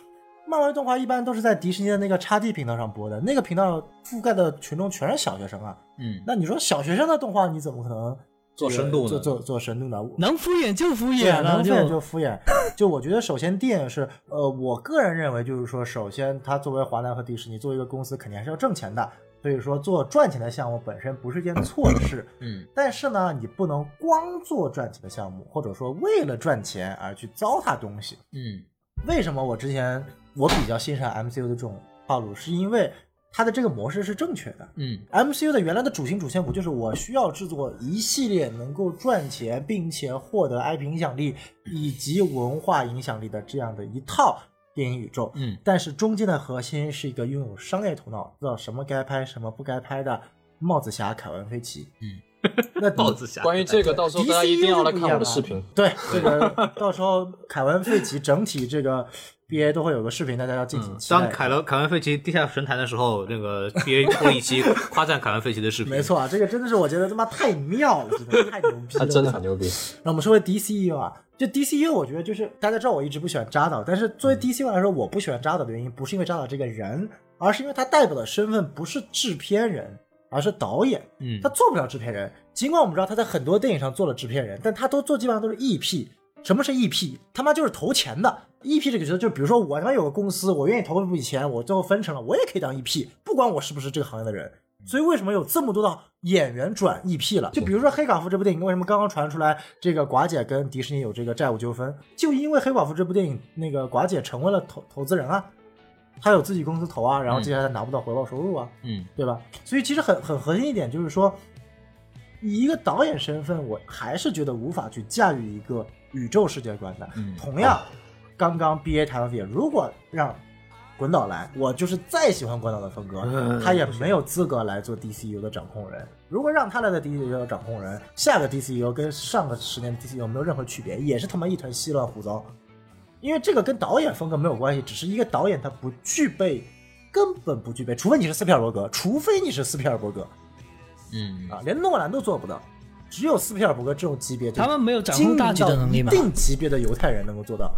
漫威动画一般都是在迪士尼的那个叉 D 频道上播的，那个频道覆盖的群众全是小学生啊。嗯，那你说小学生的动画你怎么可能做深度呢做做做深度呢？能敷衍就敷衍，能敷衍就敷衍。[laughs] 就我觉得，首先电影是，呃，我个人认为就是说，首先它作为华纳和迪士尼作为一个公司，肯定还是要挣钱的。所以说，做赚钱的项目本身不是件错事。嗯，但是呢，你不能光做赚钱的项目，或者说为了赚钱而去糟蹋东西。嗯，为什么我之前？我比较欣赏 MCU 的这种套路，是因为它的这个模式是正确的。嗯，MCU 的原来的主心主线不就是我需要制作一系列能够赚钱，并且获得 IP 影响力以及文化影响力的这样的一套电影宇宙？嗯，但是中间的核心是一个拥有商业头脑，知道什么该拍，什么不该拍的帽子侠凯文·费奇。嗯。[laughs] 那 [laughs] 帽子侠，关于这个，到时候大家一定要来看我的视频。对，[laughs] 这个到时候凯文·费奇整体这个 BA 都会有个视频，大家要敬请期待。当凯伦凯文·费奇地下神坛的时候，那个 [laughs] BA 播一期夸赞凯文·费奇的视频。没错啊，这个真的是我觉得他妈太妙了，真的太牛逼了，他 [laughs] 真的很牛逼。那我们说回 DCU 啊，就 DCU，我觉得就是大家知道我一直不喜欢扎导，但是作为 DCU 来说，我不喜欢扎导的原因不是因为扎导这个人，而是因为他代表的身份不是制片人。而是导演，嗯，他做不了制片人。尽管我们知道他在很多电影上做了制片人，但他都做基本上都是 EP。什么是 EP？他妈就是投钱的。EP 这个角色，就比如说我他妈有个公司，我愿意投一笔钱，我最后分成了，我也可以当 EP，不管我是不是这个行业的人。所以为什么有这么多的演员转 EP 了？就比如说《黑寡妇》这部电影，为什么刚刚传出来这个寡姐跟迪士尼有这个债务纠纷？就因为《黑寡妇》这部电影，那个寡姐成为了投投资人啊。她有自己公司投啊，然后接下来拿不到回报收入啊，嗯，对吧？所以其实很很核心一点就是说，以一个导演身份，我还是觉得无法去驾驭一个宇宙世界观的。同样，刚刚 B A 谈到点，如果让滚导来，我就是再喜欢滚导的风格，他也没有资格来做 D C U 的掌控人。如果让他来的 D C U 的掌控人，下个 D C U 跟上个十年的 D C U 没有任何区别，也是他妈一团稀乱胡糟。因为这个跟导演风格没有关系，只是一个导演他不具备，根本不具备，除非你是斯皮尔伯格，除非你是斯皮尔伯格，嗯啊，连诺兰都做不到，只有斯皮尔伯格这种级别，他们没有掌控大局的能力嘛，一定级别的犹太人能够做到，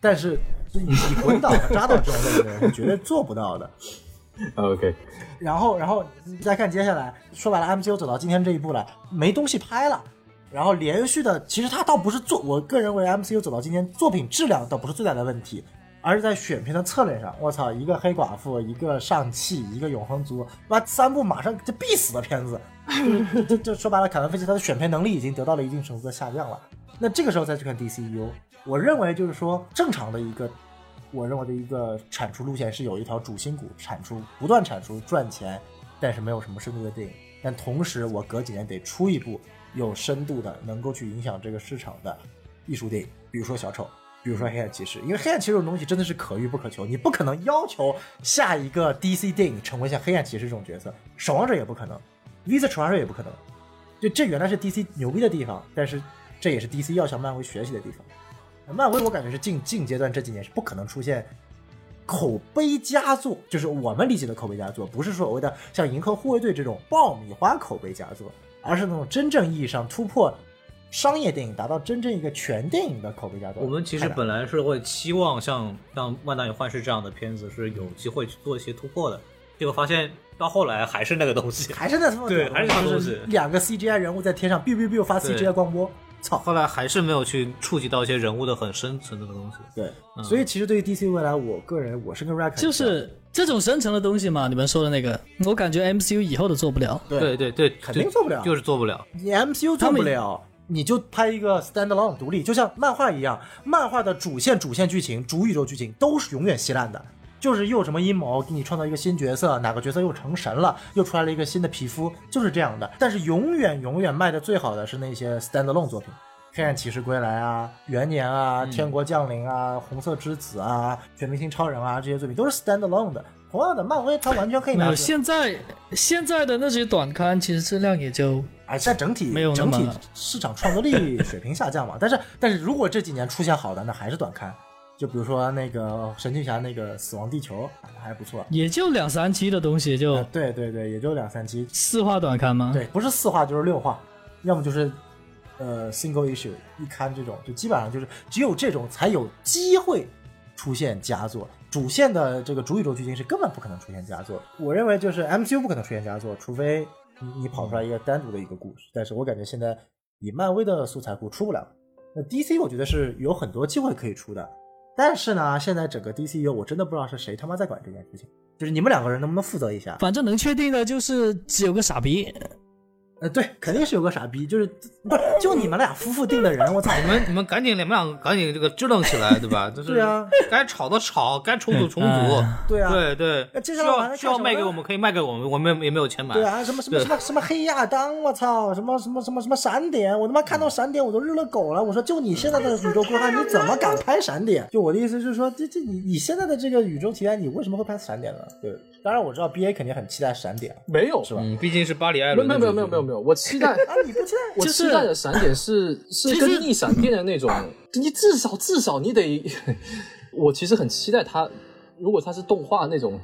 但是你滚导扎导这种类型的人是绝对做不到的。OK，然后然后再看接下来，说白了，MCU 走到今天这一步了，没东西拍了。然后连续的，其实他倒不是做，我个人认为 MCU 走到今天，作品质量倒不是最大的问题，而是在选片的策略上。我操，一个黑寡妇，一个上汽，一个永恒族，妈三部马上就必死的片子，[laughs] 就就就说白了，凯文·费奇他的选片能力已经得到了一定程度的下降了。那这个时候再去看 DCU，我认为就是说正常的一个，我认为的一个产出路线是有一条主心骨产出，不断产出赚钱，但是没有什么深度的电影。但同时，我隔几年得出一部。有深度的，能够去影响这个市场的艺术电影，比如说小丑，比如说黑暗骑士，因为黑暗骑士这种东西真的是可遇不可求，你不可能要求下一个 DC 电影成为像黑暗骑士这种角色，守望者也不可能，V 字守望者也不可能，就这原来是 DC 牛逼的地方，但是这也是 DC 要向漫威学习的地方。漫威我感觉是近近阶段这几年是不可能出现口碑佳作，就是我们理解的口碑佳作，不是所谓的像银河护卫队这种爆米花口碑佳作。而是那种真正意义上突破商业电影，达到真正一个全电影的口碑佳作。我们其实本来是会期望像像《万达与幻视》这样的片子是有机会去做一些突破的，结果发现到后来还是那个东西，还是那什么对，还是那东西。两个 CGI 人物在天上 biu biu biu 发 CGI 光波，操！后来还是没有去触及到一些人物的很深层的东西。对，所以其实对于 DC 未来，我个人我是跟 Rack 就是。这种深层的东西嘛，你们说的那个，我感觉 MCU 以后都做不了。对对对，肯定做不了，就是做不了。你 MCU 做不了，你就拍一个 standalone 独立，就像漫画一样，漫画的主线、主线剧情、主宇宙剧情都是永远稀烂的，就是又什么阴谋给你创造一个新角色，哪个角色又成神了，又出来了一个新的皮肤，就是这样的。但是永远永远卖的最好的是那些 standalone 作品。黑暗骑士归来啊，元年啊，天国降临啊，红色之子啊，全明星超人啊，这些作品都是 stand alone 的，同样的，漫威它完全可以没有，拿。现在现在的那些短刊其实质量也就哎，现在整体没有整体市场创作力水平下降嘛。但是但是如果这几年出现好的，那还是短刊。就比如说那个神奇侠那个死亡地球还不错，也就两三期的东西，就啊对对对，也就两三期，四话短刊吗？对，不是四话就是六话，要么就是呃 single issue 一刊这种，就基本上就是只有这种才有机会出现佳作。主线的这个主宇宙剧情是根本不可能出现佳作。我认为就是 MCU 不可能出现佳作，除非你你跑出来一个单独的一个故事。但是我感觉现在以漫威的素材库出不了。那 DC 我觉得是有很多机会可以出的，但是呢，现在整个 DCU 我真的不知道是谁他妈在管这件事情，就是你们两个人能不能负责一下？反正能确定的就是只有个傻逼，呃，对，肯定是有个傻逼，就是不是就你们俩夫妇定的人，我操！你们你们赶紧你们俩赶紧这个支棱起来，对吧？就是对啊，该吵的吵，该重组重组。对啊，对对那，接需下来我还要需要卖给我们，可以卖给我们，我们也没有钱买。对啊，什么什么什么什么黑亚当，我操，什么什么什么什么闪点，我他妈看到闪点我都日了狗了。我说就你现在的宇宙规划，你怎么敢拍闪点？就我的意思就是说，这这你你现在的这个宇宙题材，你为什么会拍闪点呢？对，当然我知道 B A 肯定很期待闪点，没有是吧？嗯，毕竟是巴黎艾伦。没有没有没有没有没有，我期待啊，你不期待？我期待的闪点是 [laughs] 是跟逆闪电的那种，[laughs] 你至少至少你得，我其实很期待他，如果他是动画那种，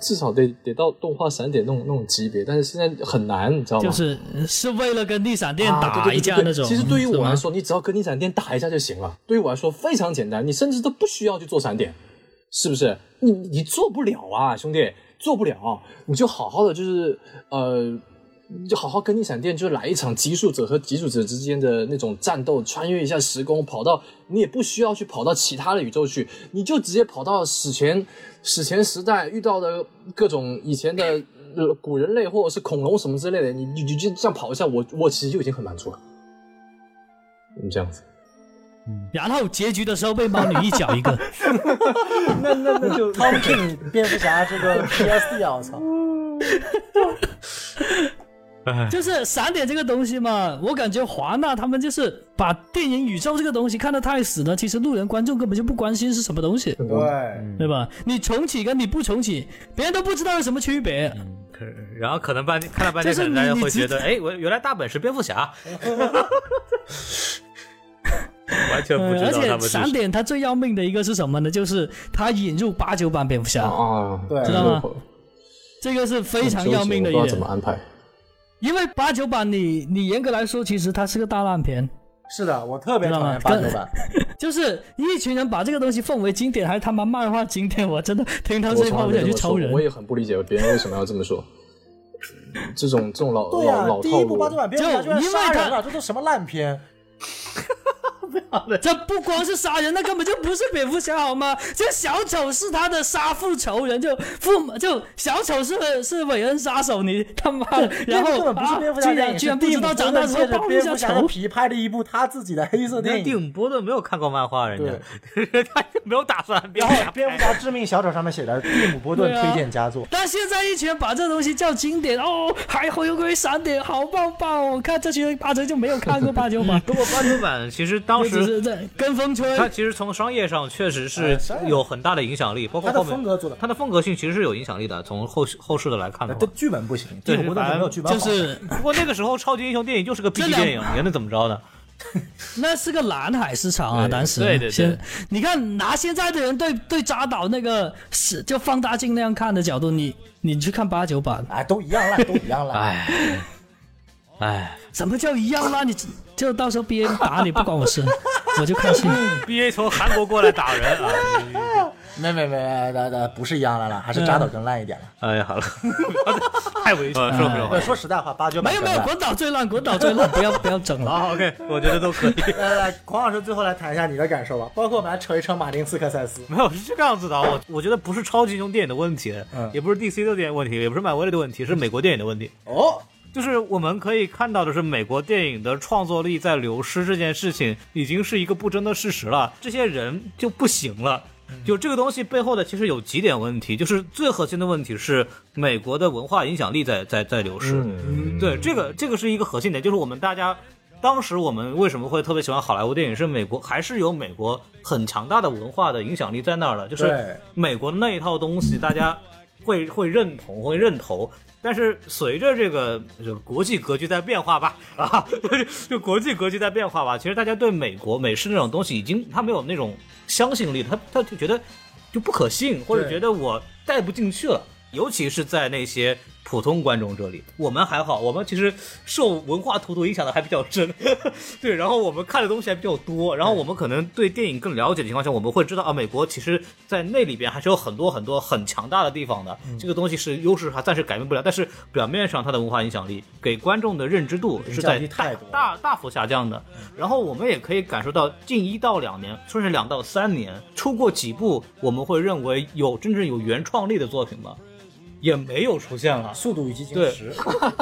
至少得得到动画闪点那种那种级别，但是现在很难，你知道吗？就是是为了跟逆闪电啊打对对对对一架那种。其实对于我来说，你只要跟逆闪电打一架就行了。对于我来说非常简单，你甚至都不需要去做闪点，是不是？你你做不了啊，兄弟，做不了，你就好好的就是呃。就好好跟逆闪电，就来一场极速者和极速者之间的那种战斗，穿越一下时空，跑到你也不需要去跑到其他的宇宙去，你就直接跑到史前史前时代遇到的各种以前的呃古人类或者是恐龙什么之类的，你你你就这样跑一下，我我其实就已经很满足了。你，这样子，然后结局的时候被猫女一脚一个，[laughs] 那那那就 Tom King 蝙蝠侠这个 PSD 啊，我操！就是闪点这个东西嘛，我感觉华纳他们就是把电影宇宙这个东西看得太死了，其实路人观众根本就不关心是什么东西，对，对吧？你重启跟你不重启，别人都不知道有什么区别。可然后可能半天看了半天，可能大家会觉得，哎，我原来大本是蝙蝠侠，[laughs] [laughs] 完全不而且道他们是闪点它最要命的一个是什么呢？就是它引入八九版蝙蝠侠，啊，对知道吗？这个是非常要命的一我不知道怎么，安排。因为八九版你你严格来说，其实它是个大烂片，是的，我特别讨厌八九版。[laughs] 就是一群人把这个东西奉为经典，还他妈漫画经典，我真的听到这句话我想去抽人我。也很不理解别人为什么要这么说。这种这种老对呀、老老第套路一部八九，版蝙蝠侠人了，这都什么烂片？这不光是杀人，那根本就不是蝙蝠侠好吗？这小丑是他的杀父仇人，就父就小丑是是韦恩杀手，你他妈的，然后不是啊蝙蝠侠居然居然不知道长大之后借着报一下蝙蝠侠的仇，皮拍了一部他自己的黑色电影。姆波顿没有看过漫画，人家。他就没有打算然后蝙蝠侠致命小丑上面写的蒂姆波顿推荐佳作，但现在一群人把这东西叫经典哦，还会有个闪点，好棒棒哦！看这群人八成就没有看过八九版，[laughs] 不过八九版其实当只时是在跟风吹。他其实从商业上确实哎是有很大的影响力，包括他的后面风格做的，他的风格性其实是有影响力的。从后续后世的来看的这话，剧本不行，对没有剧本。就是不过那个时候超级英雄电影就是个 B 级电影，你还能怎么着呢？[laughs] 那是个蓝海市场啊，当时对对对你看拿现在的人对对扎导那个是就放大镜那样看的角度，你你去看八九版，哎，都一样烂，都一样烂。哎，哎什么叫一样啦？你就到时候 B A 打你不关我事，[laughs] 我就开心。，B A 从韩国过来打人啊！[laughs] 没没没，那那不是一样的了，还是扎导更烂一点了。[laughs] 哎呀，好了，太危险了，说不了，说实在话，八九没有没有，滚岛最烂，滚岛最烂，不要不要整了。好，OK，我觉得都可以。来来，孔老师最后来谈一下你的感受吧，包括我们来扯一扯马丁斯科塞斯。没有是这个样子的，我我觉得不是超级英雄电影的问题，嗯也不是 DC 的电影问题，也不是漫威的问题，是美国电影的问题。哦，就是我们可以看到的是，美国电影的创作力在流失这件事情已经是一个不争的事实了。这些人就不行了。就这个东西背后的其实有几点问题，就是最核心的问题是美国的文化影响力在在在流失。嗯，对，这个这个是一个核心点，就是我们大家当时我们为什么会特别喜欢好莱坞电影，是美国还是有美国很强大的文化的影响力在那儿的，就是美国那一套东西，大家会会认同会认同。但是随着这个这个国际格局在变化吧，[laughs] 啊，[laughs] 就国际格局在变化吧，其实大家对美国美式那种东西已经他没有那种相信力，他他就觉得就不可信，或者觉得我带不进去了，尤其是在那些。普通观众这里，我们还好，我们其实受文化荼毒影响的还比较深，对，然后我们看的东西还比较多，然后我们可能对电影更了解的情况下，我们会知道啊，美国其实在那里边还是有很多很多很强大的地方的，这个东西是优势还暂时改变不了，但是表面上它的文化影响力给观众的认知度是在大大大幅下降的，然后我们也可以感受到近一到两年，甚至两到三年出过几部我们会认为有真正有原创力的作品吗？也没有出现了，《速度与激情十》。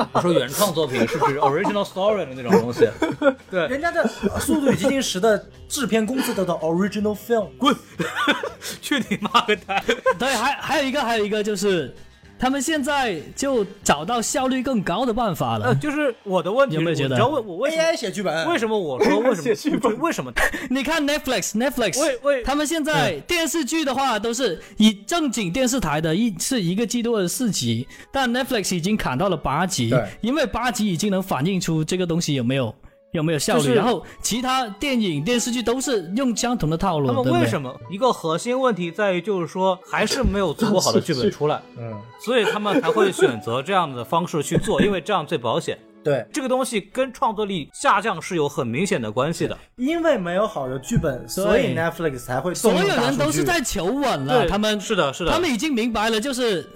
[laughs] 我说原创作品是指 original story 的那种东西。[laughs] 对，人家的《速度与激情十》的制片公司得到 original film，滚，[laughs] 去你妈个蛋！对，还还有一个，还有一个就是。他们现在就找到效率更高的办法了。呃，就是我的问题，有没有觉得？你知道我我为 AI 写剧本？为什么我说为什么？[laughs] 写剧本？为什么？你看 Netflix，Netflix，为为他们现在电视剧的话都是以正经电视台的一是一个季度二十四集，但 Netflix 已经砍到了八集，因为八集已经能反映出这个东西有没有。有没有效率？然后其他电影电视剧都是用相同的套路。那么为什么？一个核心问题在于，就是说还是没有足够好的剧本出来。[laughs] 嗯，所以他们才会选择这样的方式去做，因为这样最保险。对，这个东西跟创作力下降是有很明显的关系的。因为没有好的剧本，所以 Netflix 才会。所有人都是在求稳了，他们是的，是的，他们已经明白了，就是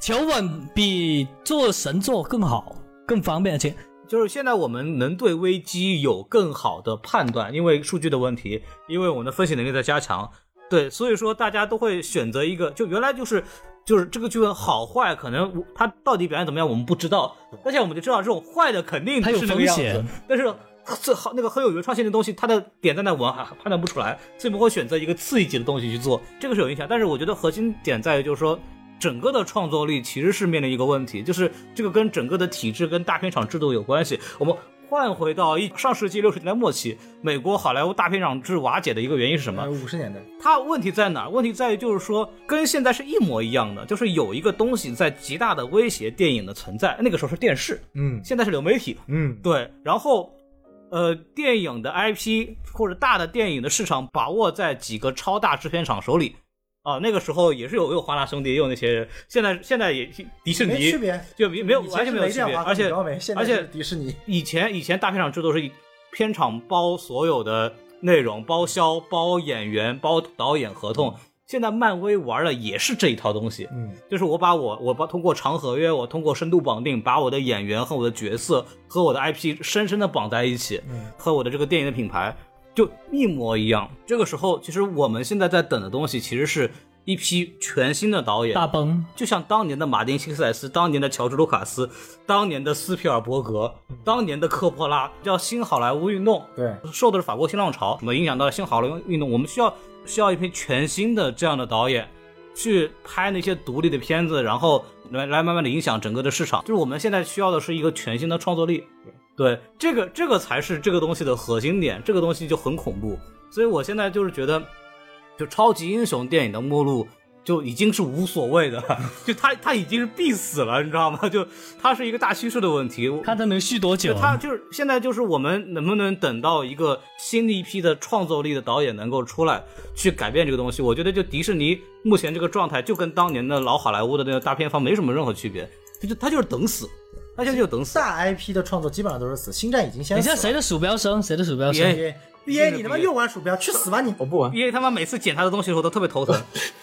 求稳比做神作更好，更方便，而且。就是现在我们能对危机有更好的判断，因为数据的问题，因为我们的分析能力在加强，对，所以说大家都会选择一个，就原来就是就是这个剧本好坏，可能它到底表现怎么样我们不知道，但现在我们就知道这种坏的肯定是那个样子，但是这好那个很有原创性的东西，它的点在哪我们还判断不出来，所以我们会选择一个次一级的东西去做，这个是有影响，但是我觉得核心点在于就是说。整个的创作力其实是面临一个问题，就是这个跟整个的体制跟大片厂制度有关系。我们换回到一上世纪六十年代末期，美国好莱坞大片厂制瓦解的一个原因是什么？五十年代，它问题在哪？问题在于就是说跟现在是一模一样的，就是有一个东西在极大的威胁电影的存在。那个时候是电视，嗯，现在是流媒体，嗯，对。然后，呃，电影的 IP 或者大的电影的市场把握在几个超大制片厂手里。啊，那个时候也是有有华纳兄弟，也有那些人，现在现在也迪士尼，没区别，就没没有完全没有区别，而且而且迪士尼以前以前大片场制度是片场包所有的内容，包销包演员包导演合同，现在漫威玩的也是这一套东西，嗯，就是我把我我把通过长合约，我通过深度绑定，把我的演员和我的角色和我的 IP 深深的绑在一起，和我的这个电影的品牌。就一模一样。这个时候，其实我们现在在等的东西，其实是一批全新的导演大崩。就像当年的马丁·辛塞斯，当年的乔治·卢卡斯，当年的斯皮尔伯格，当年的科波拉，叫新好莱坞运动。对，受的是法国新浪潮，什么影响到了新好莱坞运动？我们需要需要一批全新的这样的导演，去拍那些独立的片子，然后来来慢慢的影响整个的市场。就是我们现在需要的是一个全新的创作力。对，这个这个才是这个东西的核心点，这个东西就很恐怖，所以我现在就是觉得，就超级英雄电影的目录就已经是无所谓的，[laughs] 就他他已经是必死了，你知道吗？就它是一个大趋势的问题，看他能续多久？他就是现在就是我们能不能等到一个新的一批的创作力的导演能够出来去改变这个东西？我觉得就迪士尼目前这个状态就跟当年的老好莱坞的那个大片方没什么任何区别，就他就是等死。那现在就等死。大 IP 的创作基本上都是死，星战已经先死。你像谁的鼠标声？谁的鼠标声？B A，你他妈又玩鼠标，去死吧你！我不玩。A 他妈每次捡他的东西的时候都特别头疼。[laughs]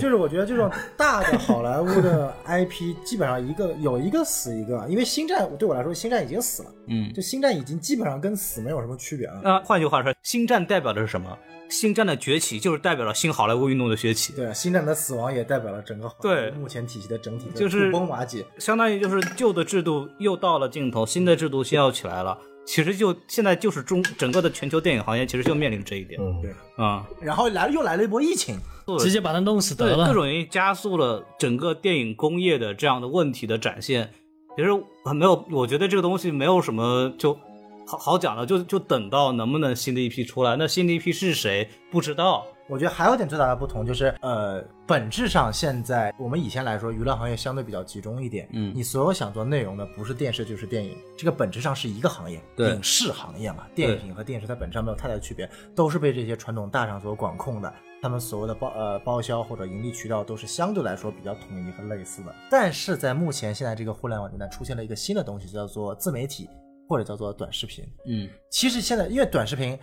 就是我觉得这种大的好莱坞的 IP 基本上一个有一个死一个，因为星战对我来说，星战已经死了。嗯，就星战已经基本上跟死没有什么区别了。那换句话说，星战代表的是什么？星战的崛起就是代表了新好莱坞运动的崛起。对，星战的死亡也代表了整个对目前体系的整体就是崩瓦解，相当于就是旧的制度又到了尽头，新的制度先要起来了。其实就现在就是中整个的全球电影行业其实就面临这一点。嗯，对啊，然后来了又来了一波疫情，直接把它弄死得了。各种原因加速了整个电影工业的这样的问题的展现。其实没有，我觉得这个东西没有什么就。好好讲了，就就等到能不能新的一批出来，那新的一批是谁不知道，我觉得还有点最大的不同就是，呃，本质上现在我们以前来说，娱乐行业相对比较集中一点。嗯，你所有想做内容的，不是电视就是电影，这个本质上是一个行业，影视行业嘛。电影和电视它本质上没有太大的区别，都是被这些传统大厂所管控的。他们所谓的包呃包销或者盈利渠道都是相对来说比较统一和类似的。但是在目前现在这个互联网时代，出现了一个新的东西，叫做自媒体或者叫做短视频。嗯，其实现在因为短视频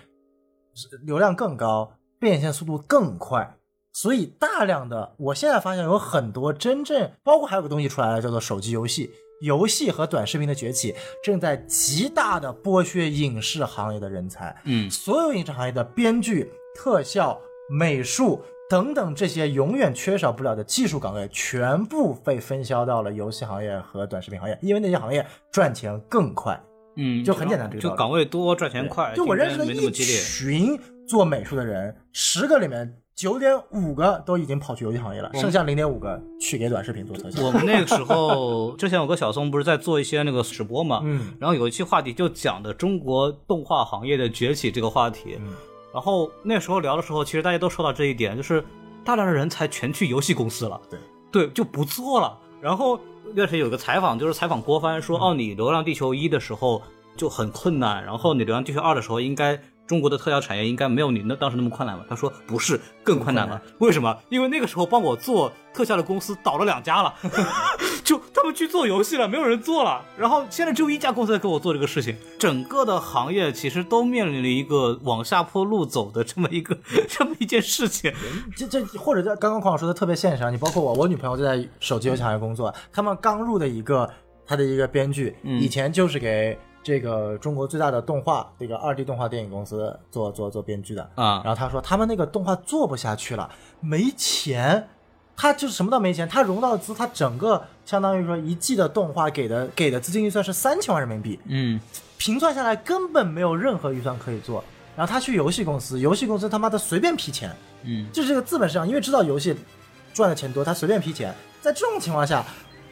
流量更高。变现速度更快，所以大量的，我现在发现有很多真正，包括还有个东西出来了，叫做手机游戏。游戏和短视频的崛起，正在极大的剥削影视行业的人才。嗯，所有影视行业的编剧、特效、美术等等这些永远缺少不了的技术岗位，全部被分销到了游戏行业和短视频行业，因为那些行业赚钱更快。嗯，就很简单，这个就岗位多，赚钱快。就我认识的一群做美术的人，十个里面九点五个都已经跑去游戏行业了，剩下零点五个去给短视频做特效。我们那个时候，之前有个小松不是在做一些那个直播嘛，嗯，然后有一期话题就讲的中国动画行业的崛起这个话题，嗯，然后那时候聊的时候，其实大家都说到这一点，就是大量的人才全去游戏公司了，对，对，就不做了。然后那时有个采访，就是采访郭帆说，哦，你《流浪地球一》的时候。就很困难，然后你《流浪地球二》的时候，应该中国的特效产业应该没有你那当时那么困难吧？他说不是，更困难了。为什么？因为那个时候帮我做特效的公司倒了两家了，[laughs] 就他们去做游戏了，没有人做了。然后现在只有一家公司在给我做这个事情，整个的行业其实都面临了一个往下坡路走的这么一个 [laughs] 这么一件事情。这这或者在刚刚狂老说的特别现实啊，你包括我，我女朋友就在手机游戏行业工作，他们刚入的一个他的一个编剧，以前就是给。这个中国最大的动画，这个二 D 动画电影公司做做做编剧的。啊，然后他说他们那个动画做不下去了，没钱，他就是什么都没钱，他融到资，他整个相当于说一季的动画给的给的资金预算是三千万人民币，嗯，平算下来根本没有任何预算可以做，然后他去游戏公司，游戏公司他妈的随便批钱，嗯，就是这个资本市场，因为知道游戏赚的钱多，他随便批钱，在这种情况下，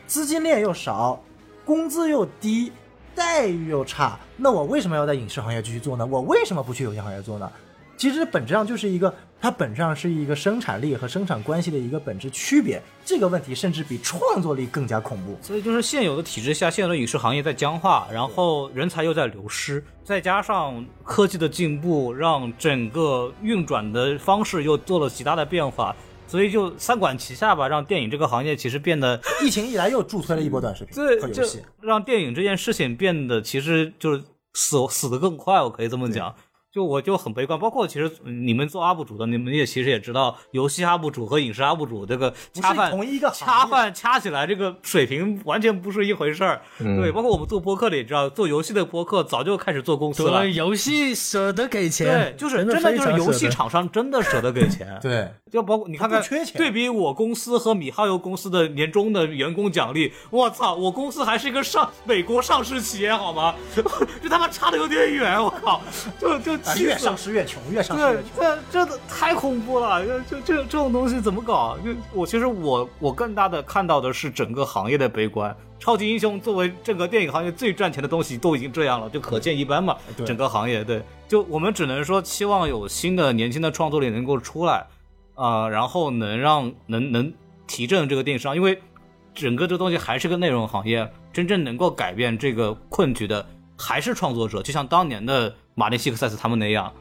资金链又少，工资又低。待遇又差，那我为什么要在影视行业继续做呢？我为什么不去游戏行业做呢？其实本质上就是一个，它本质上是一个生产力和生产关系的一个本质区别。这个问题甚至比创作力更加恐怖。所以就是现有的体制下，现有的影视行业在僵化，然后人才又在流失，再加上科技的进步，让整个运转的方式又做了极大的变化。所以就三管齐下吧，让电影这个行业其实变得，[laughs] 疫情一来又助推了一波短视频 [laughs] 和游戏，让电影这件事情变得其实就是死死的更快，我可以这么讲。就我就很悲观，包括其实你们做 UP 主的，你们也其实也知道，游戏 UP 主和影视 UP 主这个恰饭同一个恰饭掐起来，这个水平完全不是一回事儿。对，包括我们做播客的也知道，做游戏的播客早就开始做公司了。游戏舍得给钱，对，就是真的就是游戏厂商真的舍得给钱。[laughs] 对，就包括你看看，对比我公司和米哈游公司的年终的员工奖励，我操，我公司还是一个上美国上市企业好吗？[laughs] 就他妈差的有点远，我靠，就就。越上市越穷，越上市越穷。对，这这太恐怖了！这这这种东西怎么搞？就我其实我我更大的看到的是整个行业的悲观。超级英雄作为整个电影行业最赚钱的东西都已经这样了，就可见一斑嘛。整个行业对，就我们只能说期望有新的年轻的创作力能够出来，啊，然后能让能能提振这个电影市场，因为整个这东西还是个内容行业，真正能够改变这个困局的还是创作者，就像当年的。马丁·西克塞斯他们那样，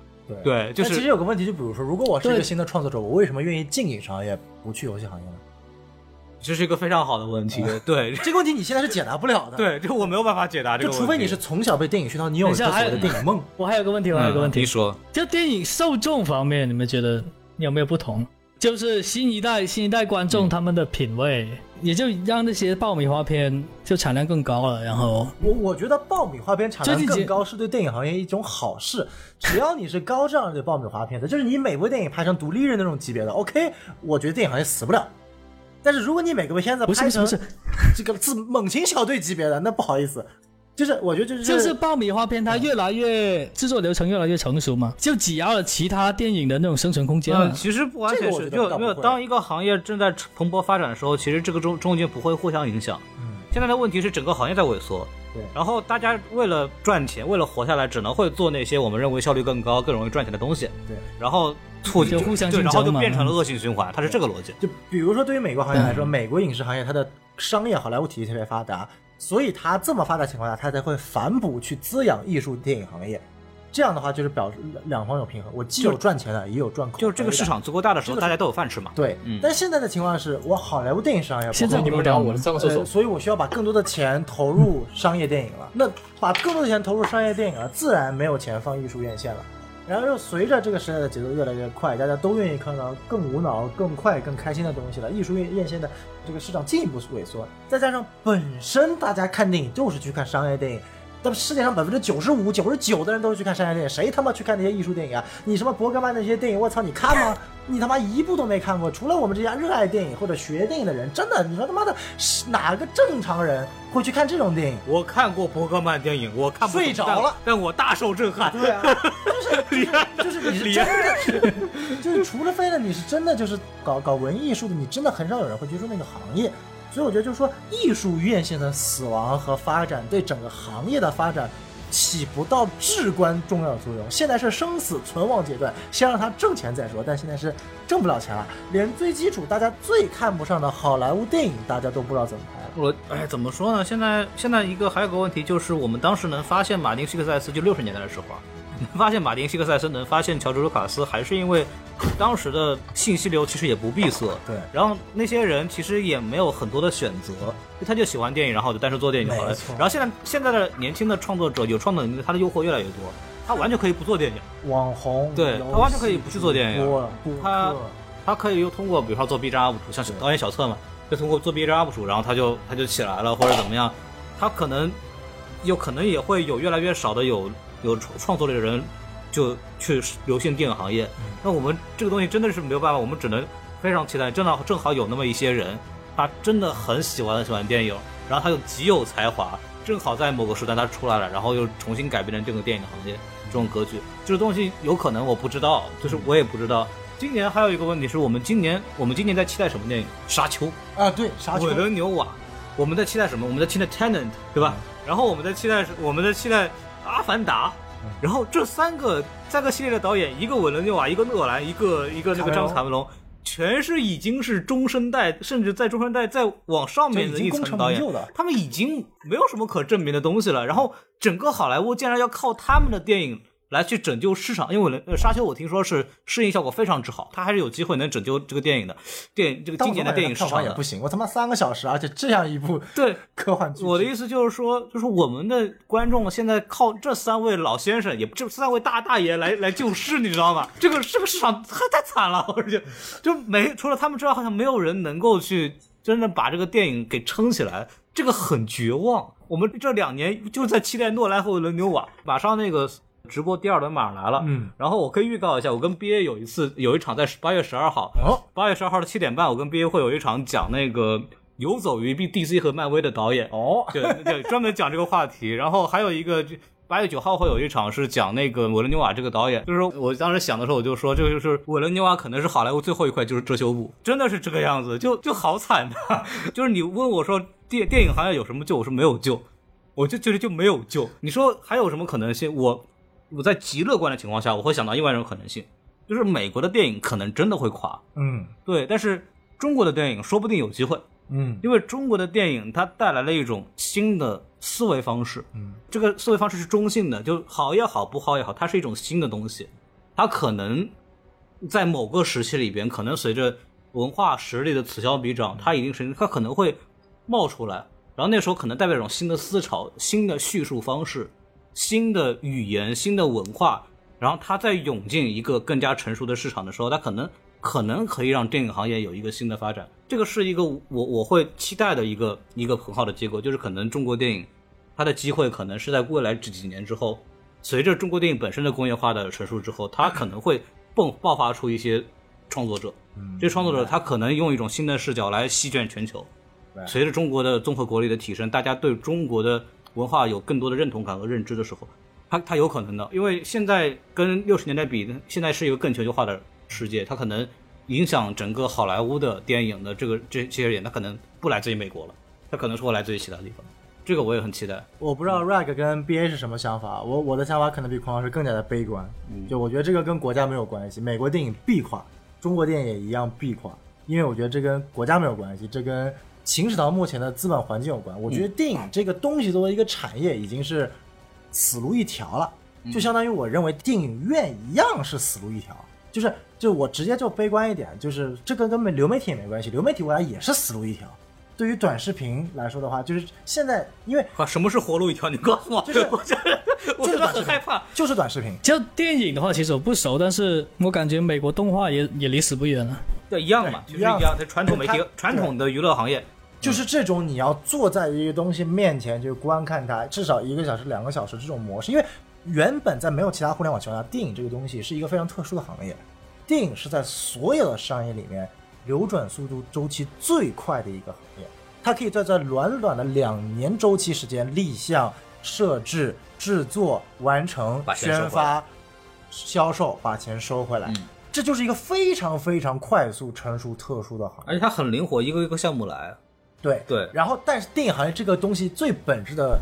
对，就是。其实有个问题，就比如说，如果我是一个新的创作者，我为什么愿意进影视行业，不去游戏行业呢？[laughs] 这是一个非常好的问题。[laughs] 对，[laughs] 这个问题你现在是解答不了的。对，就我没有办法解答这个。就除非你是从小被电影熏陶，你有一个所谓的电影梦。我还有个问题，我还有个问题。你说，就电影受众方面，你们觉得有没有不同？就是新一代新一代观众他们的品味，也就让那些爆米花片就产量更高了。然后我我觉得爆米花片产量更高是对电影行业一种好事。只要你是高质量的爆米花片子，就是你每部电影拍成独立人那种级别的，OK，我觉得电影行业死不了。但是如果你每个片子拍成这个自猛禽小队级别的，那不好意思。就是我觉得就是就是爆米花片，它越来越制作流程越来越成熟嘛，就挤压了其他电影的那种生存空间了。其实不完全是，就没有当一个行业正在蓬勃发展的时候，其实这个中中间不会互相影响。嗯，现在的问题是整个行业在萎缩，对。然后大家为了赚钱，为了活下来，只能会做那些我们认为效率更高、更容易赚钱的东西。对。然后促就互相对，然后就变成了嗯恶性循环，它是这个逻辑。就比如说，对于美国行业来说，美国影视行业它的商业好莱坞体系特别发达，所以它这么发达情况下，它才会反哺去滋养艺术电影行业。这样的话，就是表示两方有平衡，我既有赚钱的，也有赚口。就是这个市场足够大的时候，大家都有饭吃嘛。对，嗯但现在的情况是我好莱坞电影市场要现在你们聊我的上个厕呃，所。所以我需要把更多的钱投入商业电影了。那把更多的钱投入商业电影了，自然没有钱放艺术院线了。然后又随着这个时代的节奏越来越快，大家都愿意看到更无脑、更快、更开心的东西了。艺术院院线的这个市场进一步萎缩，再加上本身大家看电影就是去看商业电影。那么世界上百分之九十五、九十九的人都是去看商业电影，谁他妈去看那些艺术电影啊？你什么伯格曼那些电影，我操，你看吗？你他妈一部都没看过。除了我们这些热爱电影或者学电影的人，真的，你说他妈的是哪个正常人会去看这种电影？我看过伯格曼电影，我看不睡着了但但我大受震撼。对啊，[laughs] 就是就是 [laughs] 你是真的，就是除了非了你是真的就是搞搞文艺术的，你真的很少有人会接触那个行业。所以我觉得就是说，艺术院线的死亡和发展对整个行业的发展起不到至关重要的作用。现在是生死存亡阶段，先让它挣钱再说。但现在是挣不了钱了，连最基础大家最看不上的好莱坞电影，大家都不知道怎么拍。我哎，怎么说呢？现在现在一个还有个问题就是，我们当时能发现马丁·希克塞斯，就六十年代的时候，[laughs] 发现马丁·希克塞森，能发现乔治·卢卡斯，还是因为当时的信息流其实也不闭塞。对然后那些人其实也没有很多的选择，就他就喜欢电影，然后就单纯做电影就好了。然后现在现在的年轻的创作者有创作能力，他的诱惑越来越多，他完全可以不做电影。网红，对他完全可以不去做电影他他可以又通过比如说做 B 站 UP 主，像导演小策嘛，就通过做 B 站 UP 主，然后他就他就起来了，或者怎么样，他可能有可能也会有越来越少的有有创创作力的人就去流行电影行业。那我们这个东西真的是没有办法，我们只能非常期待，正好正好有那么一些人，他真的很喜欢很喜欢电影，然后他又极有才华，正好在某个时代他出来了，然后又重新改变了这个电影行业这种格局。这个东西有可能我不知道，就是我也不知道。今年还有一个问题是我们今年我们今年在期待什么电影？沙丘，啊，对，啥韦伦纽瓦。我们在期待什么？我们在期待 Tenant，对吧？然后我们在期待我们在期待阿凡达。然后这三个三个系列的导演，一个韦伦纽瓦，一个诺兰，一个一个那个詹姆斯卡梅隆，全是已经是中生代，甚至在中生代再往上面的一层导演他们已经没有什么可证明的东西了。然后整个好莱坞竟然要靠他们的电影来去拯救市场，因为呃沙丘我听说是适应效果非常之好，他还是有机会能拯救这个电影的电影这个今年的电影市场。也不行，我他妈三个小时，而且这样一部对，[laughs] 科幻剧，我的意思就是说，就是我们的观众现在靠这三位老先生，也这三位大大爷来来救市，你知道吗？这个这个市场太太惨了，而且就没除了他们之外，好像没有人能够去真的把这个电影给撑起来，这个很绝望。我们这两年就在期待诺兰和韦伦纽瓦，马上那个。直播第二轮马上来了，嗯，然后我可以预告一下，我跟 BA 有一次有一场在八月十二号，哦，八月十二号的七点半，我跟 BA 会有一场讲那个游走于 B DC 和漫威的导演，哦，对对，专门讲这个话题。[laughs] 然后还有一个，八月九号会有一场是讲那个韦伦纽瓦这个导演。就是说我当时想的时候，我就说这个就是韦伦纽瓦可能是好莱坞最后一块就是遮羞布，真的是这个样子，就就好惨的。[laughs] 就是你问我说电电影行业有什么救，我说没有救，我就觉得就没有救。你说还有什么可能性？我我在极乐观的情况下，我会想到另外一种可能性，就是美国的电影可能真的会垮，嗯。对，但是中国的电影说不定有机会。嗯。因为中国的电影它带来了一种新的思维方式，嗯，这个思维方式是中性的，就好也好，不好也好，它是一种新的东西，它可能在某个时期里边，可能随着文化实力的此消彼长，它一定是它可能会冒出来，然后那时候可能代表一种新的思潮、新的叙述方式、新的语言、新的文化，然后它再涌进一个更加成熟的市场的时候，它可能可能可以让电影行业有一个新的发展。这个是一个我我会期待的一个一个很好的结果，就是可能中国电影它的机会可能是在未来这几年之后，随着中国电影本身的工业化的成熟之后，它可能会迸爆发出一些创作者，这创作者他可能用一种新的视角来席卷全球。随着中国的综合国力的提升，大家对中国的文化有更多的认同感和认知的时候，它它有可能的，因为现在跟六十年代比，现在是一个更全球化的世界，它可能影响整个好莱坞的电影的这个这这些人，他可能不来自于美国了，他可能是会来自于其他地方。这个我也很期待。我不知道 Rag 跟 BA 是什么想法，我我的想法可能比孔老师更加的悲观。嗯就我觉得这个跟国家没有关系，美国电影必垮，中国电影也一样必垮，因为我觉得这跟国家没有关系，这跟秦始皇目前的资本环境有关。我觉得电影这个东西作为一个产业已经是死路一条了，就相当于我认为电影院一样是死路一条。就是就我直接就悲观一点，就是这个跟流媒体也没关系，流媒体未来也是死路一条。对于短视频来说的话，就是现在，因为啊，什么是活路一条？你告诉我，[laughs] 就是我就是很害怕，就是短视频。就电影的话，其实我不熟，但是我感觉美国动画也也离死不远了。对，一样嘛，就是一样。在传统媒体、传统的娱乐行业，就是这种你要坐在一个东西面前就观看它，至少一个小时、两个小时这种模式。因为原本在没有其他互联网情况下，电影这个东西是一个非常特殊的行业，电影是在所有的商业里面。流转速度周期最快的一个行业，它可以在这短短的两年周期时间立项、设置、制作、完成、宣发、销售，把钱收回来。这就是一个非常非常快速、成熟、特殊的行业，而且它很灵活，一个一个项目来。对对。然后，但是电影行业这个东西最本质的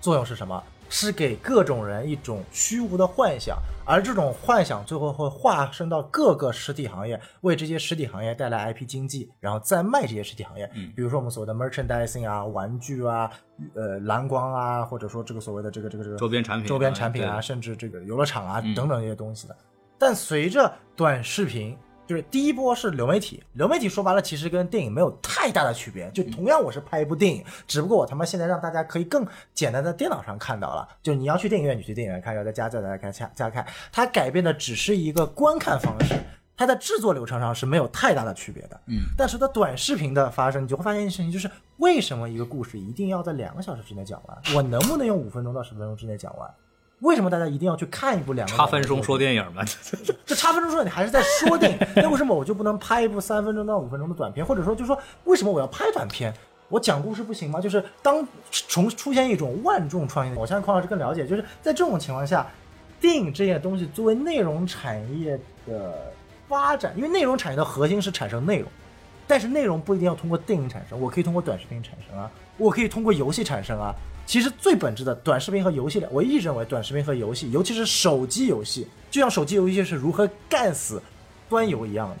作用是什么？是给各种人一种虚无的幻想，而这种幻想最后会化身到各个实体行业，为这些实体行业带来 IP 经济，然后再卖这些实体行业。嗯，比如说我们所谓的 merchandising 啊，玩具啊，呃，蓝光啊，或者说这个所谓的这个这个这个周边产品、周边产品啊，甚至这个游乐场啊等等这些东西的。但随着短视频。就是第一波是流媒体，流媒体说白了其实跟电影没有太大的区别，就同样我是拍一部电影，只不过我他妈现在让大家可以更简单在电脑上看到了，就你要去电影院你去电影院看，要在家在家看家家看，它改变的只是一个观看方式，它在制作流程上是没有太大的区别的。嗯，但是它短视频的发生，你就会发现一件事情，就是为什么一个故事一定要在两个小时之内讲完？我能不能用五分钟到十分钟之内讲完？为什么大家一定要去看一部两个？[laughs] 差分钟说电影嘛？这 [laughs] 差分钟说你还是在说电影？[laughs] 那为什么我就不能拍一部三分钟到五分钟的短片？或者说，就是说，为什么我要拍短片？我讲故事不行吗？就是当从出现一种万众创业，我相信匡老师更了解。就是在这种情况下，电影这些东西作为内容产业的发展，因为内容产业的核心是产生内容，但是内容不一定要通过电影产生，我可以通过短视频产生啊，我可以通过游戏产生啊。其实最本质的短视频和游戏的，我一直认为短视频和游戏，尤其是手机游戏，就像手机游戏是如何干死端游一样的，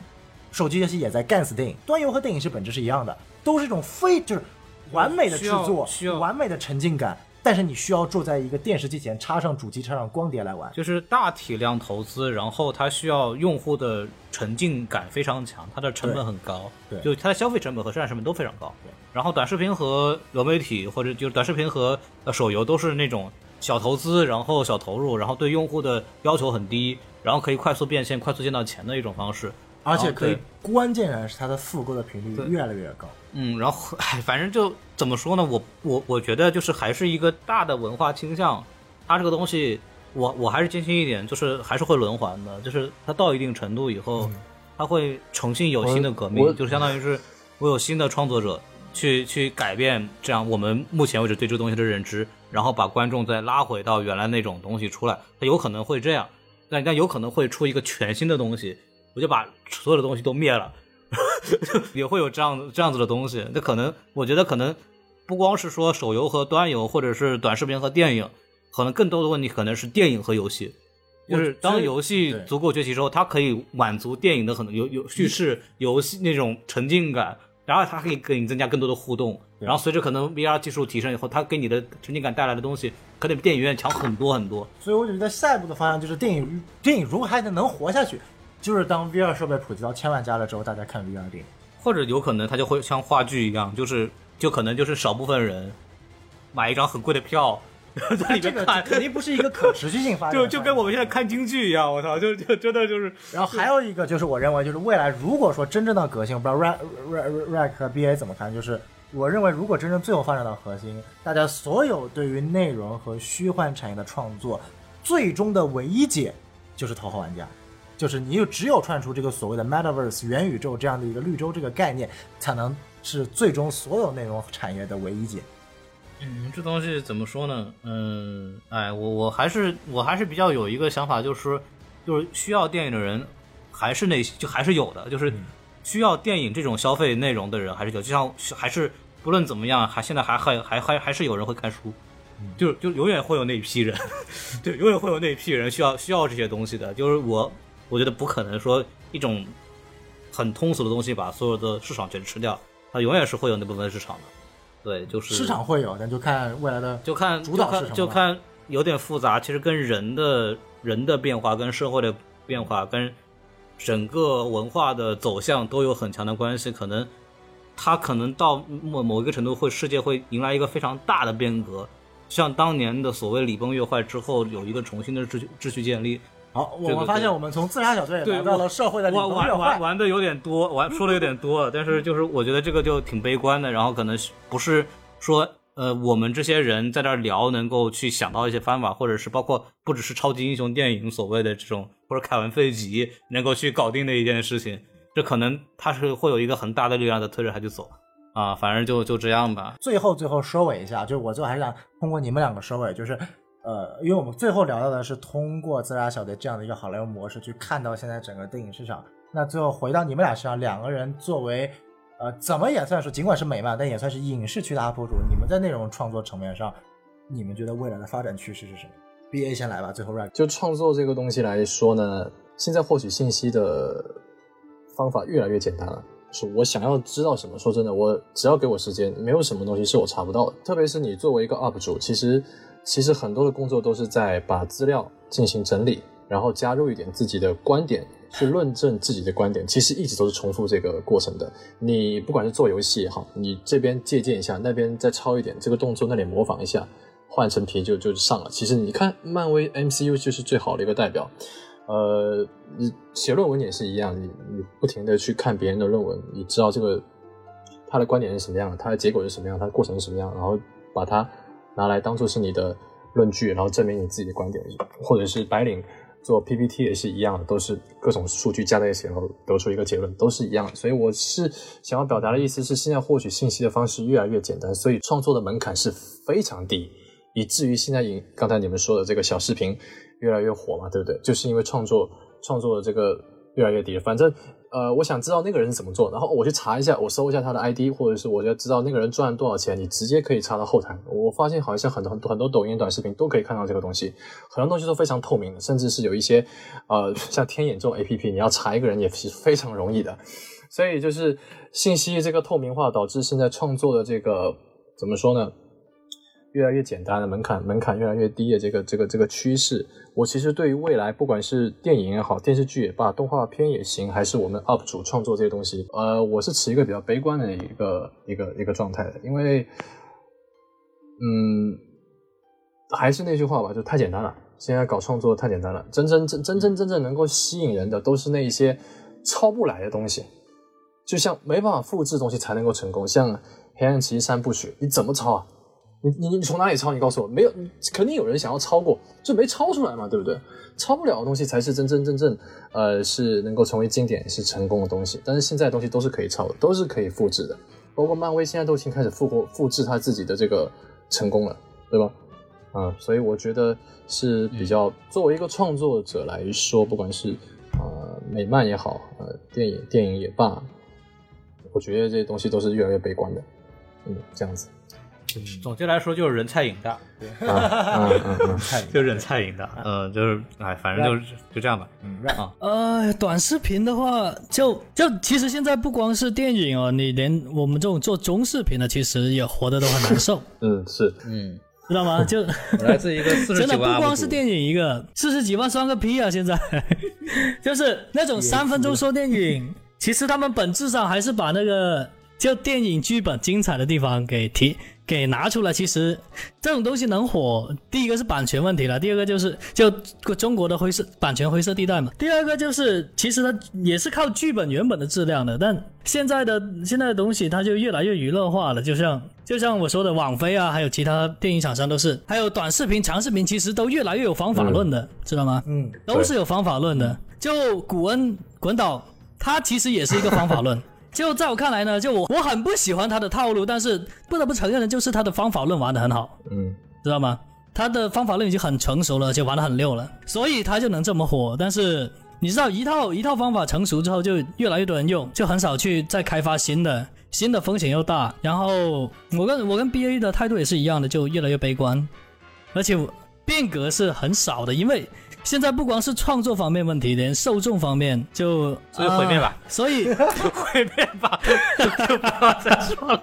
手机游戏也在干死电影。端游和电影是本质是一样的，都是一种非就是完美的制作，需要完美的沉浸感。但是你需要住在一个电视机前，插上主机，插上光碟来玩，就是大体量投资，然后它需要用户的沉浸感非常强，它的成本很高，对，就它的消费成本和生产成本都非常高。对然后短视频和流媒体，或者就是短视频和手游都是那种小投资，然后小投入，然后对用户的要求很低，然后可以快速变现、快速见到钱的一种方式。而且可以，关键还是它的复购的频率越来越高。嗯，然后唉，反正就怎么说呢？我我我觉得就是还是一个大的文化倾向。它这个东西，我我还是坚信一点，就是还是会轮环的。就是它到一定程度以后，它会重新有新的革命，就是相当于是我有新的创作者去去改变这样我们目前为止对这个东西的认知，然后把观众再拉回到原来那种东西出来。它有可能会这样，但但有可能会出一个全新的东西。我就把所有的东西都灭了，[laughs] 也会有这样这样子的东西。那可能，我觉得可能不光是说手游和端游，或者是短视频和电影，可能更多的问题可能是电影和游戏。就是当游戏足够崛起之后，它可以满足电影的很多有有叙事、游戏那种沉浸感，然后它可以给你增加更多的互动。然后随着可能 VR 技术提升以后，它给你的沉浸感带来的东西，可能比电影院强很多很多。所以我觉得下一步的方向就是电影，电影如果还能能活下去。就是当 VR 设备普及到千万家了之后，大家看 VR 电影，或者有可能它就会像话剧一样，就是就可能就是少部分人买一张很贵的票 [laughs] 在里面看，肯定不是一个可持续性发展。就就跟我们现在看京剧一样，我操，就就真的就是。然后还有一个就是我认为就是未来如果说真正的革新，不知道 Rack Rack 和 BA 怎么看？就是我认为如果真正最后发展到核心，大家所有对于内容和虚幻产业的创作，最终的唯一解就是头号玩家。就是你有只有串出这个所谓的 metaverse 元宇宙这样的一个绿洲这个概念，才能是最终所有内容产业的唯一解。嗯，这东西怎么说呢？嗯，哎，我我还是我还是比较有一个想法，就是就是需要电影的人还是那就还是有的，就是需要电影这种消费内容的人还是有，就像还是不论怎么样，还现在还还还还还是有人会看书，就就永远会有那一批人，[laughs] 对，永远会有那一批人需要需要这些东西的。就是我，我觉得不可能说一种很通俗的东西把所有的市场全吃掉，它永远是会有那部分市场的。对，就是市场会有，但就看未来的就看主导市场，就看有点复杂。其实跟人的人的变化、跟社会的变化、跟整个文化的走向都有很强的关系。可能它可能到某某一个程度，会世界会迎来一个非常大的变革，像当年的所谓礼崩乐坏之后，有一个重新的秩序秩序建立。好，我们发现我们从自杀小队来到了社会的玩玩玩玩的有点多，玩说的有点多，但是就是我觉得这个就挺悲观的。然后可能不是说呃我们这些人在这聊能够去想到一些方法，或者是包括不只是超级英雄电影所谓的这种或者凯文费吉能够去搞定的一件事情，这可能他是会有一个很大的力量的推着他去走啊。反正就就这样吧。最后最后收尾一下，就是我最后还是想通过你们两个收尾，就是。呃，因为我们最后聊到的是通过自杀小队这样的一个好莱坞模式去看到现在整个电影市场。那最后回到你们俩身上，两个人作为，呃，怎么也算是尽管是美漫，但也算是影视区的 UP 主，你们在内容创作层面上，你们觉得未来的发展趋势是什么？B A 先来吧，最后 r a。就创作这个东西来说呢，现在获取信息的方法越来越简单了。是我想要知道什么，说真的，我只要给我时间，没有什么东西是我查不到的。特别是你作为一个 UP 主，其实。其实很多的工作都是在把资料进行整理，然后加入一点自己的观点去论证自己的观点。其实一直都是重复这个过程的。你不管是做游戏也好，你这边借鉴一下，那边再抄一点这个动作，那里模仿一下，换成皮就就上了。其实你看漫威 MCU 就是最好的一个代表。呃，你写论文也是一样，你你不停的去看别人的论文，你知道这个他的观点是什么样的，他的结果是什么样，他的过程是什么样，然后把它。拿来当做是你的论据，然后证明你自己的观点，或者是白领做 PPT 也是一样的，都是各种数据加在一起，然后得出一个结论，都是一样的。所以我是想要表达的意思是，现在获取信息的方式越来越简单，所以创作的门槛是非常低，以至于现在影刚才你们说的这个小视频越来越火嘛，对不对？就是因为创作创作的这个越来越低，反正。呃，我想知道那个人是怎么做，然后我去查一下，我搜一下他的 ID，或者是我要知道那个人赚了多少钱，你直接可以查到后台。我发现好像很多很多很多抖音短视频都可以看到这个东西，很多东西都非常透明的，甚至是有一些呃像天眼这种 APP，你要查一个人也是非常容易的。所以就是信息这个透明化导致现在创作的这个怎么说呢？越来越简单的门槛，门槛越来越低的这个这个这个趋势，我其实对于未来，不管是电影也好，电视剧也罢，动画片也行，还是我们 UP 主创作这些东西，呃，我是持一个比较悲观的一个一个一个状态的，因为，嗯，还是那句话吧，就太简单了，现在搞创作太简单了，真真真真真真正能够吸引人的，都是那一些抄不来的东西，就像没办法复制东西才能够成功，像《黑暗骑士》三部曲，你怎么抄啊？你你你从哪里抄？你告诉我，没有，肯定有人想要抄过，就没抄出来嘛，对不对？抄不了的东西才是真真正正，呃，是能够成为经典、是成功的东西。但是现在的东西都是可以抄的，都是可以复制的，包括漫威现在都已经开始复活复制他自己的这个成功了，对吧？啊，所以我觉得是比较作为一个创作者来说，不管是呃美漫也好，呃电影电影也罢，我觉得这些东西都是越来越悲观的，嗯，这样子。总结来说就是人菜瘾大，对，[laughs] 就人菜瘾大，嗯，就是哎，反正就是就这样吧，嗯啊，呃，短视频的话，就就其实现在不光是电影哦，你连我们这种做中视频的，其实也活得都很难受，[laughs] 嗯，是，嗯，知道吗？就来自一个 [laughs] 四十几万真的不光是电影一个四十几万算个屁啊！现在。就是那种三分钟说电影，其实他们本质上还是把那个就电影剧本精彩的地方给提。给拿出来，其实这种东西能火，第一个是版权问题了，第二个就是就中国的灰色版权灰色地带嘛，第二个就是其实它也是靠剧本原本的质量的，但现在的现在的东西它就越来越娱乐化了，就像就像我说的网飞啊，还有其他电影厂商都是，还有短视频、长视频，其实都越来越有方法论的，知道吗？嗯，都是有方法论的。就古恩滚导，他其实也是一个方法论。就在我看来呢，就我我很不喜欢他的套路，但是不得不承认的就是他的方法论玩的很好，嗯，知道吗？他的方法论已经很成熟了，就玩的很溜了，所以他就能这么火。但是你知道，一套一套方法成熟之后，就越来越多人用，就很少去再开发新的。新的风险又大。然后我跟我跟 B A 的态度也是一样的，就越来越悲观，而且变革是很少的，因为。现在不光是创作方面问题，连受众方面就所以毁灭吧，所以毁灭吧，就不要再说了，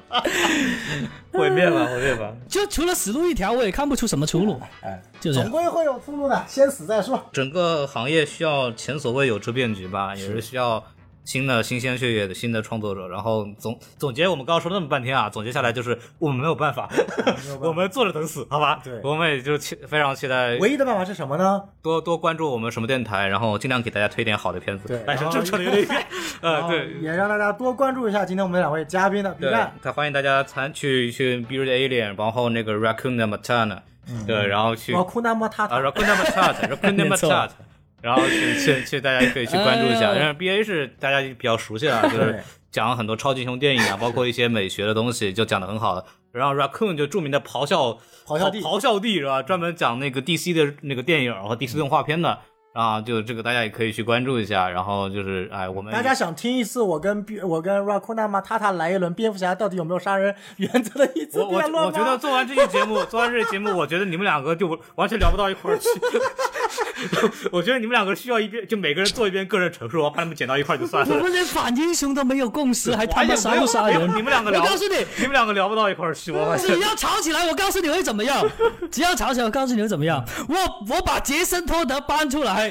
毁灭吧，毁灭吧。就除了死路一条，我也看不出什么出路。哎，就是总归会有出路的，先死再说。整个行业需要前所未有之变局吧，也是需要。新的新鲜血液的新的创作者，然后总总结我们刚刚说了那么半天啊，总结下来就是我们没有办法，[laughs] 我们坐着等死，好吧？对，我们也就期非常期待。唯一的办法是什么呢？多多关注我们什么电台，然后尽量给大家推点好的片子。对，但是这扯的有点远。[laughs] 呃，对，也让大家多关注一下今天我们两位嘉宾的比赛。他欢迎大家参去去 b e a r d Alien，然后那个 Raccoon Matana 对，然后去 Raccoon Matata，Raccoon Matata，Raccoon Matata。[laughs] 然后去去去，大家可以去关注一下。因为 B A 是大家比较熟悉的，[laughs] 就是讲很多超级英雄电影啊，[laughs] 包括一些美学的东西，就讲的很好的。然后 Raccoon 就著名的咆哮咆哮帝咆哮帝是吧？专门讲那个 D C 的那个电影和 D C 动画片的。啊，就这个大家也可以去关注一下，然后就是哎，我们大家想听一次我跟我跟 Rakuna 吗？塔塔来一轮蝙蝠侠到底有没有杀人 [laughs] 原则的一次辩论我我觉得做完这期节目，做完这期节目，我觉得你们两个就完全聊不到一块儿去。[laughs] 我觉得你们两个需要一遍，就每个人做一遍个人陈述，我把他们剪到一块就算了。我们连反英雄都没有共识，还他妈杀不杀人？你们两个聊，我告诉你，你们两个聊不到一块儿去。我只要吵起来，我告诉你会怎么样？只要吵起来，我告诉你会怎么样？我我把杰森托德搬出来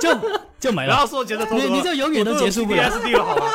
就。就没了。然后说杰森托德，你你就永远都结束不了。PTSD 了好吗？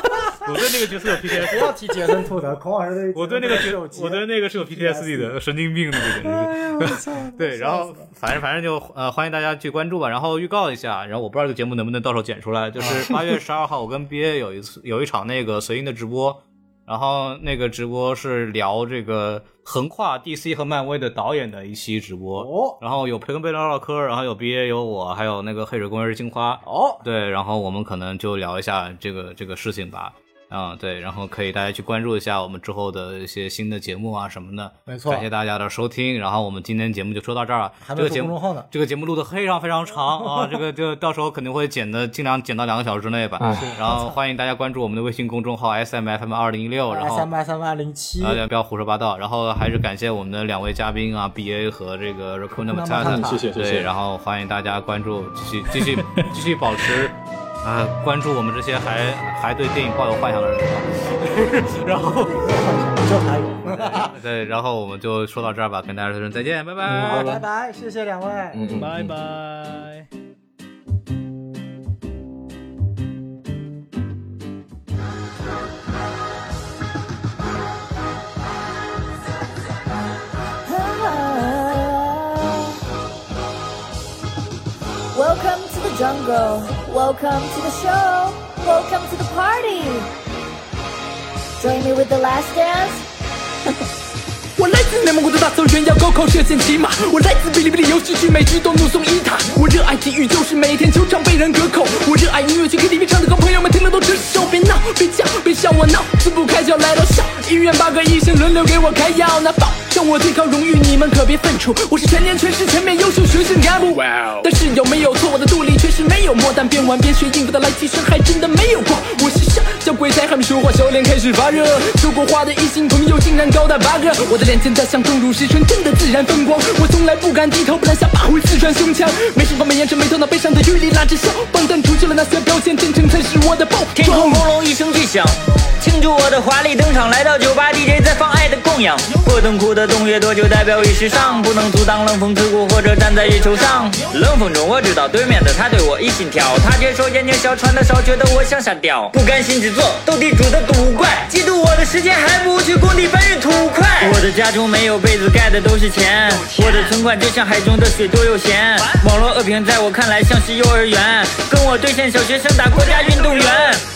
我对那个角色有 PTSD。不要提杰森托德，孔老师对。我对那个角，我对那个是有 PTSD 的，神经病那个简直。对，然后反正反正就呃欢迎大家去关注吧。然后预告一下，然后我不知道这个节目能不能到时候剪出来，就是 [laughs] 八月十二号我跟 BA 有一次有一场那个随音的直播。然后那个直播是聊这个横跨 DC 和漫威的导演的一期直播，哦，然后有培根贝拉唠嗑，然后有 BA 有我，还有那个黑水公园金花，哦，对，然后我们可能就聊一下这个这个事情吧。嗯，对，然后可以大家去关注一下我们之后的一些新的节目啊什么的。没错，感谢大家的收听。然后我们今天节目就说到这儿了。这个节目这个节目录的非常非常长啊，这个就到时候肯定会剪的，尽量剪到两个小时之内吧。然后欢迎大家关注我们的微信公众号 S M F M 二零一六，然后 S M F M 二零七，大家不要胡说八道。然后还是感谢我们的两位嘉宾啊，B A 和这个 r a c o n Matata，谢谢谢谢。然后欢迎大家关注，继续继续继续保持。啊，关注我们这些还还对电影抱有幻想的人，[laughs] 然后 [laughs] 就还有，[laughs] 对，然后我们就说到这儿吧，跟大家说声再见，拜拜，拜拜，谢谢两位，嗯，拜拜。Jungle. Welcome to the show. Welcome to the party. Join me with the last dance. [laughs] 我来自内蒙古的大草原，要高考射箭骑马。我来自哔哩哔哩游戏区，每局都怒送一塔。我热爱体育，就是每天球场被人隔扣。我热爱音乐，去 KTV 唱的和朋友们听了都直手。别闹，别叫，别笑我闹，撕不开就要来到笑。医院八个医生轮流给我开药，那放向我最高荣誉，你们可别犯怵。我是全年全市前面优秀学生干部。但是有没有错？我的肚里确实没有墨，但边玩边学应付的来气声还真的没有过。我是傻，小鬼才还没说话，小脸开始发热。说过话的异性朋友竟然高达八个，我的。脸现在像钟乳石，纯真的自然风光。我从来不敢低头，不然下巴会刺穿胸腔。没事方面眼神没头脑，背上的雨里拉着笑。放胆除去了那些标签，真诚才是我的爆。天空轰隆一声巨响，庆祝我的华丽登场。来到酒吧，DJ 在放爱的供养。不等哭的冬越多久，代表已时尚，不能阻挡冷风刺骨，或者站在月球上。冷风中我知道对面的他对我一心跳，他接受眼睛小，穿的少，觉得我向下掉。不甘心只做，斗地主的赌怪，嫉妒我的时间还不如去工地搬运土块。我的。家中没有被子盖的都是钱，我的存款就像海中的水多又咸。网络恶评在我看来像是幼儿园，跟我对线小学生打国家运动员。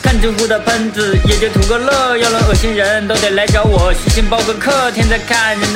看知乎的喷子也就图个乐，要论恶心人都得来找我，虚心报个课。天在看，人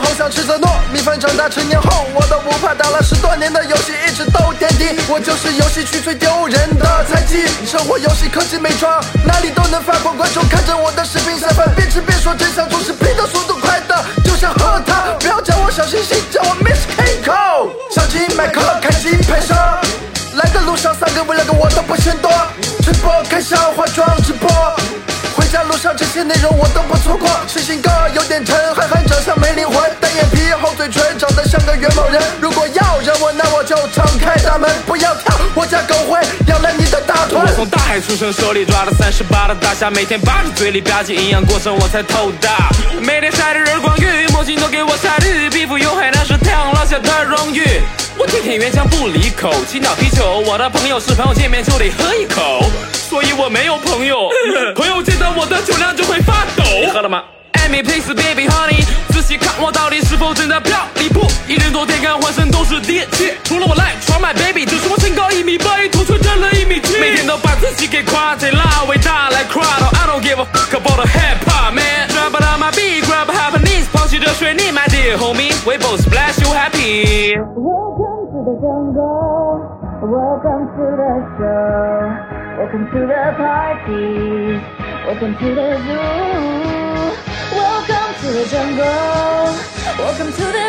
好想吃着糯米。饭长大成年后，我都不怕打了十多年的游戏，一直都垫底。我就是游戏区最丢人的菜鸡，生活游戏科技美妆，哪里都能发光。观众看着我的视频下饭，边吃边说真相，总是拼的速度快的就像喝汤。不要叫我小星星，叫我 Miss Kiko。相机、麦克、开机、拍摄，来的路上三个 vlog 我都不嫌多，直播开箱化妆直播。回家路上这些内容我都不错过，是性格有点沉，憨憨长相没灵魂，单眼皮厚嘴唇，长得像个元谋人。如果要惹我，那我就敞开大门，不要跳，我家狗会咬烂你的大腿。我从大海出生，手里抓了三十八的大虾，每天扒着嘴里吧唧营养过剩，我才头大。每天晒着日光浴，墨镜都给我晒绿，皮肤黝黑那是太阳落下的荣誉。我天天原浆不离口，青岛啤酒，我的朋友是朋友见面就得喝一口，所以我没有朋友，朋友见到我的酒量就会发抖。你喝了吗？Amy please baby honey，仔细看我到底是否真的漂离谱，一人多天干浑身都是电器，除了我赖床 my baby，就是我身高一米八，一头穿占了一米七，每天都把自己给夸贼拉伟大来夸到 I don't give a fuck about the hip hop man，drop it on my beat，grab a happiness，抛弃着水泥 my dear homie，we both splash you happy。Welcome to the jungle. Welcome to the show. Welcome to the party. Welcome to the zoo. Welcome to the jungle. Welcome to the